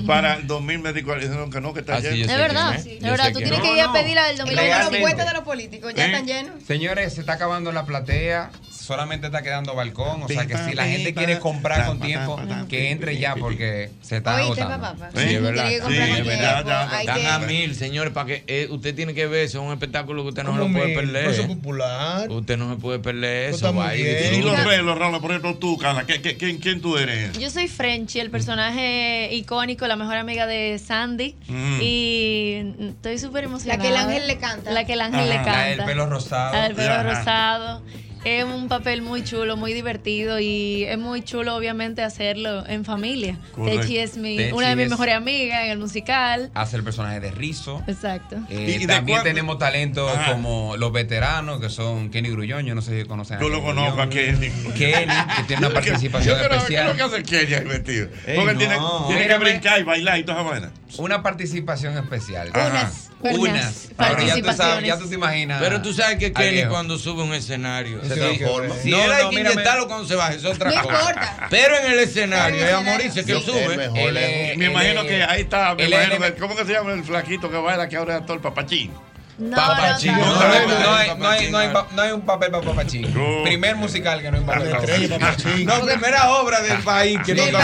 para el 2024. Dijeron que no, que está lleno. Es verdad, es verdad. Tú tienes que ir a pedir domingo. Como los Realmente. puestos de los políticos, ya ¿Eh? están llenos. Señores, se está acabando la platea, solamente está quedando balcón, o sea que si la gente quiere comprar con tiempo, que entre ya porque se está agotando. papá. Sí, es verdad. Sí, verdad, que- a mil, señores, para que eh, usted tiene que ver eso, es un espectáculo que usted no se ¿Cómo lo puede perder. Eso es popular. Usted no se puede perder Eso eso. y los relos, Raúl, por ejemplo, tú, Carla, ¿qué- qué- quién, quién tú eres? Yo soy Frenchy, el personaje icónico, la mejor amiga de Sandy. Mm. Y estoy súper emocionada. La que el ángel le canta. La que el ángel le canta. La del pelo rosado. La del pelo rosado. Es un papel muy chulo, muy divertido y es muy chulo obviamente hacerlo en familia. Correcto. Techi es mi, Techi una de mis es- mejores amigas en el musical. Hace el personaje de Rizo. Exacto. Eh, ¿Y también tenemos talentos Ajá. como los veteranos, que son Kenny Grullón, yo no sé si conocen a Yo lo conozco a. Kenny. Kenny, que tiene una participación Yo creo- especial. ¿Qué es lo que hace Kenny ahí metido? Ey, Porque no. tiene, tiene que brincar y bailar y toda esa vaina. Una participación especial. Ajá. Unas. Unas Ahora ya tú sabes, participaciones. ya tú te imaginas. Pero tú sabes que viejo. cuando sube a un escenario Se sí. transforma. no, Si no, él hay que inyectarlo cuando se baje, eso es otra No cosa. importa. Pero en el escenario, es a morirse que sube. mejor Me imagino que ahí está, me imagino ¿cómo que se llama el flaquito que baila que ahora es actor Papachín? No, no, No, no, no, hay- no, no hay, no, no hay- no hay pa- no hay un papel para Papachín. No. Primer musical que no hay un papel para papachín. No, primera obra del país que no está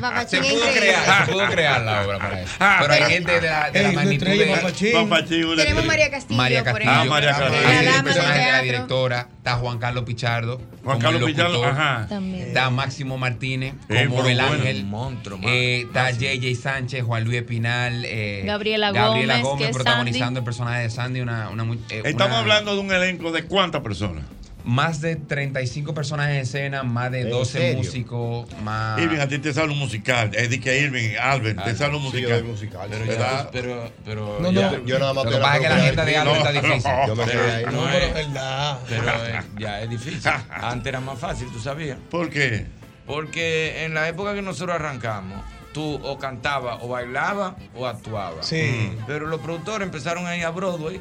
Papachín Se pudo crear, se pudo crear la obra para eso. Ah, Pero hay gente de la, de la magnitud de papachín. Papachín, una Tenemos. María Castillo, María Castillo. Ah. María Castillo. el personaje de la directora. Está Juan Carlos Pichardo. Juan como Carlos Pichardo, ajá. También. Está Máximo Martínez como el ángel. monstruo. Eh, está JJ Sánchez, Juan Luis Espinal. eh, Gabriela Gabriela Gómez, Gómez que es protagonizando el personaje de Sandy. Una, una, muy- eh, Estamos una- hablando de un elenco de cuántas personas. Más de 35 personas en escena, más de ¿En 12 serio? músicos, más. Irving, a ti te sale un musical. Es de que Irving, Albert, te sale un Sí, yo musical. musical. Pero, ¿Verdad? ya, pero, pero, No, ya- no, Yo nada más Lo que pasa es que la gente de clima. Albert está difícil. Yo me Pero- ahí. no No, es- pero es verdad. pero eh, ya es difícil. Antes era más fácil, tú sabías. ¿Por qué? Porque en la época que nosotros arrancamos, tú o cantabas o bailabas o actuabas. Sí. Pero los productores empezaron a ir a Broadway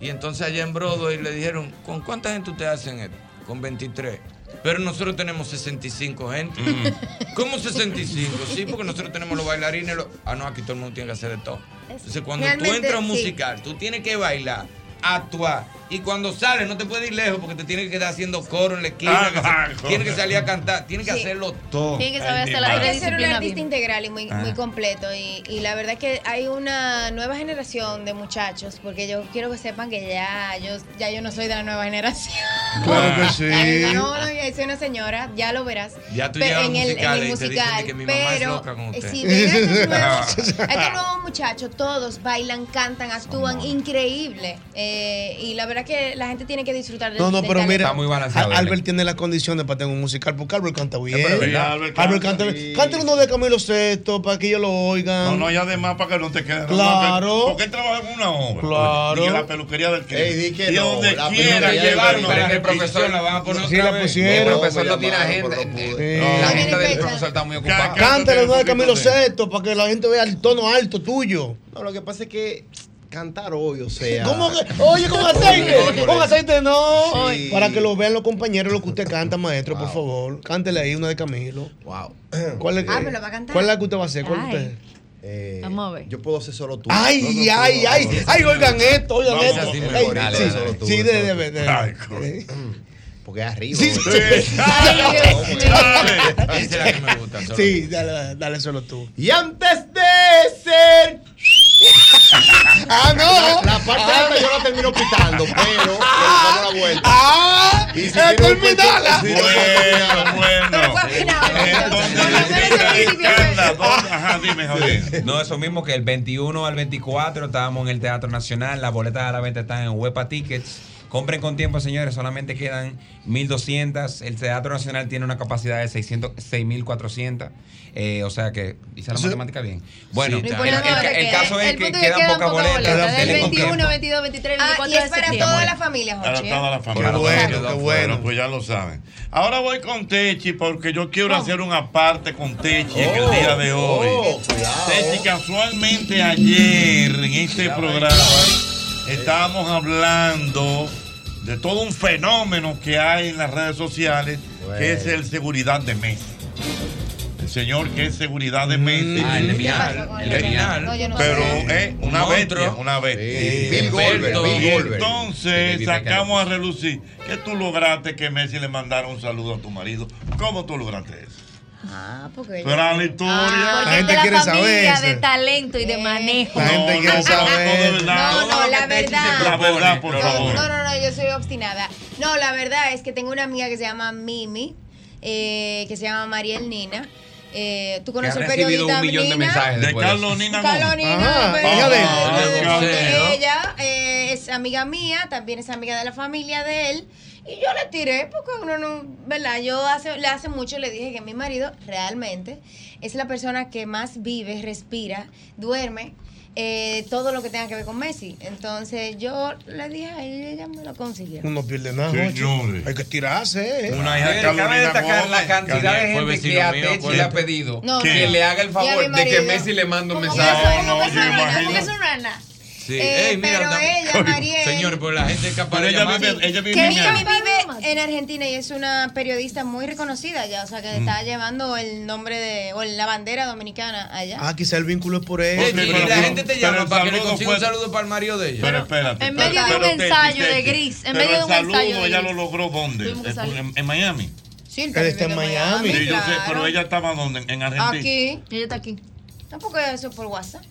y entonces allá en Broadway le dijeron, ¿con cuánta gente ustedes hacen esto? Con 23. Pero nosotros tenemos 65 gente. ¿Cómo 65? Sí, porque nosotros tenemos los bailarines. los- Ah, no, aquí todo el mundo tiene que hacer de todo. Entonces, cuando tú entras a un sí. musical, tú tienes que bailar, actuar. Y cuando sale no te puedes ir lejos porque te tienes que quedar haciendo coro en la esquina. Ah, que se- tienes que salir a cantar, tienes que Sí. hacerlo todo. Hay que ser un artista integral y muy, Ah. muy completo. Y, y la verdad que hay una nueva generación de muchachos, porque yo quiero que sepan que ya yo, ya yo no soy de la nueva generación. Claro que sí. No, no, ya soy una señora, ya lo verás. Ya tú Pero en el, en el musical. de que mi mamá es pero loca con usted. si ven a estos nuevos, estos nuevos muchachos, todos bailan, cantan, actúan increíble. Eh, y la verdad que la gente tiene que disfrutar de No, no, del pero talento. mira, Al- Albert tiene las condiciones para tener un musical, porque Albert canta bien. pero es verdad, Albert Albert canta canta bien. bien. Cántale uno de Camilo Sesto para que ellos lo oigan. No, no, y además para que no te quede. Claro. Porque él trabaja en una obra. Claro. Y en la peluquería del Cristo. Ey, di que y no, donde la quiera peluquería llevar del Pero es que el profesor la van a poner Sí, otra la vez. pusieron. El profesor no tiene agenda. Eh, La agenda del profesor está muy ocupada. Cántale uno de Camilo Sesto para que la gente vea el tono alto tuyo. No, lo que pasa es que cantar hoy, o sea. ¿Cómo que? Oye, con aceite. Con aceite no. Sí. Para que lo vean los compañeros lo que usted canta, maestro, por favor. Cántele ahí una de Camilo. Wow. ¿Cuál es, Ah, me lo va a cantar. ¿Cuál es la que usted va a hacer? ¿Cuál Ay. usted? Eh, Vamos a ver. Yo puedo hacer solo tú. Ay, No, no, ay, no, ay, no, ay, no. oigan esto, oigan esto. así Ay. Dale, sí, solo tú, sí, tú. de, de- Ay, eh. Porque es arriba. Sí, sí, sí. Esa es la que me gusta. solo. Sí, dale, dale solo tú. Y antes de ser. Ah, no. La, la parte Ah. alta yo la termino pitando, pero le damos la vuelta. ¡Ah! Y si ¡Es tiene un terminala! si- Bueno, Ajá, dime, Javier. No, eso mismo que el 21 al 24 estábamos en el Teatro Nacional. Las boletas a la venta están en Huepa Tickets. Compren con tiempo, señores. Solamente quedan 1.200. El Teatro Nacional tiene una capacidad de 600, 6.400. Eh, o sea que hice la Sí. matemática bien. Bueno, Sí. el, caso es el que que quedan pocas boletas. Denle Del con 21, tiempo. 22, 23, Ah, 24 y es para toda la familia, Para Jochi. ¿eh? toda la familia. Qué bueno, qué Bueno, bueno. pues ya lo saben. Ahora voy con Techi porque yo quiero hacer una parte con Techi en el Oh, día de hoy. oh. Techi, casualmente ayer en este programa estábamos hablando de todo un fenómeno que hay en las redes sociales, que es el seguridad de Messi. El señor que es seguridad de Messi. Ah, el de ¿Qué Mial, el Mial. No, yo no Pero es una Un bestia, una bestia. Sí, Bill Goldberg, Experto. Bill Y Goldberg. entonces sacamos a relucir que tú lograste que Messi le mandara un saludo a tu marido. ¿Cómo tú lograste eso? Ah, porque Pero la historia. Porque La es gente de quiere la saber eso. de talento y de manejo. La gente quiere no, saber. de verdad. No, no, la verdad. La verdad, por No, favor. no, no, no, yo soy obstinada. No, la verdad es que tengo una amiga que se llama Mimi, eh, que se llama Mariel Nina. Eh, ¿Tú conoces el recibido periodista un millón de Nina? mensajes De Carlos. Nina Carlos. Nina, Ajá, pero- hija de- Ah, de- de boxeo. ella eh, es amiga mía, también es amiga de la familia de él. Y yo le tiré porque uno no, ¿verdad? Yo hace, le hace mucho le dije que mi marido realmente es la persona que más vive, respira, duerme. eh, todo lo que tenga que ver con Messi. Entonces yo le dije a ella y ella me lo consiguió. Uno pierde nada. Señores. Hay que tirarse. ¿eh? Una hija de Cabe destacar la cantidad de gente que a Techi le ha pedido No, que no. le haga el favor de que. Messi le mande un ¿Cómo que mensaje. Sí, Eh, ey, mira, pero ella, Mariel- Señores, pero la gente es capaz de ella vive, ella vive Que Miami. vive en Argentina y es una periodista muy reconocida ya, o sea Mm. que está llevando el nombre de, o la bandera dominicana allá. Ah, quizá el vínculo es por eso. Ok, y pero- la gente te llama el para que le saludo consiga un fue- saludo para el marido de ella. Pero espérate. en medio de un ensayo de. Gris, en medio de el un ensayo saludo de ella lo logró ¿dónde? En- Miami. Sí, Él está en Miami. Sí, yo sé, pero ella estaba donde? En Argentina. Aquí. Ella está aquí. Tampoco es eso por WhatsApp.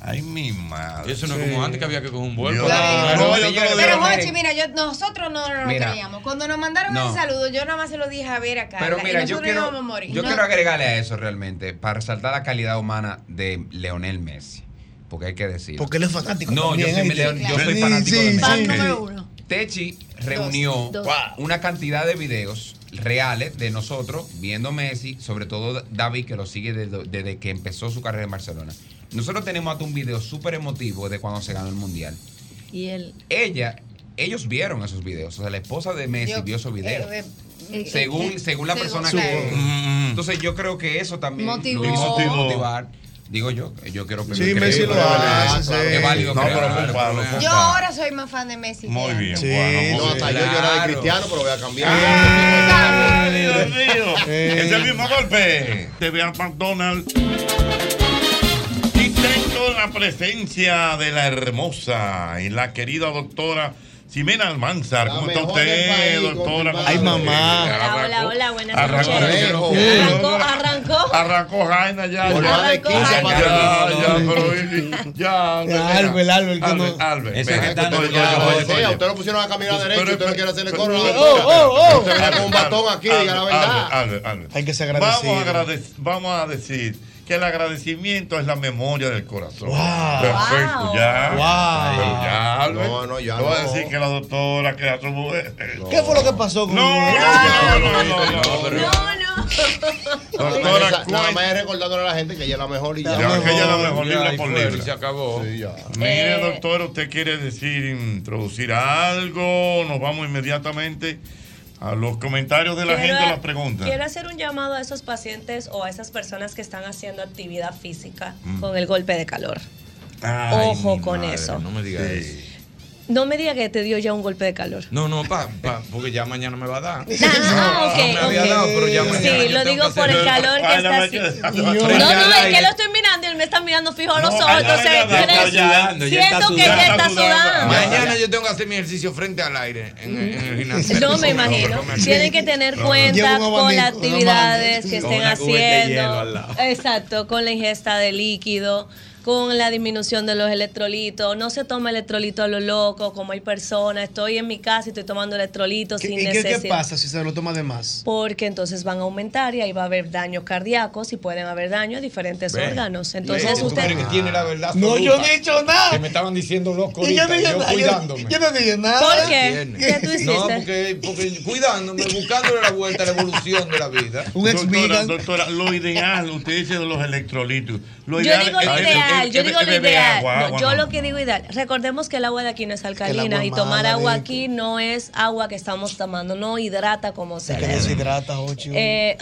Ay, mi madre. Eso no es como antes que había que coger un. Claro. No, yo digo. Pero. Mochi, mira, yo, nosotros no, no lo Mira. creíamos. Cuando nos mandaron No. el saludo, yo nada más se lo dije a ver acá. Pero mira, yo quiero, íbamos a morir. yo No. quiero agregarle a eso realmente, para resaltar la calidad humana de Leonel Messi. Porque hay que decir. Porque él es fanático. No, yo soy, ¿eh? Leon- yo soy fanático sí, de Messi. Fan sí. número uno. Techi reunió Dos. una cantidad de videos reales de nosotros viendo Messi, sobre todo David, que lo sigue desde, desde que empezó su carrera en Barcelona. Nosotros tenemos hasta un video súper emotivo de cuando se ganó el Mundial. Y él. Ella, ellos vieron esos videos. O sea, la esposa de Messi Yo- vio esos videos. eh, eh, según, según la según- persona sí. que. Mm, Entonces yo creo que eso también Motivó. lo hizo Motivó. motivar. Digo yo, yo quiero Sí, creer Messi que- lo hace, sí. Es válido No, pero un Yo ahora soy más fan de Messi. Muy bien, Sí, bueno, muy No, hasta yo, yo era de cristiano, pero voy a cambiar. Ay, Dios mío. Eh. Es el mismo golpe. Te ve a McDonald's. La presencia de la hermosa y la querida doctora Ximena Almanzar. ¿Cómo está usted, país, doctora? Ay, mamá. Arrancó- Hola, hola, buenas Arrancó, noches. arrancó, Arrancó, arrancó. arrancó Jaina ya. Ya. 15 ya, ya, ya, pero ya. Albert, Albert, Albert, Albert, Ese que está oye, usted lo pusieron a caminar derecho, Pero- usted no quiere hacerle coro Oh, oh, oh. Usted venía con un batón aquí, diga la verdad. Hay que ser Vamos a, agradecido. agradec- vamos a decir que el agradecimiento es la memoria del corazón. Wow. Perfecto, Wow. ya. Wow. Pero ya. No, no, ya No voy a no. decir que la doctora, que la mujer. ¿Qué fue lo que pasó con No, no, no, no, no, no. No, no. Doctora, Nada más recordándole a la gente que ella es la mejor y ya. Ya, que ella es la mejor y por y se acabó. Sí, ya. Mire, Eh. doctor, ¿usted quiere decir, introducir algo? Nos vamos inmediatamente a los comentarios de la Quiero- gente, las preguntas. Quiero hacer un llamado a esos pacientes o a esas personas que están haciendo actividad física Mm. con el golpe de calor. Ay, Ojo con madre, eso. No me digas eso. No me diga que te dio ya un golpe de calor. No, no, pa, pa, porque ya mañana me va a dar. Ah, ok, No me había dado, pero ya mañana Sí, lo digo por el calor que Ay, está así. No, no, es que lo estoy mirando y él me está mirando fijo a los No, ojos. Entonces, siento que ya está sudando. Mañana yo tengo que hacer mi ejercicio frente al aire en, en el gimnasio. No me imagino. Tienen que tener cuenta con las actividades que estén haciendo. Exacto, con la ingesta de líquido, con la disminución de los electrolitos. No se toma electrolito a lo loco, como hay personas. Estoy en mi casa y estoy tomando electrolitos ¿Qué- sin ¿Y qué, necesidad. qué pasa si se lo toma de más? Porque entonces van a aumentar y ahí va a haber daños cardíacos y pueden haber daños a diferentes órganos. Entonces ¿tú usted... que tiene la verdad No, absoluta? yo no he dicho nada. Que me estaban diciendo loco Y yo no dije yo nada. Yo, cuidándome. yo no dije nada. ¿Por qué? ¿Qué tú hiciste? No, porque, porque cuidándome, buscándole la vuelta a la evolución de la vida. Un Doctora, doctora, lo ideal, usted dice de los electrolitos. Lo Yo ideal digo lo es- ideal, yo digo lo ideal. No, yo lo que digo ideal. Recordemos que el agua de aquí no es alcalina y tomar agua aquí no es agua que estamos tomando, no hidrata como se debe. deshidrata, Ochi. Eh,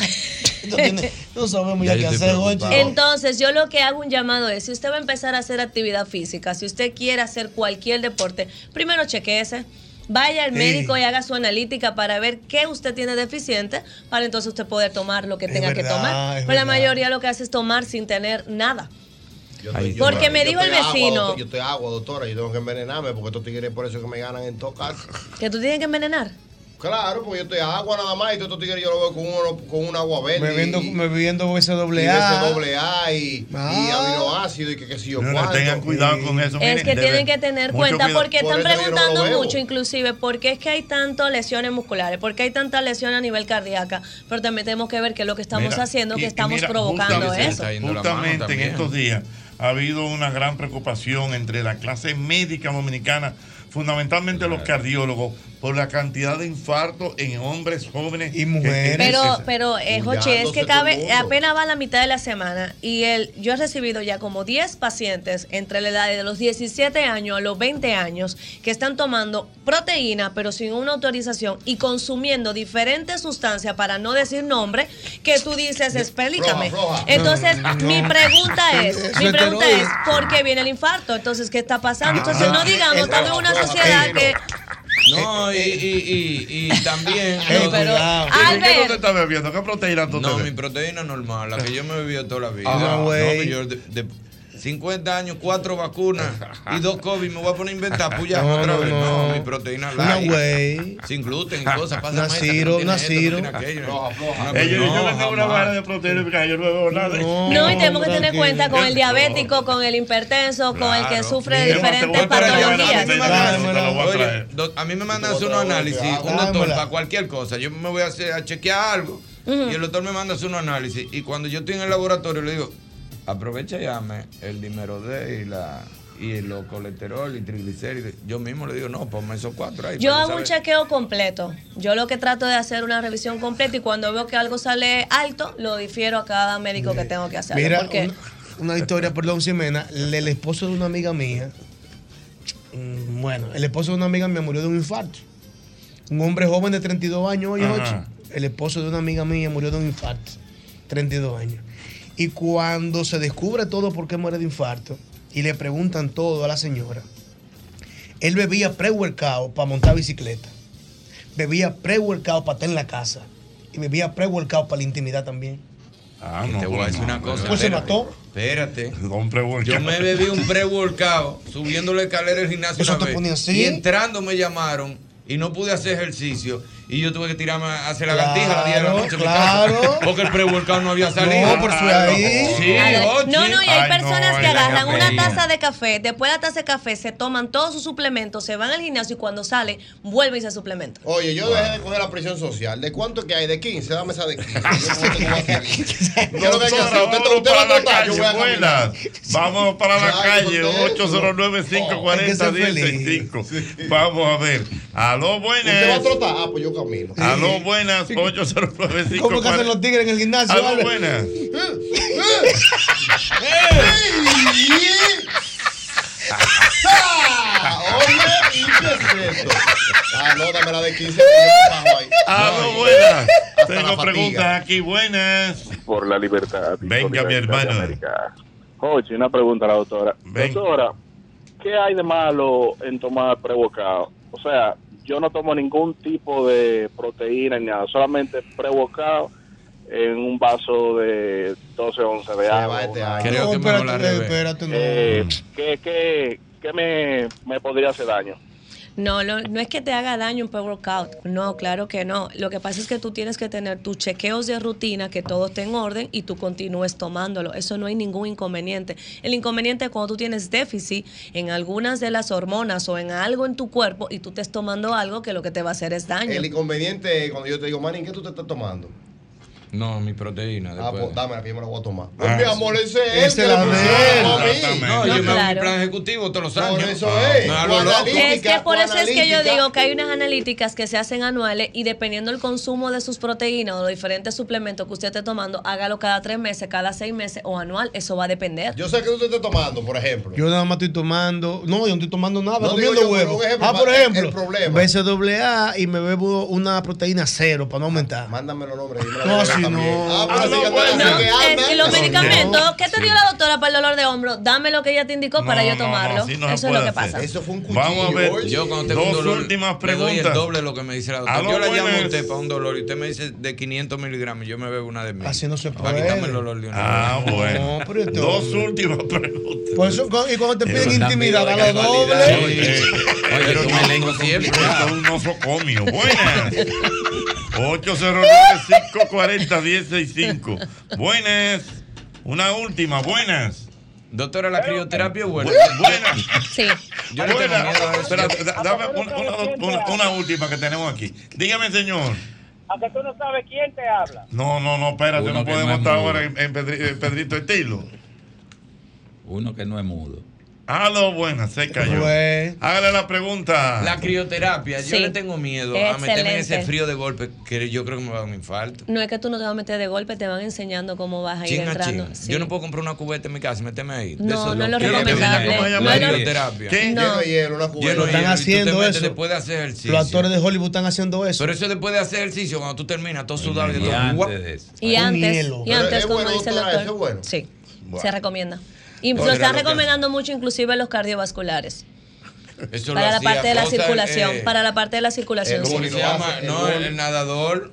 no, sabemos Ya qué hacer, Ochi. entonces, yo lo que hago un llamado es, si usted va a empezar a hacer actividad física, si usted quiere hacer cualquier deporte, primero chequeese. Vaya al Sí. médico y haga su analítica para ver qué usted tiene deficiente, para entonces usted poder tomar lo que Es tenga que tomar. Pero la mayoría lo que hace es tomar sin tener nada. Estoy- Porque yo- me yo dijo el agua, vecino. yo estoy agua, doctora. Yo tengo que envenenarme porque estos tigres por eso que me ganan en tocar. Que tú tienes que envenenar. Claro, porque yo estoy agua nada más y todos estos tigres yo lo veo con, uno, con un agua verde. Bebiendo, y, bebiendo y SAA. doble A y, Ah. y aminoácido y que qué sé yo Señores, cuánto. tengan cuidado con eso. Es miren, que tienen que tener cuenta cuidado. porque Por están no preguntando mucho, inclusive, por qué es que hay tantas lesiones musculares, por qué hay tanta lesión a nivel cardíaca, pero también tenemos que ver qué es lo que estamos Mira, haciendo, y- que estamos mira, provocando justamente- eso. Justamente en estos días ha habido una gran preocupación entre la clase médica dominicana, fundamentalmente los cardiólogos, por la cantidad de infartos en hombres jóvenes Y mujeres. Pero, pero, eh, Jochi, es que cabe, apenas va la mitad de la semana y el, yo he recibido ya como 10 pacientes entre la edad de los 17 años a los 20 años que están tomando proteína, pero sin una autorización y consumiendo diferentes sustancias, para no decir nombre, que tú dices, explícame. Entonces, mi pregunta es, Eso mi pregunta es, ¿por qué viene el infarto? Entonces, ¿qué está pasando? Entonces, Ah, no digamos, el- estamos en una sociedad que... No, y, y, y, y también. Ey, lo- pero- cuidado. ¿Y ¿Qué tú te estás bebiendo? ¿Qué proteína tú te No, mi proteína normal, la que yo me he bebido toda la vida. Ah, no, yo de, de 50 años, cuatro vacunas y dos COVID, me voy a poner a inventar puya No, otra no, vez. no. No, mi proteína Una light. güey. Sin gluten y cosas. Pasa Una Ciro, una Ciro. Yo, No, tengo una vara de proteína porque yo no bebo nada. No, y tenemos que tener cuenta con el diabético, con el hipertenso, con el que sufre de diferentes una patologías. a mí me mandan hacer un botas la análisis, un doctor, para cualquier cosa. Yo me voy a, hacer, a chequear algo y el doctor me manda a hacer un análisis. Y cuando yo estoy en el laboratorio, le digo, aprovecha y llame el dímero D y la y los colesterol y triglicéridos. Yo mismo le digo, no, ponme esos cuatro ahí. Yo hago un saber". chequeo completo. Yo lo que trato de hacer una revisión completa y cuando veo que algo sale alto, lo difiero a cada médico que tengo que hacerlo. Mira, una, una historia, perdón, Ximena. El, el esposo de una amiga mía, mm, bueno, el esposo de una amiga mía murió de un infarto. Un hombre joven de 32 años, Ajá. Jochi, El esposo de una amiga mía murió de un infarto. 32 años. Y cuando se descubre todo por qué muere de infarto y le preguntan todo a la señora, él bebía pre-workout para montar bicicleta. Bebía pre-workout para estar en la casa. Y bebía pre-workout para la intimidad también. Ah, Y no, te voy a pues decir no, una cosa. Pues se mató. Espérate. Un. Yo me bebí un pre-workout subiendo la escalera del gimnasio Eso una te vez. ponía así. Y entrando me llamaron y no pude hacer ejercicio. Y yo tuve que tirarme a hacer lagartija a las 10 de la Claro, noche claro. Porque el pre-workout no había salido. No, pero fue ahí. Sí, Claro. oye. No, no, y hay Ay, personas no, que la agarran una taza de café, después de la taza de café se toman todos sus suplementos, se van al gimnasio y cuando salen vuelven y se suplementan. Oye, yo dejé de coger la presión social. ¿De cuánto que hay? ¿De 15? Dame esa de 15. Yo no sé cómo va a salir. ¿Qué es lo que hay que hacer? Usted, va a para la trotar, yo calle, voy a buenas. Vamos para la calle, contento. Hay que ser 809-540-165. Vamos a ver. Aló, buenas. ¿Usted va a trotar? Ah, pues yo camino. Aló, buenas. 809 ¿Cómo que hacen los tigres en el gimnasio? Aló, Albert? buenas. ¡Ah! Oye, ¿y qué es esto? Ah, no, dame la de 15. que yo me bajo ahí. Aló, buenas. Tengo preguntas aquí, buenas. Por la libertad. Venga, mi hermano. Jochi, una pregunta a la doctora. Doctora, ¿qué hay de malo en tomar prebocado? O sea, yo no tomo ningún tipo de proteína ni nada, solamente prebocado en un vaso de 12 onzas de agua. una- Creo que No, la espérate, espérate, no. Eh, ¿Qué, qué, qué me, me podría hacer daño? No, lo- no es que te haga daño un pre-workout. No, claro que no. Lo que pasa es que tú tienes que tener tus chequeos de rutina, que todo esté en orden y tú continúes tomándolo. Eso no hay ningún inconveniente. El inconveniente es cuando tú tienes déficit en algunas de las hormonas o en algo en tu cuerpo y tú estés tomando algo que lo que te va a hacer es daño. El inconveniente es cuando yo te digo, Manny, ¿qué tú te estás tomando? No, mi proteína. Ah, después. pues dámela que yo me la voy a tomar. Ah, mi amor, ese es Esa él. es la de él. a mí. No, yo me hago mi plan ejecutivo todos los Por años. eso Ah, es. no analítica, Es que por eso es que yo digo que hay unas analíticas que se hacen anuales y dependiendo del consumo de sus proteínas o los diferentes suplementos que usted esté tomando, hágalo cada tres meses, cada seis meses o anual. Eso va a depender. Yo sé que tú te estás tomando, por ejemplo. Yo nada más estoy tomando. No, yo no estoy tomando nada, No, comiendo yo, huevo. ejemplo Ah, por ejemplo, el problema. BCAA y me bebo una proteína cero para no aumentar. Mándame los nombres. No, si también. no. Ah, pero Ah, sí no, No, es andas. que los No, medicamentos, no. ¿qué te dio la doctora para el dolor de hombro? Dame lo que ella te indicó para No, yo no, no, tomarlo. no Eso es lo que pasa. Eso fue un cuchillo. Vamos a ver. Yo cuando tengo Dos un dolor, últimas le doy el preguntas. doble de lo que me dice la doctora. Yo la llamo a usted para un dolor y usted me dice de 500 miligramos y yo me bebo una de mil. Así no se Para puede. quitarme el dolor de una Ah, bueno. No, pero Dos últimas preguntas. Por eso, y cuando te piden Pero intimidad, a lo doble. oye. Me lengo siempre. Un nosocomio. Buenas. 809-540-165. Buenas. Una última. Buenas. Doctora, la crioterapia es buena. Buenas. Sí. Yo tengo Buenas. miedo a eso. Espera, da- dame una, una- una- una última que tenemos aquí. Dígame, señor. Aunque tú no sabes quién te habla. No, no, no, espérate, Uno no que podemos no es estar mudo. ahora en, en Pedri- en Pedrito Estilo. Uno que no es mudo. Aló, buenas, se cayó. Pues, Hágale la pregunta. La crioterapia, yo Sí. le tengo miedo a meterme en ese frío de golpe que yo creo que me va a dar un infarto. No es que tú no te vas a meter de golpe, te van enseñando cómo vas a ir a entrando. Sí. Yo no puedo comprar una cubeta en mi casa y meterme ahí. No, esos no es lo recomendable. ¿Cómo se llama? No lo- crioterapia. ¿Qué? No. Lleno hielo, una Lleno cubeta. de están hielo haciendo eso. después de hacer ejercicio. los actores de Hollywood están haciendo eso. Pero eso después de hacer ejercicio, cuando tú terminas, todo sudado y Y todo. antes de eso. Y antes, hielo. y antes es como bueno, dice el doctora, doctor. eso es bueno. Sí, Bueno. se recomienda. Y lo están recomendando mucho, inclusive los cardiovasculares. Eso Para la parte de la circulación. eh, Para la parte de la circulación. el sí. ¿Cómo se llama? No, el, el nadador.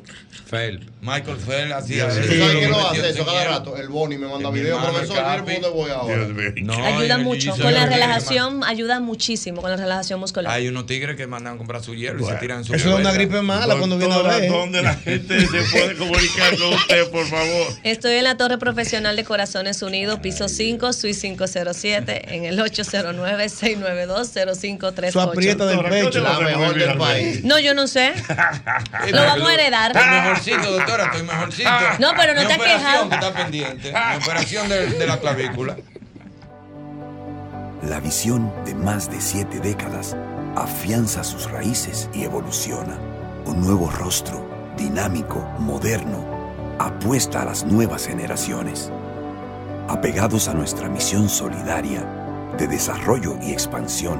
Phelps. Michael Phelps hacía eso. mío. ¿Tú sabes Lo quién lo metió hace eso cada rato? El Boni me manda video. Profesor, por dónde voy ahora. No, Ayuda mucho. Con la relajación, ayuda muchísimo con la relajación muscular. Hay unos tigres que mandan a comprar su hielo y se tiran su Eso es una gripe mala cuando viene a ver. ¿Dónde la gente se puede comunicar con usted, por favor? Estoy en la Torre Profesional de Corazones Unidos, piso 5, suite 507, en el 809-692-0538. Su aprieta del Doctora, ¿qué pecho. La mejor del país. No, yo no sé. Lo vamos a heredar. Estoy mejorcito, doctora, estoy mejorcito. No, pero no Mi te has operación quejado. que está pendiente. Mi operación de, de la clavícula. La visión de más de siete décadas afianza sus raíces y evoluciona. Un nuevo rostro, dinámico, moderno, apuesta a las nuevas generaciones. Apegados a nuestra misión solidaria de desarrollo y expansión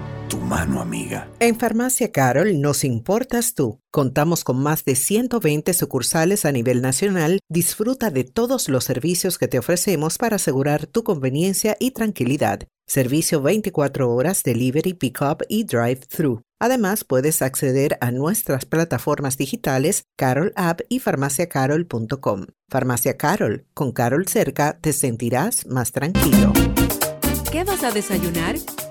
tu mano amiga. En Farmacia Carol nos importas tú. Contamos con más de 120 sucursales a nivel nacional. Disfruta de todos los servicios que te ofrecemos para asegurar tu conveniencia y tranquilidad. Servicio 24 horas, delivery, pickup y drive-thru. Además, puedes acceder a nuestras plataformas digitales Carol App y farmaciacarol.com. Farmacia Carol, con Carol cerca te sentirás más tranquilo. ¿Qué vas a desayunar?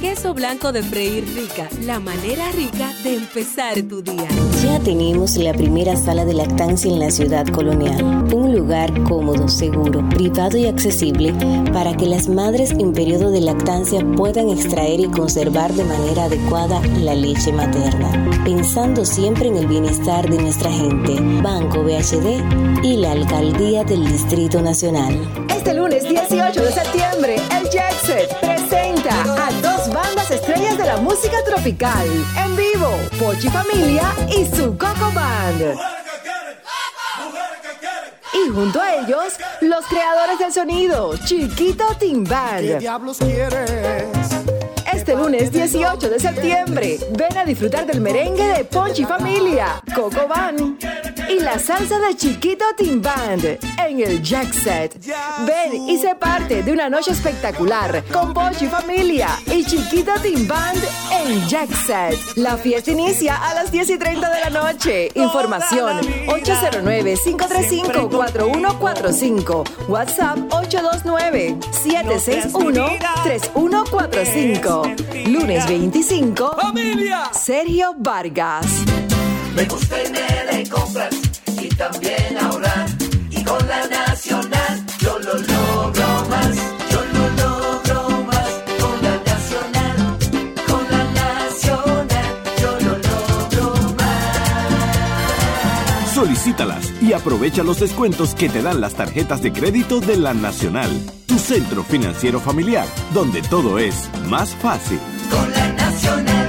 Queso blanco de freír rica, la manera rica de empezar tu día. Ya tenemos la primera sala de lactancia en la ciudad colonial. Un lugar cómodo, seguro, privado y accesible para que las madres en periodo de lactancia puedan extraer y conservar de manera adecuada la leche materna. Pensando siempre en el bienestar de nuestra gente, Banco BHD y la Alcaldía del Distrito Nacional. Este lunes 18 de septiembre, el Jackset presenta a la música tropical. En vivo, Pochi Familia y su Coco Band. Y junto a ellos, los creadores del sonido, Chiquito Team Band. ¿Qué quieres? Este lunes 18 de septiembre, ven a disfrutar del merengue de Ponchi Familia, Coco Van y la salsa de Chiquito Team Band en el Jack Set. Ven y sé parte de una noche espectacular con Ponchi Familia y Chiquito Team Band en Jack Set. La fiesta inicia a las 10 y 30 de la noche. Información 809-535-4145. WhatsApp 829-761-3145. Lunes 25. Sergio Vargas. Me gusta irme de compras y también ahorrar. Más. Solicítalas y aprovecha los descuentos que te dan las tarjetas de crédito de la Nacional, tu centro financiero familiar, donde todo es más fácil.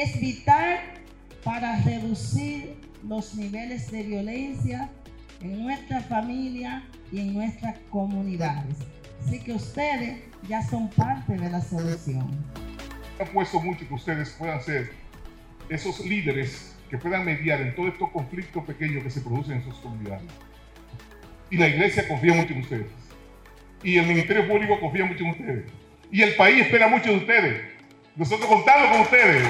Es vital para reducir los niveles de violencia en nuestra familia y en nuestras comunidades. Así que ustedes ya son parte de la solución. Apuesto mucho que ustedes puedan ser esos líderes que puedan mediar en todos estos conflictos pequeños que se producen en sus comunidades. Y la iglesia confía mucho en ustedes. Y el Ministerio Público confía mucho en ustedes. Y el país espera mucho de ustedes. Nosotros contamos con ustedes.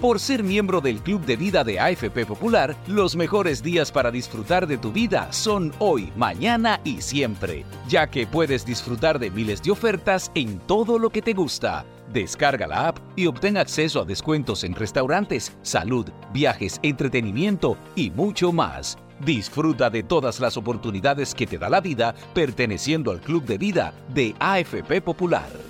Por ser miembro del Club de Vida de AFP Popular, los mejores días para disfrutar de tu vida son hoy, mañana y siempre, ya que puedes disfrutar de miles de ofertas en todo lo que te gusta. Descarga la app y obtén acceso a descuentos en restaurantes, salud, viajes, entretenimiento y mucho más. Disfruta de todas las oportunidades que te da la vida perteneciendo al Club de Vida de AFP Popular.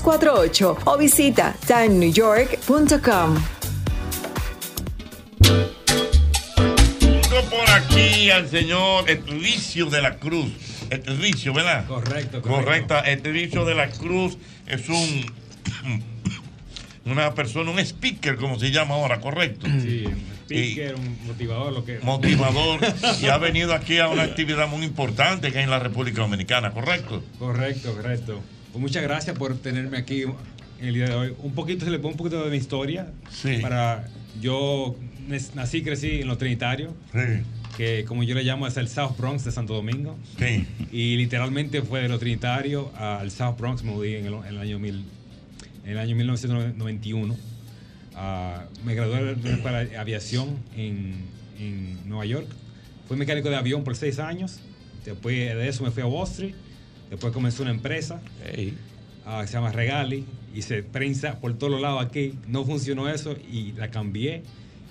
917-388-2248 o visita timennewyork.com. Tengo por aquí al señor Etricio de la Cruz. Etricio, ¿verdad? Correcto, correcto. Correcta. Etricio de la Cruz es un una persona, un speaker, como se llama ahora, correcto. Sí, speaker, un motivador, lo que motivador y ha venido aquí a una actividad muy importante que hay en la República Dominicana, ¿correcto? Correcto, correcto. Pues muchas gracias por tenerme aquí en el día de hoy. Un poquito, se le pone un poquito de mi historia. Sí. Para, yo nací y crecí en los Trinitarios, Sí. que como yo le llamo es el South Bronx de Santo Domingo. Sí. Y literalmente fue de los Trinitarios al South Bronx, me mudé en el, en el año, mil, en el año 1991. Ah, me gradué de escuela de aviación en, en Nueva York. Fui mecánico de avión por seis años. Después de eso me fui a Wall Street. Después comencé una empresa ah, que se llama Regali. Hice prensa por todos los lados aquí. No funcionó eso y la cambié.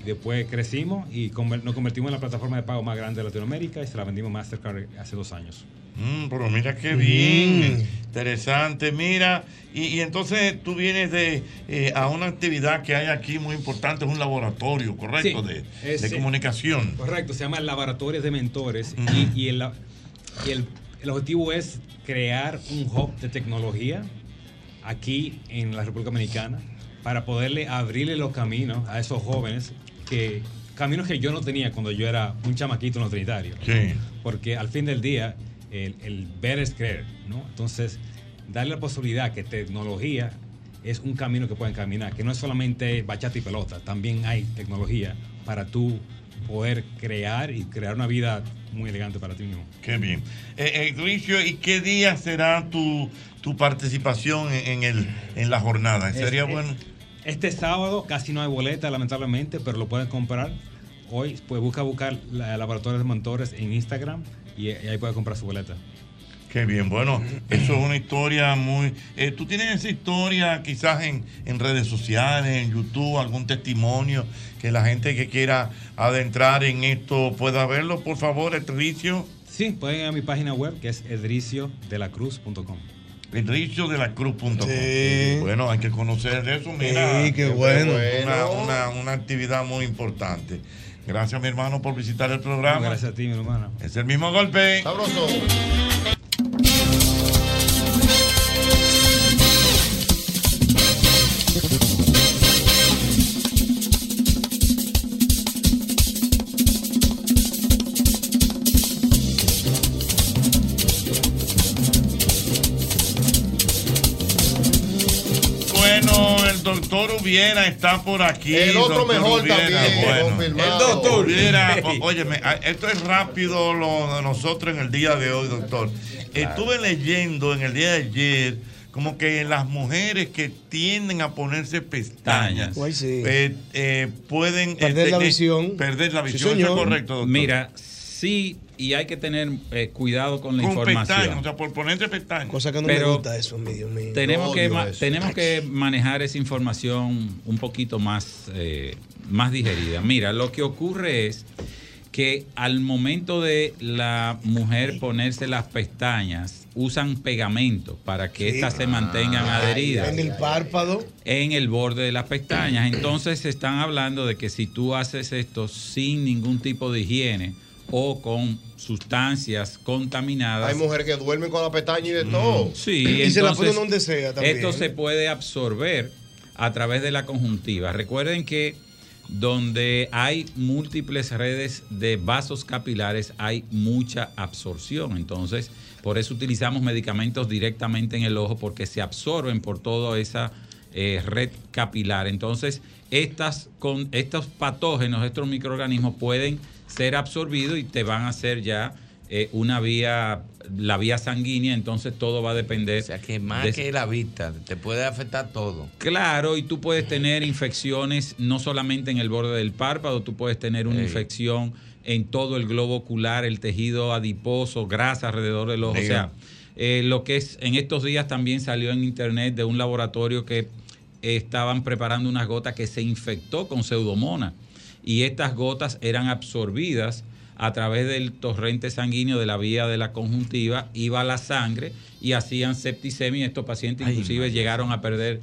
Y después crecimos y conver- nos convertimos en la plataforma de pago más grande de Latinoamérica y se la vendimos Mastercard hace dos años. Mm, pero mira qué bien, interesante, mira, y, y entonces tú vienes de eh, a una actividad que hay aquí muy importante, es un laboratorio, ¿correcto? Sí, de es, de comunicación. Correcto, se llama Laboratorios de Mentores Ujú. y, y el, y el- el objetivo es crear un hub de tecnología aquí en la República Dominicana para poderle abrirle los caminos a esos jóvenes que caminos que yo no tenía cuando yo era un chamaquito en los trinitarios. Sí. Porque al fin del día, el, el ver es creer, ¿no? Entonces, darle la posibilidad que tecnología es un camino que pueden caminar, que no es solamente bachata y pelota, también hay tecnología para tú poder crear y crear una vida muy elegante para ti mismo. Qué bien. Eh, eh, ¿y qué día será tu, tu participación en, en el, en la jornada? ¿Sería Es- bueno? Este sábado casi no hay boleta, lamentablemente, pero lo pueden comprar. Hoy, pues busca buscar la Laboratorios de Mentores en Instagram y, y ahí puede comprar su boleta. Qué bien, bueno, eso es una historia muy... eh, ¿Tú tienes esa historia quizás en, en redes sociales, en YouTube, algún testimonio que la gente que quiera adentrar en esto pueda verlo? Por favor, Edricio. Sí, pueden ir a mi página web que es edriciodelacruz.com. Edriciodelacruz.com. Sí. Bueno, hay que conocer eso, mira. Sí, qué bueno. Una, una- una actividad muy importante. Gracias, mi hermano, por visitar el programa. Gracias a ti, mi hermano. Es el mismo golpe. Sabroso. Doctor Ubiera está por aquí. El otro doctor mejor Ubiera, también, bueno. confirmado. El doctor Ubiera, Hey. o- óyeme, a- esto es rápido lo de nosotros en el día de hoy, doctor. Estuve leyendo en el día de ayer como que las mujeres que tienden a ponerse pestañas Ay, sí. eh, eh, pueden Perder eh, la visión. Perder la Sí, visión, ¿eso señor. es correcto, doctor? Mira, sí, y hay que tener eh, cuidado con la Con información. pestañas, o sea, por ponerte pestañas. Cosa que no Pero me gusta eso, mi Dios mío. Tenemos, que, eso. tenemos que manejar esa información un poquito más, eh, más digerida. Mira, lo que ocurre es que al momento de la mujer ponerse las pestañas, usan pegamento para que Sí. éstas se mantengan adheridas En el párpado. en el borde de las pestañas. Entonces se están hablando de que si tú haces esto sin ningún tipo de higiene o con sustancias contaminadas, Hay mujeres que duermen con la pestaña y de todo. Sí, Y se la ponen donde sea también. Esto se puede absorber a través de la conjuntiva. Recuerden que donde hay múltiples redes de vasos capilares hay mucha absorción. Entonces, por eso utilizamos medicamentos directamente en el ojo porque se absorben por toda esa eh, red capilar. Entonces, estas, con, estos patógenos, estos microorganismos pueden ser absorbidos y te van a hacer ya eh, una vía, la vía sanguínea, entonces todo va a depender. O sea, que más de- que la vista, te puede afectar todo. Claro, y tú puedes tener infecciones no solamente en el borde del párpado, tú puedes tener una Sí. infección en todo el globo ocular, el tejido adiposo, grasa alrededor del ojo. O sea, eh, lo que es, en estos días también salió en internet de un laboratorio que estaban preparando unas gotas que se infectó con pseudomonas y estas gotas eran absorbidas a través del torrente sanguíneo de la vía de la conjuntiva, iba a la sangre y hacían septicemia estos pacientes Ay, inclusive madre. llegaron a perder,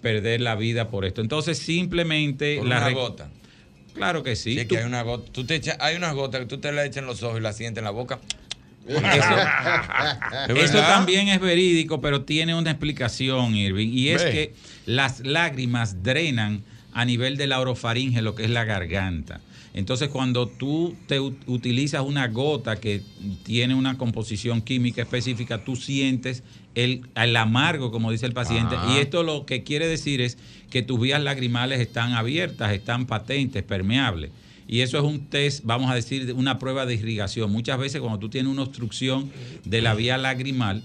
perder la vida por esto. Entonces simplemente Por la una gota. Claro que sí. Sí, Tú- que hay una gota. Tú te echas, hay unas gotas que tú te las echas en los ojos y las sientes en la boca. Eso, también es verídico, pero tiene una explicación, Irving, y es Ve. que las lágrimas drenan a nivel de la orofaringe, lo que es la garganta. Entonces, cuando tú te utilizas una gota que tiene una composición química específica, tú sientes el, el amargo, como dice el paciente. Y esto lo que quiere decir es que tus vías lagrimales están abiertas, están patentes, permeables. Y eso es un test, vamos a decir, una prueba de irrigación. Muchas veces cuando tú tienes una obstrucción de la vía lagrimal,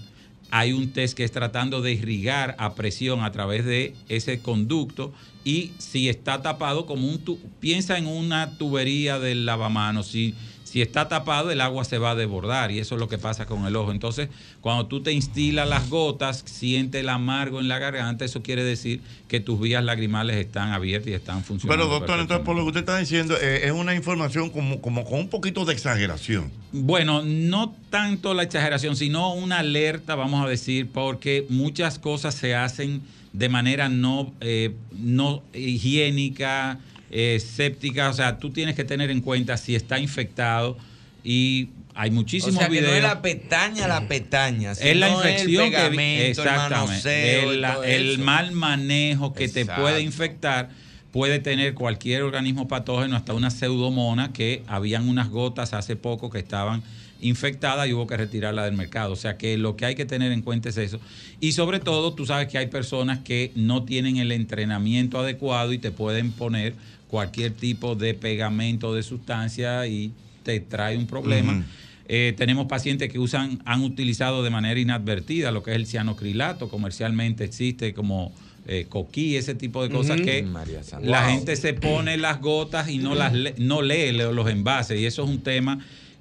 hay un test que es tratando de irrigar a presión a través de ese conducto y si está tapado como un tu- piensa en una tubería del lavamanos, si si está tapado el agua se va a desbordar y eso es lo que pasa con el ojo. Entonces, cuando tú te instilas las gotas, siente el amargo en la garganta, eso quiere decir que tus vías lagrimales están abiertas y están funcionando. Pero doctor, entonces por lo que usted está diciendo, eh, es una información como, como con un poquito de exageración. Bueno, no tanto la exageración, sino una alerta, vamos a decir, porque muchas cosas se hacen de manera no, eh, no higiénica, eh, séptica. O sea, tú tienes que tener en cuenta si está infectado y hay O muchísimos sea, que videos. no es la petaña, la petaña. es la infección el que exactamente el, el mal manejo que te puede infectar puede tener cualquier organismo patógeno hasta una pseudomona que habían unas gotas hace poco que estaban infectadas y hubo que retirarla del mercado. O sea que lo que hay que tener en cuenta es eso. Y sobre todo, tú sabes que hay personas que no tienen el entrenamiento adecuado y te pueden poner cualquier tipo de pegamento de sustancia y te trae un problema. Eh, tenemos pacientes que usan, han utilizado de manera inadvertida lo que es el cianocrilato, comercialmente existe como eh, coquí, ese tipo de cosas que María la Wow. gente se pone las gotas y no las le- no lee le- los envases y eso es un tema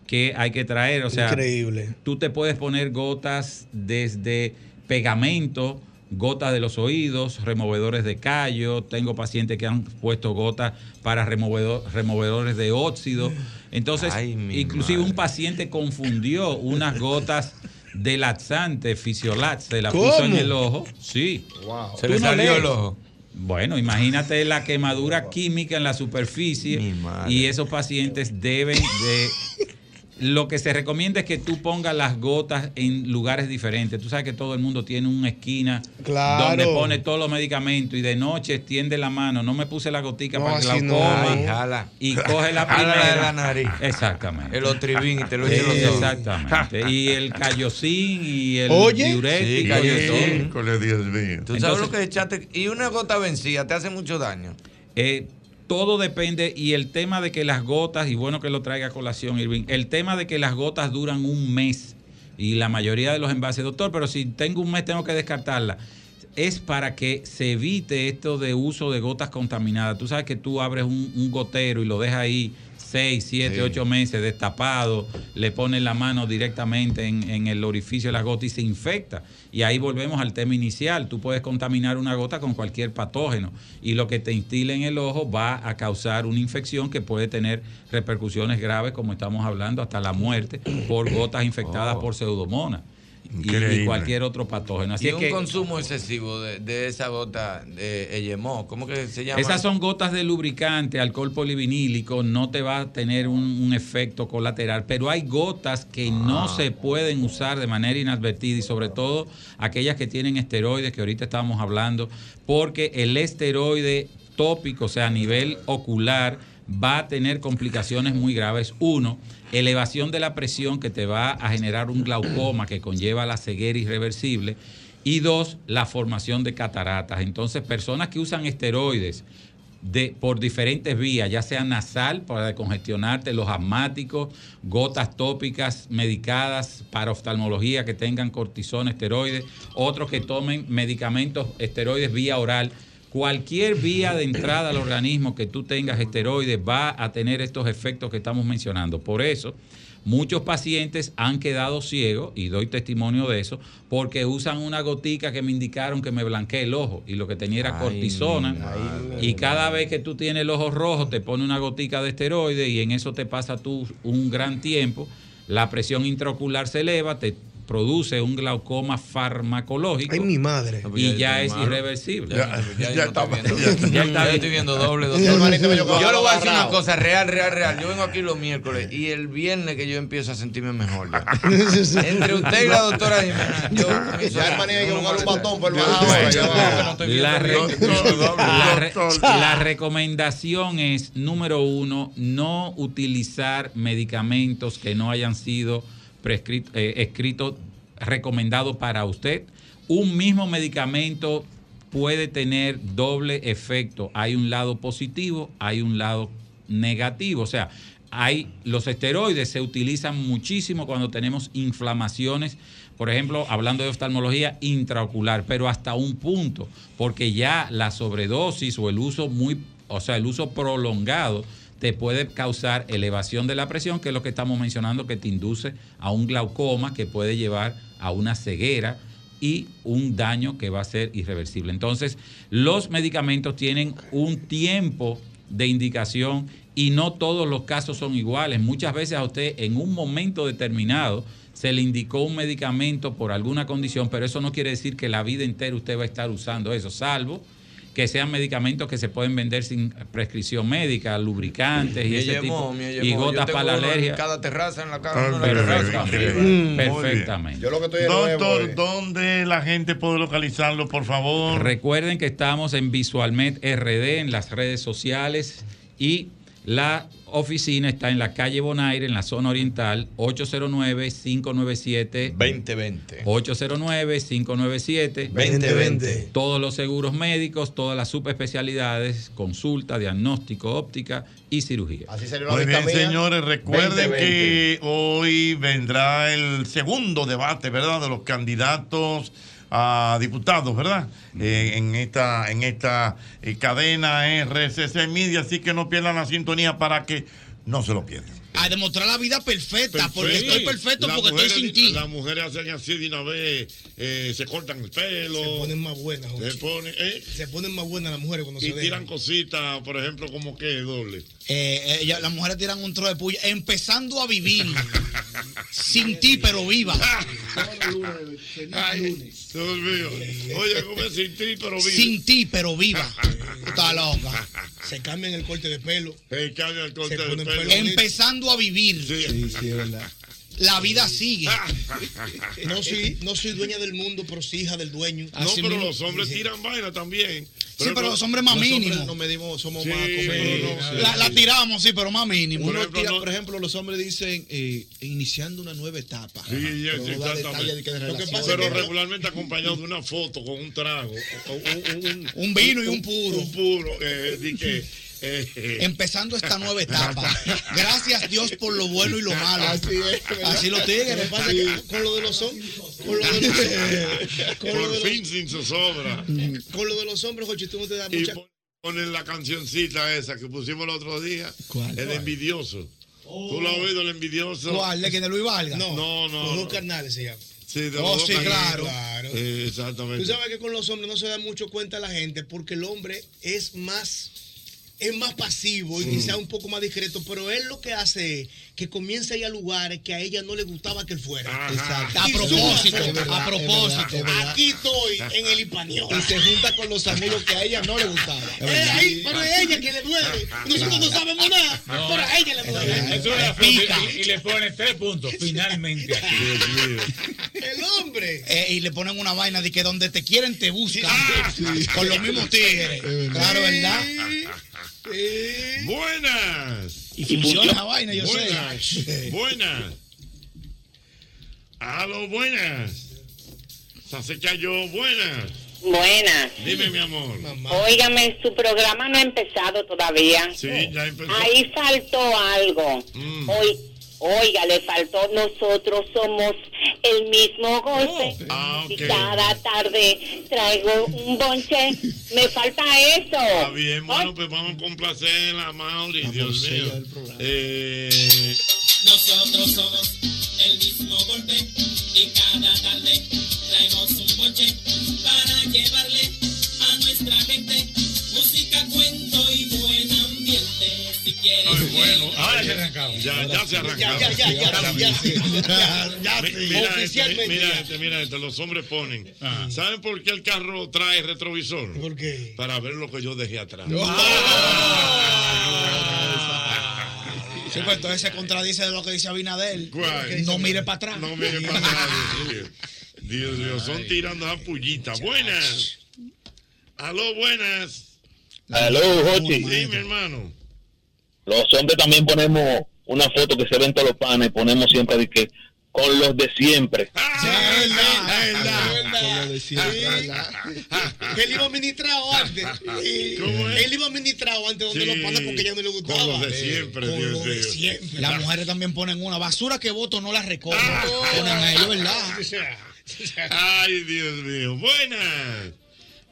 que hay que traer, o sea, Increíble. tú te puedes poner gotas desde pegamento, gotas de los oídos, removedores de callo. Tengo pacientes que han puesto gotas para removedor- removedores de óxido. Entonces, Ay, inclusive un paciente confundió unas gotas de laxante, Fisiolax, se la puso en el ojo. Sí. Se le no salió lees. el ojo. Bueno, imagínate la quemadura química en la superficie y esos pacientes deben de... Lo que se recomienda es que tú pongas las gotas en lugares diferentes. Tú sabes que todo el mundo tiene una esquina Claro. donde pone todos los medicamentos y de noche extiende la mano. No me puse la gotica No, para que la no. coma Ay, jala. y coge la Jala primera. de la nariz. Exactamente. El otrivin y te lo los ojos. Exactamente. Y el callosín y el Oye. diurético. Sí, Dios mío. Tú sabes lo que echaste. Y una gota vencida te hace mucho daño. Eh, todo depende y el tema de que las gotas, y bueno que lo traiga a colación Irving, el tema de que las gotas duran un mes y la mayoría de los envases, doctor, pero si tengo un mes tengo que descartarla. Es para que se evite esto de uso de gotas contaminadas. Tú sabes que tú abres un, un gotero y lo dejas ahí 6, 7, Sí. 8 meses destapado, le pones la mano directamente en, en el orificio de la gota y se infecta. Y ahí volvemos al tema inicial. Tú puedes contaminar una gota con cualquier patógeno y lo que te instile en el ojo va a causar una infección que puede tener repercusiones graves, como estamos hablando, hasta la muerte por gotas infectadas por pseudomonas y- cualquier otro patógeno. Así y es un que consumo excesivo de, de esa gota de Eyemó. ¿Cómo que se llama? Esas son gotas de lubricante, alcohol polivinílico, no te va a tener un, un efecto colateral, pero hay gotas que no se pueden usar de manera inadvertida y sobre todo aquellas que tienen esteroides, que ahorita estábamos hablando, porque el esteroide tópico, o sea, a nivel ocular, va a tener complicaciones muy graves. Uno, elevación de la presión que te va a generar un glaucoma que conlleva la ceguera irreversible. Y dos, la formación de cataratas. Entonces, personas que usan esteroides de, por diferentes vías, ya sea nasal para descongestionarte, los asmáticos, gotas tópicas medicadas para oftalmología que tengan cortisona, esteroides, otros que tomen medicamentos esteroides vía oral. Cualquier vía de entrada al organismo que tú tengas esteroides va a tener estos efectos que estamos mencionando. Por eso, muchos pacientes han quedado ciegos, y doy testimonio de eso, porque usan una gotica que me indicaron que me blanqueé el ojo y lo que tenía era cortisona. Y cada vez que tú tienes el ojo rojo, te pone una gotica de esteroide y en eso te pasa tú un gran tiempo. La presión intraocular se eleva, te produce un glaucoma farmacológico. Ay, mi madre. Y ya es irreversible. Ya, ya, ya está viendo, ya está ya bien. estoy viendo doble, doctor. yo le voy a decir una cosa real, real, real. Yo vengo aquí los miércoles y el viernes que yo empiezo a sentirme mejor. ya. Entre usted y la doctora yo Ya que buscar un batón por el re- la recomendación es, número uno, no utilizar medicamentos que no hayan sido eh, escritos, recomendados para usted. Un mismo medicamento puede tener doble efecto. Hay un lado positivo, hay un lado negativo. O sea, hay los esteroides se utilizan muchísimo cuando tenemos inflamaciones, por ejemplo, hablando de oftalmología intraocular, pero hasta un punto, porque ya la sobredosis o el uso muy, o sea, el uso prolongado te puede causar elevación de la presión, que es lo que estamos mencionando, que te induce a un glaucoma que puede llevar a una ceguera y un daño que va a ser irreversible. Entonces, los medicamentos tienen un tiempo de indicación y no todos los casos son iguales. Muchas veces a usted en un momento determinado se le indicó un medicamento por alguna condición, pero eso no quiere decir que la vida entera usted va a estar usando eso, salvo que sean medicamentos que se pueden vender sin prescripción médica, lubricantes y Me ese llamó, tipo, y gotas para la alergia. Cada terraza en la la Perfectamente. terraza. Bien. Perfectamente. Yo lo que estoy Doctor, es- ¿dónde la gente puede localizarlo, por favor? Recuerden que estamos en Visualmet RD en las redes sociales y la oficina está en la calle Bonaire, en la zona oriental, 809-597. 2020. 809-597. 2020. Todos los seguros médicos, todas las subespecialidades, consulta, diagnóstico, óptica y cirugía. Así salió Muy bien, señores, recuerden que hoy vendrá el segundo debate, ¿verdad?, de los candidatos a diputados, ¿verdad? Eh, en esta, en esta eh, cadena RCC Media, así que no pierdan la sintonía para que no se lo pierdan. A demostrar la vida perfecta, porque estoy perfecto porque estoy sin ti. Las mujeres hacen así de una vez, eh, se cortan el pelo. Se ponen más buenas, Se ponen, ¿eh? Se ponen más buenas las mujeres cuando Y se tiran dejan. cositas, por ejemplo, como que doble. Eh, ella- las mujeres tiran un trozo de puya, empezando a vivir sin ti, pero viva. Ay, Dios mío. Oye, como es sin ti, pero vive. Sin ti, pero viva. Está loca. Se cambian el corte de pelo. Se cambia el corte Se de pelo. pelo A vivir. Sí, sí, es verdad. La vida sigue. No soy, no soy dueña del mundo, pero sí hija del dueño. No, pero los hombres tiran vaina también. Sí, pero los hombres más Los hombres mínimos. no medimos, somos Sí, más sí, sí. La, la tiramos, sí, pero más mínimo. Uno tira, por ejemplo, los hombres dicen eh, iniciando una nueva etapa. Sí, no exactamente. de que de Lo que relación. pasa pero regularmente acompañado de una foto con un trago. un, un- Un vino y un puro. Un puro. Eh, di que, Empezando esta nueva etapa. Gracias Dios por lo bueno y lo malo. Así es, ¿verdad? Así los tigres. Pasa que con lo de los hombres, con lo de los, con lo de los- fin sin zozobra. con lo de los hombres, Jochi, tú no te das Y mucha. pon- ponen la cancioncita esa que pusimos el otro día. ¿Cuál? El ¿Cuál? envidioso. ¿Tú lo has oído, el envidioso? ¿Cuál? ¿De que de Luis Vargas? No, No, no, Los no. dos carnales se llaman. Sí, de Oh, los dos sí, claro. Claro. Eh, exactamente. Tú sabes que con los hombres no se da mucho cuenta la gente porque el hombre es más es más pasivo y Sí. quizá un poco más discreto, pero él lo que hace es que comienza a ir a lugares que a ella no le gustaba que él fuera. Exacto. A propósito, verdad, a propósito. es verdad, es verdad. Aquí estoy en el hispaniol. Y se junta con los amigos que a ella no le gustaban. Ahí, pero es ella que le duele. Nosotros no sabemos nada, No. pero a ella le duele. Eso es la Pica. y le pone tres puntos. Finalmente aquí. El hombre. Eh, y le ponen una vaina de que donde te quieren te buscan. Con los mismos tigres. Claro, ¿verdad? Buenas. Y funciona esa vaina, yo buenas. sé. Buenas. Aló, buenas. Se cayó, buenas. Buenas. Dime, mi amor. Óigame, su programa no ha empezado todavía. Sí, ya empezó. Ahí faltó algo. Mm. Hoy, oiga, le faltó nosotros somos el mismo golpe. Ah, Y cada tarde traigo un bonche. Me falta eso. Está bien, bueno, pues vamos a complacer a Mauri, Dios mío. Eh, Nosotros somos el mismo golpe y cada tarde traemos un boche para llevarle Si quieres Ay, bueno, ahora se arrancado. Ya, ya se arrancó. Ya, ya, ya, ya, ya, sí. Ya, ya, Mi- sí. Mira, este, Oficialmente mira, este, mira, este, los hombres ponen. ¿Saben por qué el carro trae retrovisor? ¿Por qué? Para ver lo que yo dejé atrás. Sí, pues entonces se contradice de lo que dice Abinadel. ¿Cuál? No mire para atrás. No mire para atrás. Dios mío. Dios mío, son tirando a pullitas. Buenas. Aló, buenas. Aló, Jochi. Sí, mi hermano. Los hombres también ponemos una foto que se ven todos los panes, ponemos siempre de que con los de siempre. Que él iba administrado antes. Él iba administrado antes donde Sí. los panas porque ya no le gustaba. Con los de siempre, Con Dios los de mío. siempre. Las mujeres también ponen una basura que voto no la recoge. Ponen a ellos, ¿verdad? Ay, Dios mío. Buenas.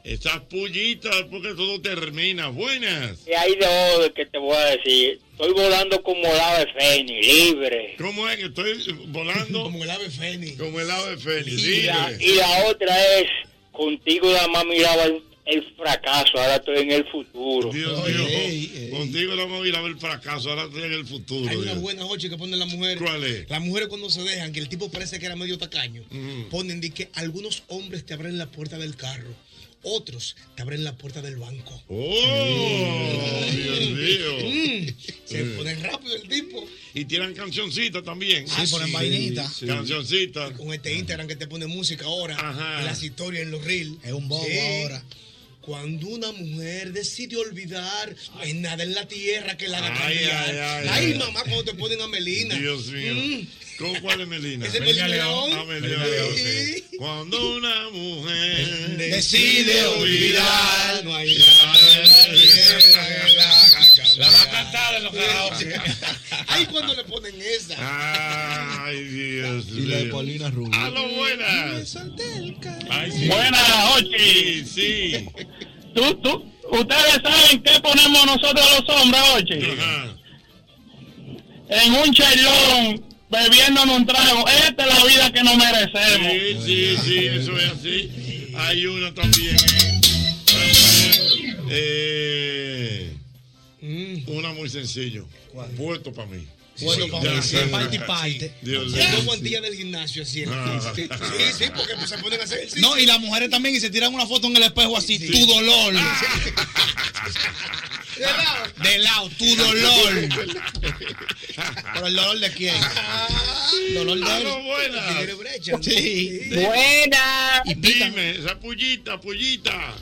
Esas pullitas, porque todo termina. Buenas. Y hay dos que te voy a decir. Estoy volando como el ave fénix, libre. ¿Cómo es que estoy volando? Como el ave fénix. Como el ave fénix. Y la, libre. y la otra es, contigo nada más miraba el, el fracaso, ahora estoy en el futuro. Dios mío, contigo no vamos a ir a ver el fracaso, ahora estoy en el futuro. Hay una Dios. buena noche que ponen las mujeres. ¿Cuál es? Las mujeres cuando se dejan, que el tipo parece que era medio tacaño, Mm. ponen de que algunos hombres te abren la puerta del carro, otros te abren la puerta del banco. ¡Oh! Dios mío. Mm. Se Mm. ponen rápido el tipo. Y tiran cancioncitas también. Sí, ponen vainita. Sí. Cancioncitas. Con este Instagram que te pone música ahora, Ajá. en las historias, en los reels. Es un bobo ahora. Cuando una mujer decide olvidar, no hay nada en la tierra que la haga Ay, cambiar. ay, ay, Ay, ay. mamá, cuando te ponen a Melina. Dios mío. Mm. ¿Cómo cuál es Melina? Ese es Melina León. Ah, Melina. León, sí. Cuando una mujer Decide olvidar, no hay La va a cantar en los karaoke. Ay, cuando le ponen esa. Ay, Dios Y la de mío. Paulina Rubio. ¡Aló, buenas! Ay, sí. Buenas, Ochi. sí. Tú, tú, ustedes saben qué ponemos nosotros los hombres, Ochi. En un chelón, bebiéndonos un trago. Esta es la vida que nos merecemos. Sí, sí, sí, eso es así. Hay una también. Eh, Una muy sencillo. Puesto para mí. Bueno, para mí, sí, parte y parte. Dos guantillas del gimnasio así. Ah. Sí, sí, porque pues, se ponen a hacer ejercicio. No, y las mujeres también y se tiran una foto en el espejo así, tu dolor. De lado, tu dolor. Pero el dolor de quién? Dolor de él. Tiene brecha. Sí. Buena. Dime, esa pullita, pullita.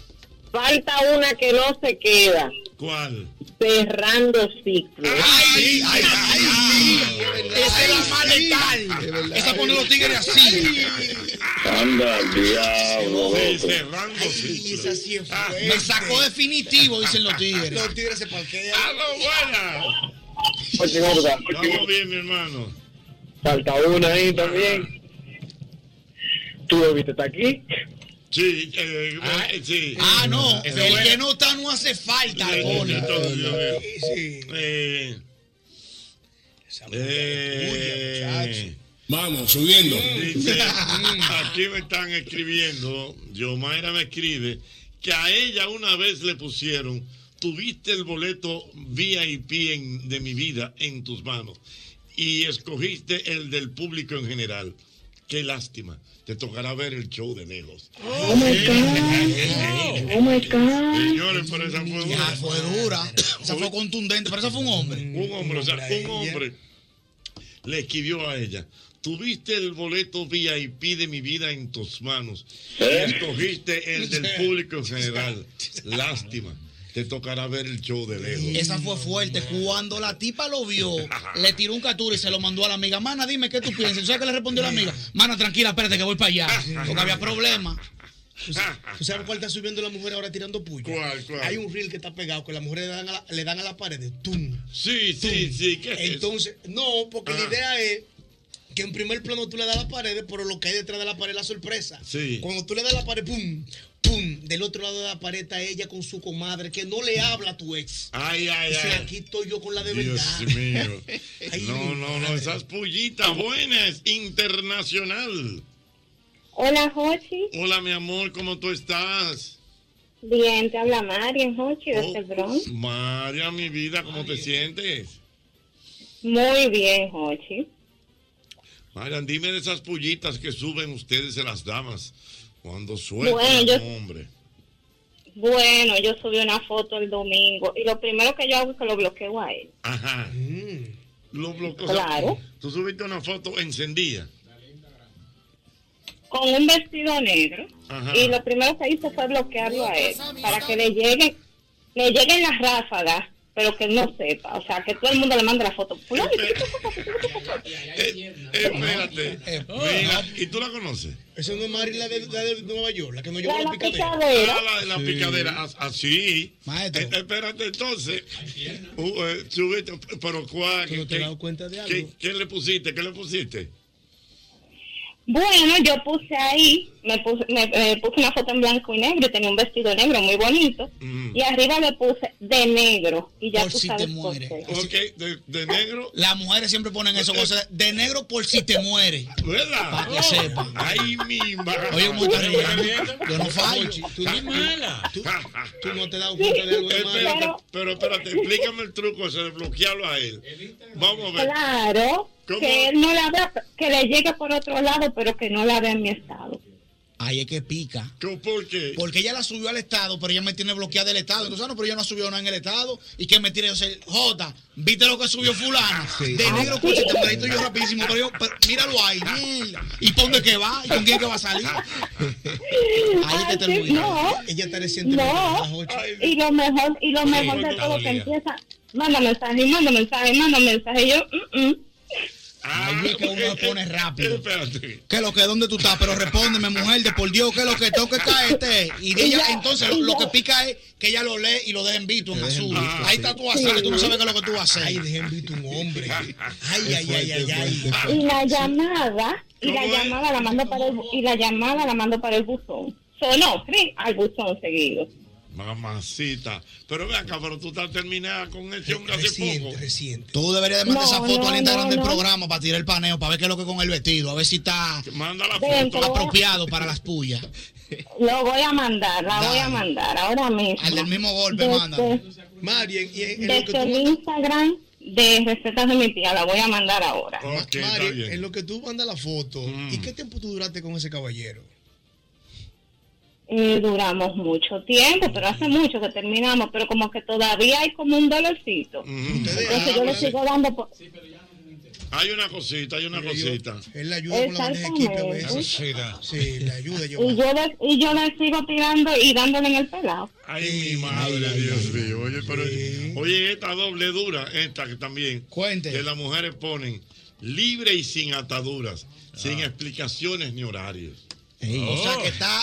Falta una que no se queda. ¿Cuál? Cerrando ciclos. Ay, ay, ay, sí. Esa es la más letal. Esa pone los tigres así. Anda, diablo. Cerrando es Ah. Me sacó definitivo, dicen los tigres. Los tigres se parquean. ¡Aló, buenas! Oye, gorda, Estamos bien, mi hermano. Falta una ahí también. ¿Tú debiste estar aquí? Sí, eh, eh, sí. Ah, no. Ese El fue- que no está no hace falta. pone. Mío. Sí. Eh, eh, Vamos, subiendo. Dice, aquí me están escribiendo, Yomaira me escribe, que a ella una vez le pusieron, tuviste el boleto VIP en- de mi vida en tus manos y escogiste el del público en general. Qué lástima, te tocará ver el show de lejos. Oh my God. Oh my God. Señores, pero esa fue Ya una- fue dura. Esa fue contundente, pero esa fue un hombre. Un hombre, o sea, un hombre le escribió a ella. Tuviste el boleto VIP de mi vida en tus manos y escogiste el del público en general. Lástima, te tocará ver el show de lejos. Esa fue fuerte. Cuando la tipa lo vio, le tiró un captura y se lo mandó a la amiga. Mana, dime qué tú piensas. ¿Tú sabes qué le respondió la amiga? Mana, tranquila, espérate que voy para allá. Porque había problemas. ¿Tú sabes, cuál está subiendo la mujer ahora tirando puya? ¿Cuál, cuál? Hay un reel que está pegado que las mujeres le dan a la, le dan a la pared. ¡Tum! Sí, sí, sí. ¿qué es eso? Entonces, no, porque la Ah. idea es que en primer plano tú le das a la pared, pero lo que hay detrás de la pared es la sorpresa. Sí. Cuando tú le das a la pared, ¡pum! ¡Pum! Del otro lado de la pared está ella con su comadre que no le habla a tu ex. Ay, ay, Dice, ay. aquí estoy yo con la de Dios verdad. mío. Ay, No, mi no, no, esas pullitas buenas, internacional. Hola, Jochi. Hola, mi amor, ¿cómo tú estás? Bien, te habla Marian Jochi desde el Bronx. María, mi vida, ¿cómo te sientes? Muy bien, Jochi. Marian, dime de esas pullitas que suben ustedes en las damas cuando sueltan Bueno, a yo- un hombre. Bueno, yo subí una foto el domingo y lo primero que yo hago es que lo bloqueo a él. Ajá. Lo bloqueó. Claro. Tú subiste una foto encendida. Con un vestido negro. Ajá. Y lo primero que hice fue bloquearlo a él para que le lleguen, le lleguen las ráfagas, pero que él no sepa. O sea, que todo el mundo le mande la foto. Fulano, ¿qué te pasa? Eh, espérate. Mira, ¿y tú la conoces? Esa no es Mari, la de, la de Nueva York, la que nos llevó La la picadera. picadera. Ah, la de la Sí. picadera, as- así. Maestro. Eh, espérate, entonces. Uh, eh, subiste, pero ¿cuál? ¿Tú no te ¿Qué- has dado cuenta de qué- algo? ¿Qué le pusiste? ¿Qué le pusiste? Bueno, yo puse ahí, me puse, me, me puse una foto en blanco y negro y tenía un vestido negro muy bonito. Y arriba le puse de negro. Y ya Por tú si sabes te por muere. qué. Ok, de, de negro. Las mujeres siempre ponen eso, cosas de negro por si te muere. ¿Verdad? Para que sepan. Ay, mi madre. Oye, ¿cómo riendo? Yo no fallo. Tú, tú, tú no te dado cuenta de algo. Espérate, pero espérate, explícame el truco ese de bloquearlo a él. Vamos a ver. Claro, ¿Cómo? que él no la vea, que le llegue por otro lado, pero que no la vea en mi estado. Ahí es que pica. ¿Por qué? Porque ella la subió al Estado, pero ella me tiene bloqueada del Estado. Entonces, ah, no, pero ella no subió nada en el Estado. ¿Y que me tiene? Yo sé, Jota, ¿viste lo que subió fulano? De negro con siete muerito yo rapidísimo, pero yo, pero míralo ahí, mierda. ¿Y para dónde que va? ¿Y con quién que va a salir? Ahí es que te Así- no, Ella está reciente. no. Y lo mejor, y lo Sí, mejor de todo que empieza, manda mensaje, manda mensaje, manda mensaje. Yo, mm, mm. Ahí es que uno se pone rápido. Espérate. ¿Qué es lo que? ¿Dónde tú estás? Pero respóndeme, mujer, de por Dios, ¿qué es lo que tengo que caerte? Y ella, ya, entonces, lo que pica es que ella lo lee y lo deja en visto, en azul. visto, Ahí sí. está tu azar, tú no sabes qué es lo que tú vas a hacer. Ay, dejen visto un hombre. Ay, ay, ay, ay, ay. y la llamada, y la llamada la mando para el, y la llamada la mando para el buzón. Sonó, sí, al buzón seguido. Mamacita. Pero ve acá, pero tú estás terminada con ese hombre hace Reciente, poco. reciente. Tú deberías de mandar No, esa foto no, al Instagram no, del no. programa para tirar el paneo, para ver qué es lo que con el vestido, a ver si está Manda la foto. apropiado para las puyas. Lo voy a mandar, la voy a mandar ahora mismo. Al del mismo golpe, Desde- manda. Mari, en, en- lo que Desde el tú Instagram de recetas de mi tía, la voy a mandar ahora. Ok, está Mari, bien. en lo que tú mandas la foto, Mm. ¿y qué tiempo tú duraste con ese caballero? Eh, duramos mucho tiempo, pero hace mucho que terminamos, pero como que todavía hay como un dolorcito. Entonces yo le sigo dando por... Hay una cosita, hay una cosita. Él le ayuda con la de equipo a Exactamente. veces. Sí, le ayuda a Y yo, le, y yo le sigo tirando y dándole en el pelado. Ay, mi madre, Dios mío. Oye, pero, oye, esta doble dura, esta que también. Cuente. Que las mujeres ponen libre y sin ataduras, Ah. sin explicaciones ni horarios. O sea que está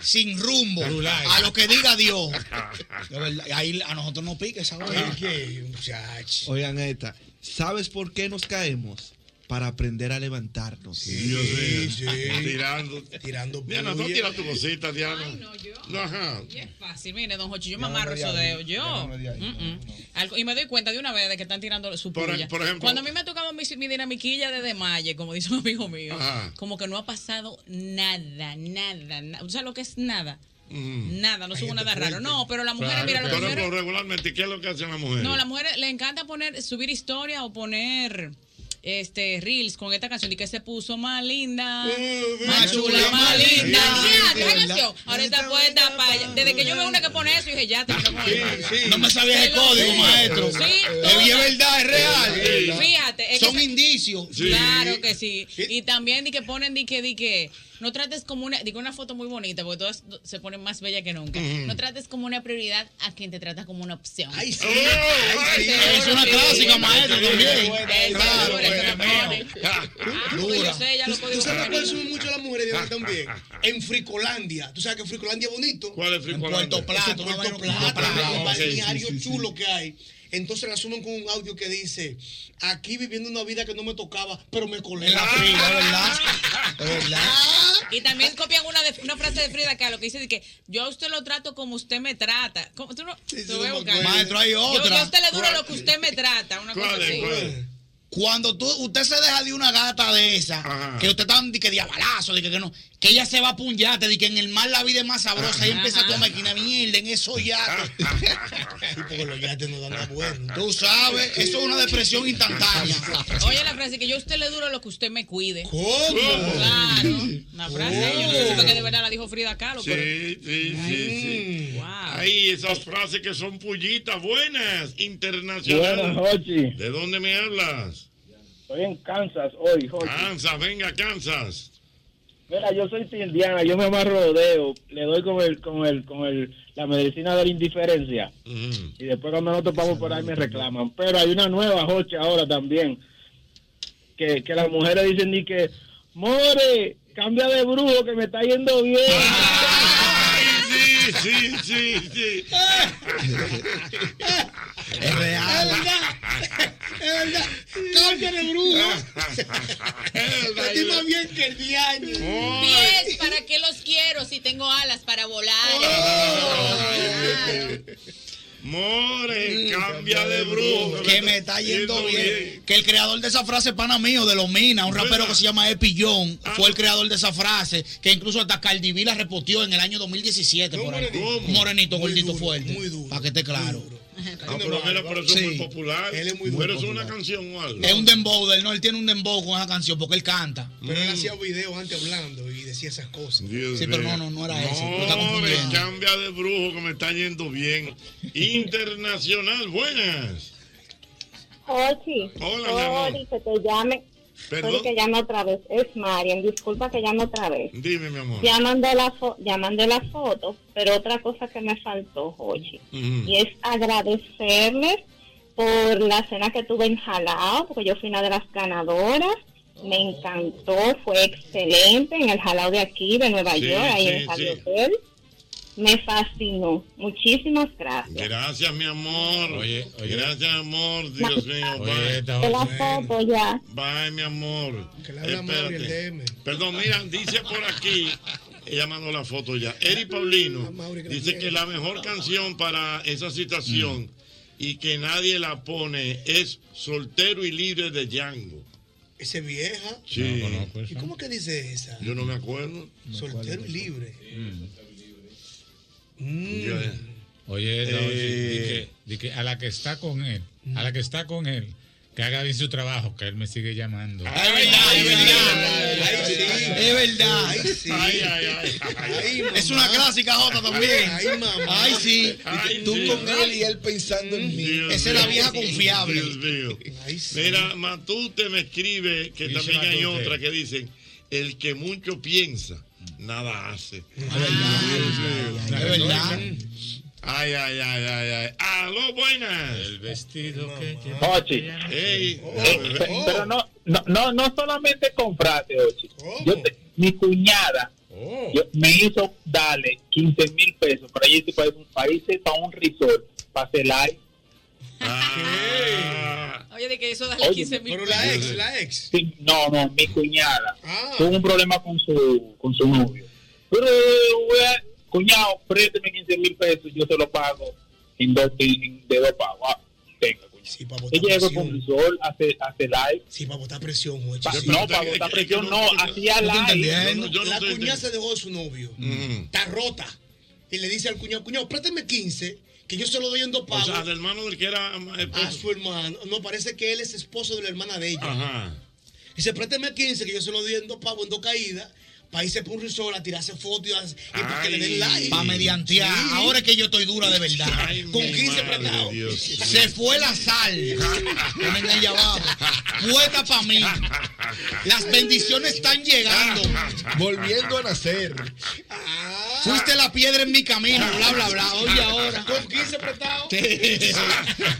sin rumbo a lo que diga Dios. De verdad, ahí a nosotros nos pica esa vaina. ¿Qué, muchacho? Oigan esta. ¿Sabes por qué nos caemos? Para aprender a levantarnos. Dios mío. sí. Tirando. Tirando Diana, no puya. tira tu cosita, Diana. No, Ajá. Y es fácil, mire, don Jochi, yo me amarro esos dedos. Yo. no. Algo- y me doy cuenta de una vez de que están tirando su Por- puya. por ejemplo- Cuando a mí me ha tocado mi, mi dinamiquilla de demalle, como dice un amigo mío, Ajá. como que no ha pasado nada, nada, nada. ¿Tú sabes lo que es nada? Mm. Nada, no subo Ay, nada raro. No, pero las mujeres, Claro, mira, pero mujeres. pero regularmente, ¿qué es lo que hacen las mujeres? No, a las mujeres le encanta poner, subir historia o poner este reels con esta canción y que se puso más linda, más chula, más linda. Ya, ¿qué canción? Ahorita puesta para allá. Desde que yo veo una que pone eso, dije, ya con ella. No me sabía el Te código, maestro. Sí, es verdad, es real. Fíjate, Son indicios. Claro que sí. Y también di que ponen di que di que no trates como una, digo una foto muy bonita porque todas se ponen más bella que nunca. Ujú. No trates como una prioridad a quien te trata como una opción. Ay, sí. Ay, sí. Es una clásica, maestro, también. Claro, Yo sé, ya lo ¿Tú, puedo tú sabes cuál son mucho las mujeres de hoy también? En Fricolandia. ¿Tú sabes que Fricolandia es bonito? ¿Cuál es Fricolandia? En Puerto Plata, Puerto Plata, un balneario chulo que hay. Entonces la suman con un audio que dice, aquí viviendo una vida que no me tocaba, pero me colé. En la fila, es verdad. Es verdad. Y también copian una, de, una frase de Frida Kahlo que dice de que yo a usted lo trato como usted me trata. ¿Cómo? ¿Tú no? sí, no acuerdo. Maestro, hay Yo, otra. yo a usted le dura ¿Cuál? lo que usted me trata. Una cosa ¿Cuál es? así. Cuando tú, usted se deja de una gata de esa, que usted está de que diabalazo, de que, que no, que ella se va a puñarte, de que en el mar la vida es más sabrosa. Y empieza a tomar esquina mierda en esos yates. Sí, porque los yates no dan nada bueno. Tú sabes, eso es una depresión instantánea. Oye, la frase que yo a usted le duro lo que usted me cuide. ¿Cómo? Claro. Una frase, yo no sé si fue que de verdad la dijo Frida Kahlo, pero. Sí, sí, sí, sí. Ahí esas frases que son pullitas buenas, internacionales. Buenas, Jochi. ¿De dónde me hablas? Estoy en Kansas hoy, Jochi. Kansas, venga, Kansas. Mira, yo soy indiana, yo me amarro rodeo, le doy con el, con el, con el, la medicina de la indiferencia. Y después cuando no topamos por ahí me reclaman. Pero hay una nueva Jochi ahora también. Que, que las mujeres dicen ni que, More, cambia de brujo que me está yendo bien. Sí, sí, sí, sí. Es real. Es verdad. Es verdad. Cambia de brujo. A ti más bien que el diaño. Pies, ¿para qué los quiero si tengo alas para volar? More, cambia de brujo. Que me está yendo bien. Que el creador de esa frase, pana mío, de los Minas, un rapero que se llama Epi John, fue el creador de esa frase, que incluso hasta Cardi B la en el año 2017. Por ahí. Morenito, gordito, fuerte. Para que esté claro. Ah, pero mira, pero eso es muy Sí. popular. Él es muy Pero es una canción o algo. Es un dembow de él, no, él tiene un dembow con esa canción porque él canta. Pero él hacía videos antes hablando y decía esas cosas. Dios Sí, pero mío. no, no, no era está More, confundiendo. cambia de brujo que me está yendo bien. Internacional, buenas. Jochi. Hola, mi amor. Sorry, que te llame. Perdón. Sorry que llame otra vez. Es Marian. Disculpa que llame otra vez. Dime, mi amor. Ya mandé la, fo- ya mandé la foto, pero otra cosa que me faltó, Jochi, y es agradecerles por la cena que tuve en Jalao, porque yo fui una de las ganadoras. Me encantó, fue excelente en el Jalao de aquí, de Nueva Sí, York, ahí sí, en Javi sí. Hotel. Me fascinó. Muchísimas gracias. Gracias, mi amor. Oye, Gracias, amor. Dios mío. Oye, bye. De la foto ya. Bye, mi amor. Que el Espérate. DM. Perdón, mira, dice por aquí, ella mandó la foto ya. Eri Paulino dice que la mejor canción para esa situación y que nadie la pone es Soltero y Libre de Django. Esa es vieja. Sí. ¿Y cómo que dice esa? Yo no me acuerdo. Soltero y libre. Yo, eh, Oye, no, Eh. di que, di que a la que está con él, a la que está con él, que haga bien su trabajo, que él me sigue llamando. Es verdad, es verdad. Es verdad. Ay, sí. Ay, ay, ay. Ay, Es una clásica Jota también. Ay, mamá. Ay, sí. Ay, Tú sí. con él y él pensando en mí. Dios Esa es la vieja confiable. Dios mío. Ay, sí. Mira, Matute me escribe que también hay otra que dicen, el que mucho piensa, nada hace. Es verdad. Ay, ay, ay, ay, ay. Aló, buenas. El vestido que lleva. Jochi. Ey, Pe- Pero no, no, no, no solamente comprate, Ochi. Yo te- mi cuñada yo- me hizo darle 15 mil pesos para irse para un país, para un resort, para hacer live. Ah, Oye, de que eso Oye, 15 mil Pero la ex, la ex. Sí, no, no, mi cuñada Ah. tuvo un problema con su, con su novio. Pero, eh, cuñado, présteme 15 mil pesos, yo se lo pago en dos, en- de dos pagos. Ah, tenga, cuñado. Sí, para botar Ella llegó con presión. un sol, hace, hace live. Sí, para botar presión, sí. no, para botar presión, no, hacía No live. no la cuñada se dejó de su novio. Mm. Está rota. Y le dice al cuñado, cuñado, préstame 15, que yo se lo doy en dos O pagos. sea, del hermano del que era a esposo. su hermano. No, parece que él es esposo de la hermana de ella. Ajá. Dice, préstame 15, que yo se lo doy en dos pagos, en dos caídas, para irse por un resort a tirarse fotos y, para que le den like. Para mediantear. Sí. Ahora es que yo estoy dura de verdad. Ay, Con mi 15 madre, prestados. Se fue la sal. Ponen ahí abajo. Puesta para mí. Las bendiciones están llegando. Volviendo a nacer. Fuiste la piedra en mi camino, bla, bla, bla. Oye, ahora. Con 15 prestados. Sí.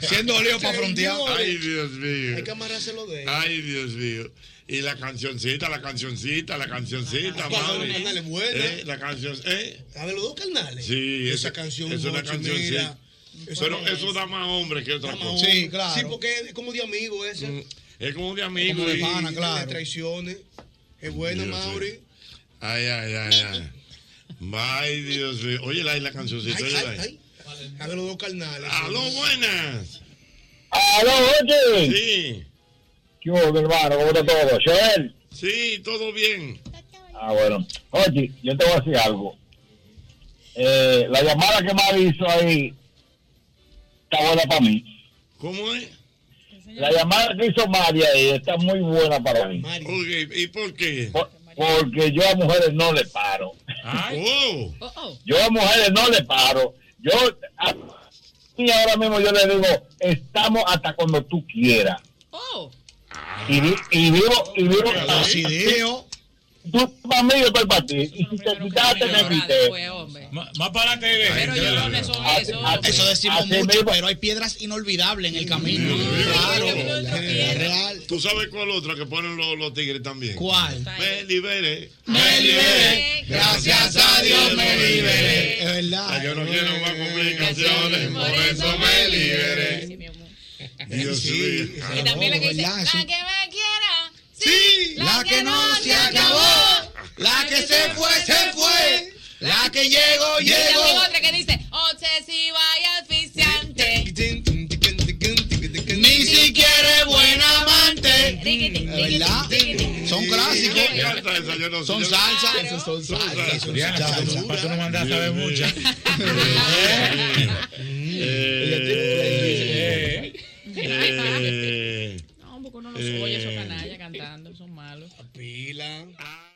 Siendo lío para frontear. Ay, Dios mío. Hay que amarrárselo de él. Ay, Dios mío. Y la cancioncita, la cancioncita, la cancioncita, Para madre. los canales buena. Eh, la canción, eh. A ver, los dos carnales. Sí, Esa esa- canción, es una Jochi, canción, sí. mira. Eso Pero eso es. da más hombre que otra cosa. Sí, claro. Sí, porque es como de amigo ese. Mm, Es como de amigo. Como de y- pana, claro. De traiciones. Es bueno, Dios Mauri. Ay, ay, ay, ay. Ay, Dios mío. Oye, la, la cancioncita. Ay, oye, ay, la- ay. A ver, los dos carnales. Aló, buenas. Aló, oye. Sí. ¿Qué hubo, mi hermano? ¿Cómo está todo? Joel. Sí, todo bien. Ah, bueno. Oye, yo te voy a decir algo. Eh, la llamada que Mari hizo ahí está buena para mí. ¿Cómo es? La llamada que hizo Mari ahí está muy buena para mí. ¿Y por qué? Por- porque yo a mujeres no le paro. Oh. Yo a mujeres no le paro. Yo a- y ahora mismo yo le digo, estamos hasta cuando tú quieras. Y, vi- y vivo, y vivo. Decidido. Tú para mí, yo estoy para ti. Y si te quitaste, me quité. Más para adelante de Pero gente, yo ¿verdad? Eso decimos así mucho, pero hay piedras inolvidables en el camino. Claro, es real. ¿Tú sabes cuál otra que ponen los, los tigres también? ¿Cuál? Me libere. Me liberé, gracias a Dios me liberé. Es verdad. Yo no quiero más complicaciones, por eso me liberé. Dios mío. Y también la que dice, Sí. La que no se acabó. La que se fue, se fue. La que llegó, llegó. Y otra que dice, oche obsesiva y asfixiante. Ni siquiera es buena amante. ¿Verdad? Son clásicos. Son salsa. Son salsa. Para eso no mandas a ver muchas. Eh. Los eh, canalla cantando, son malos. Ah.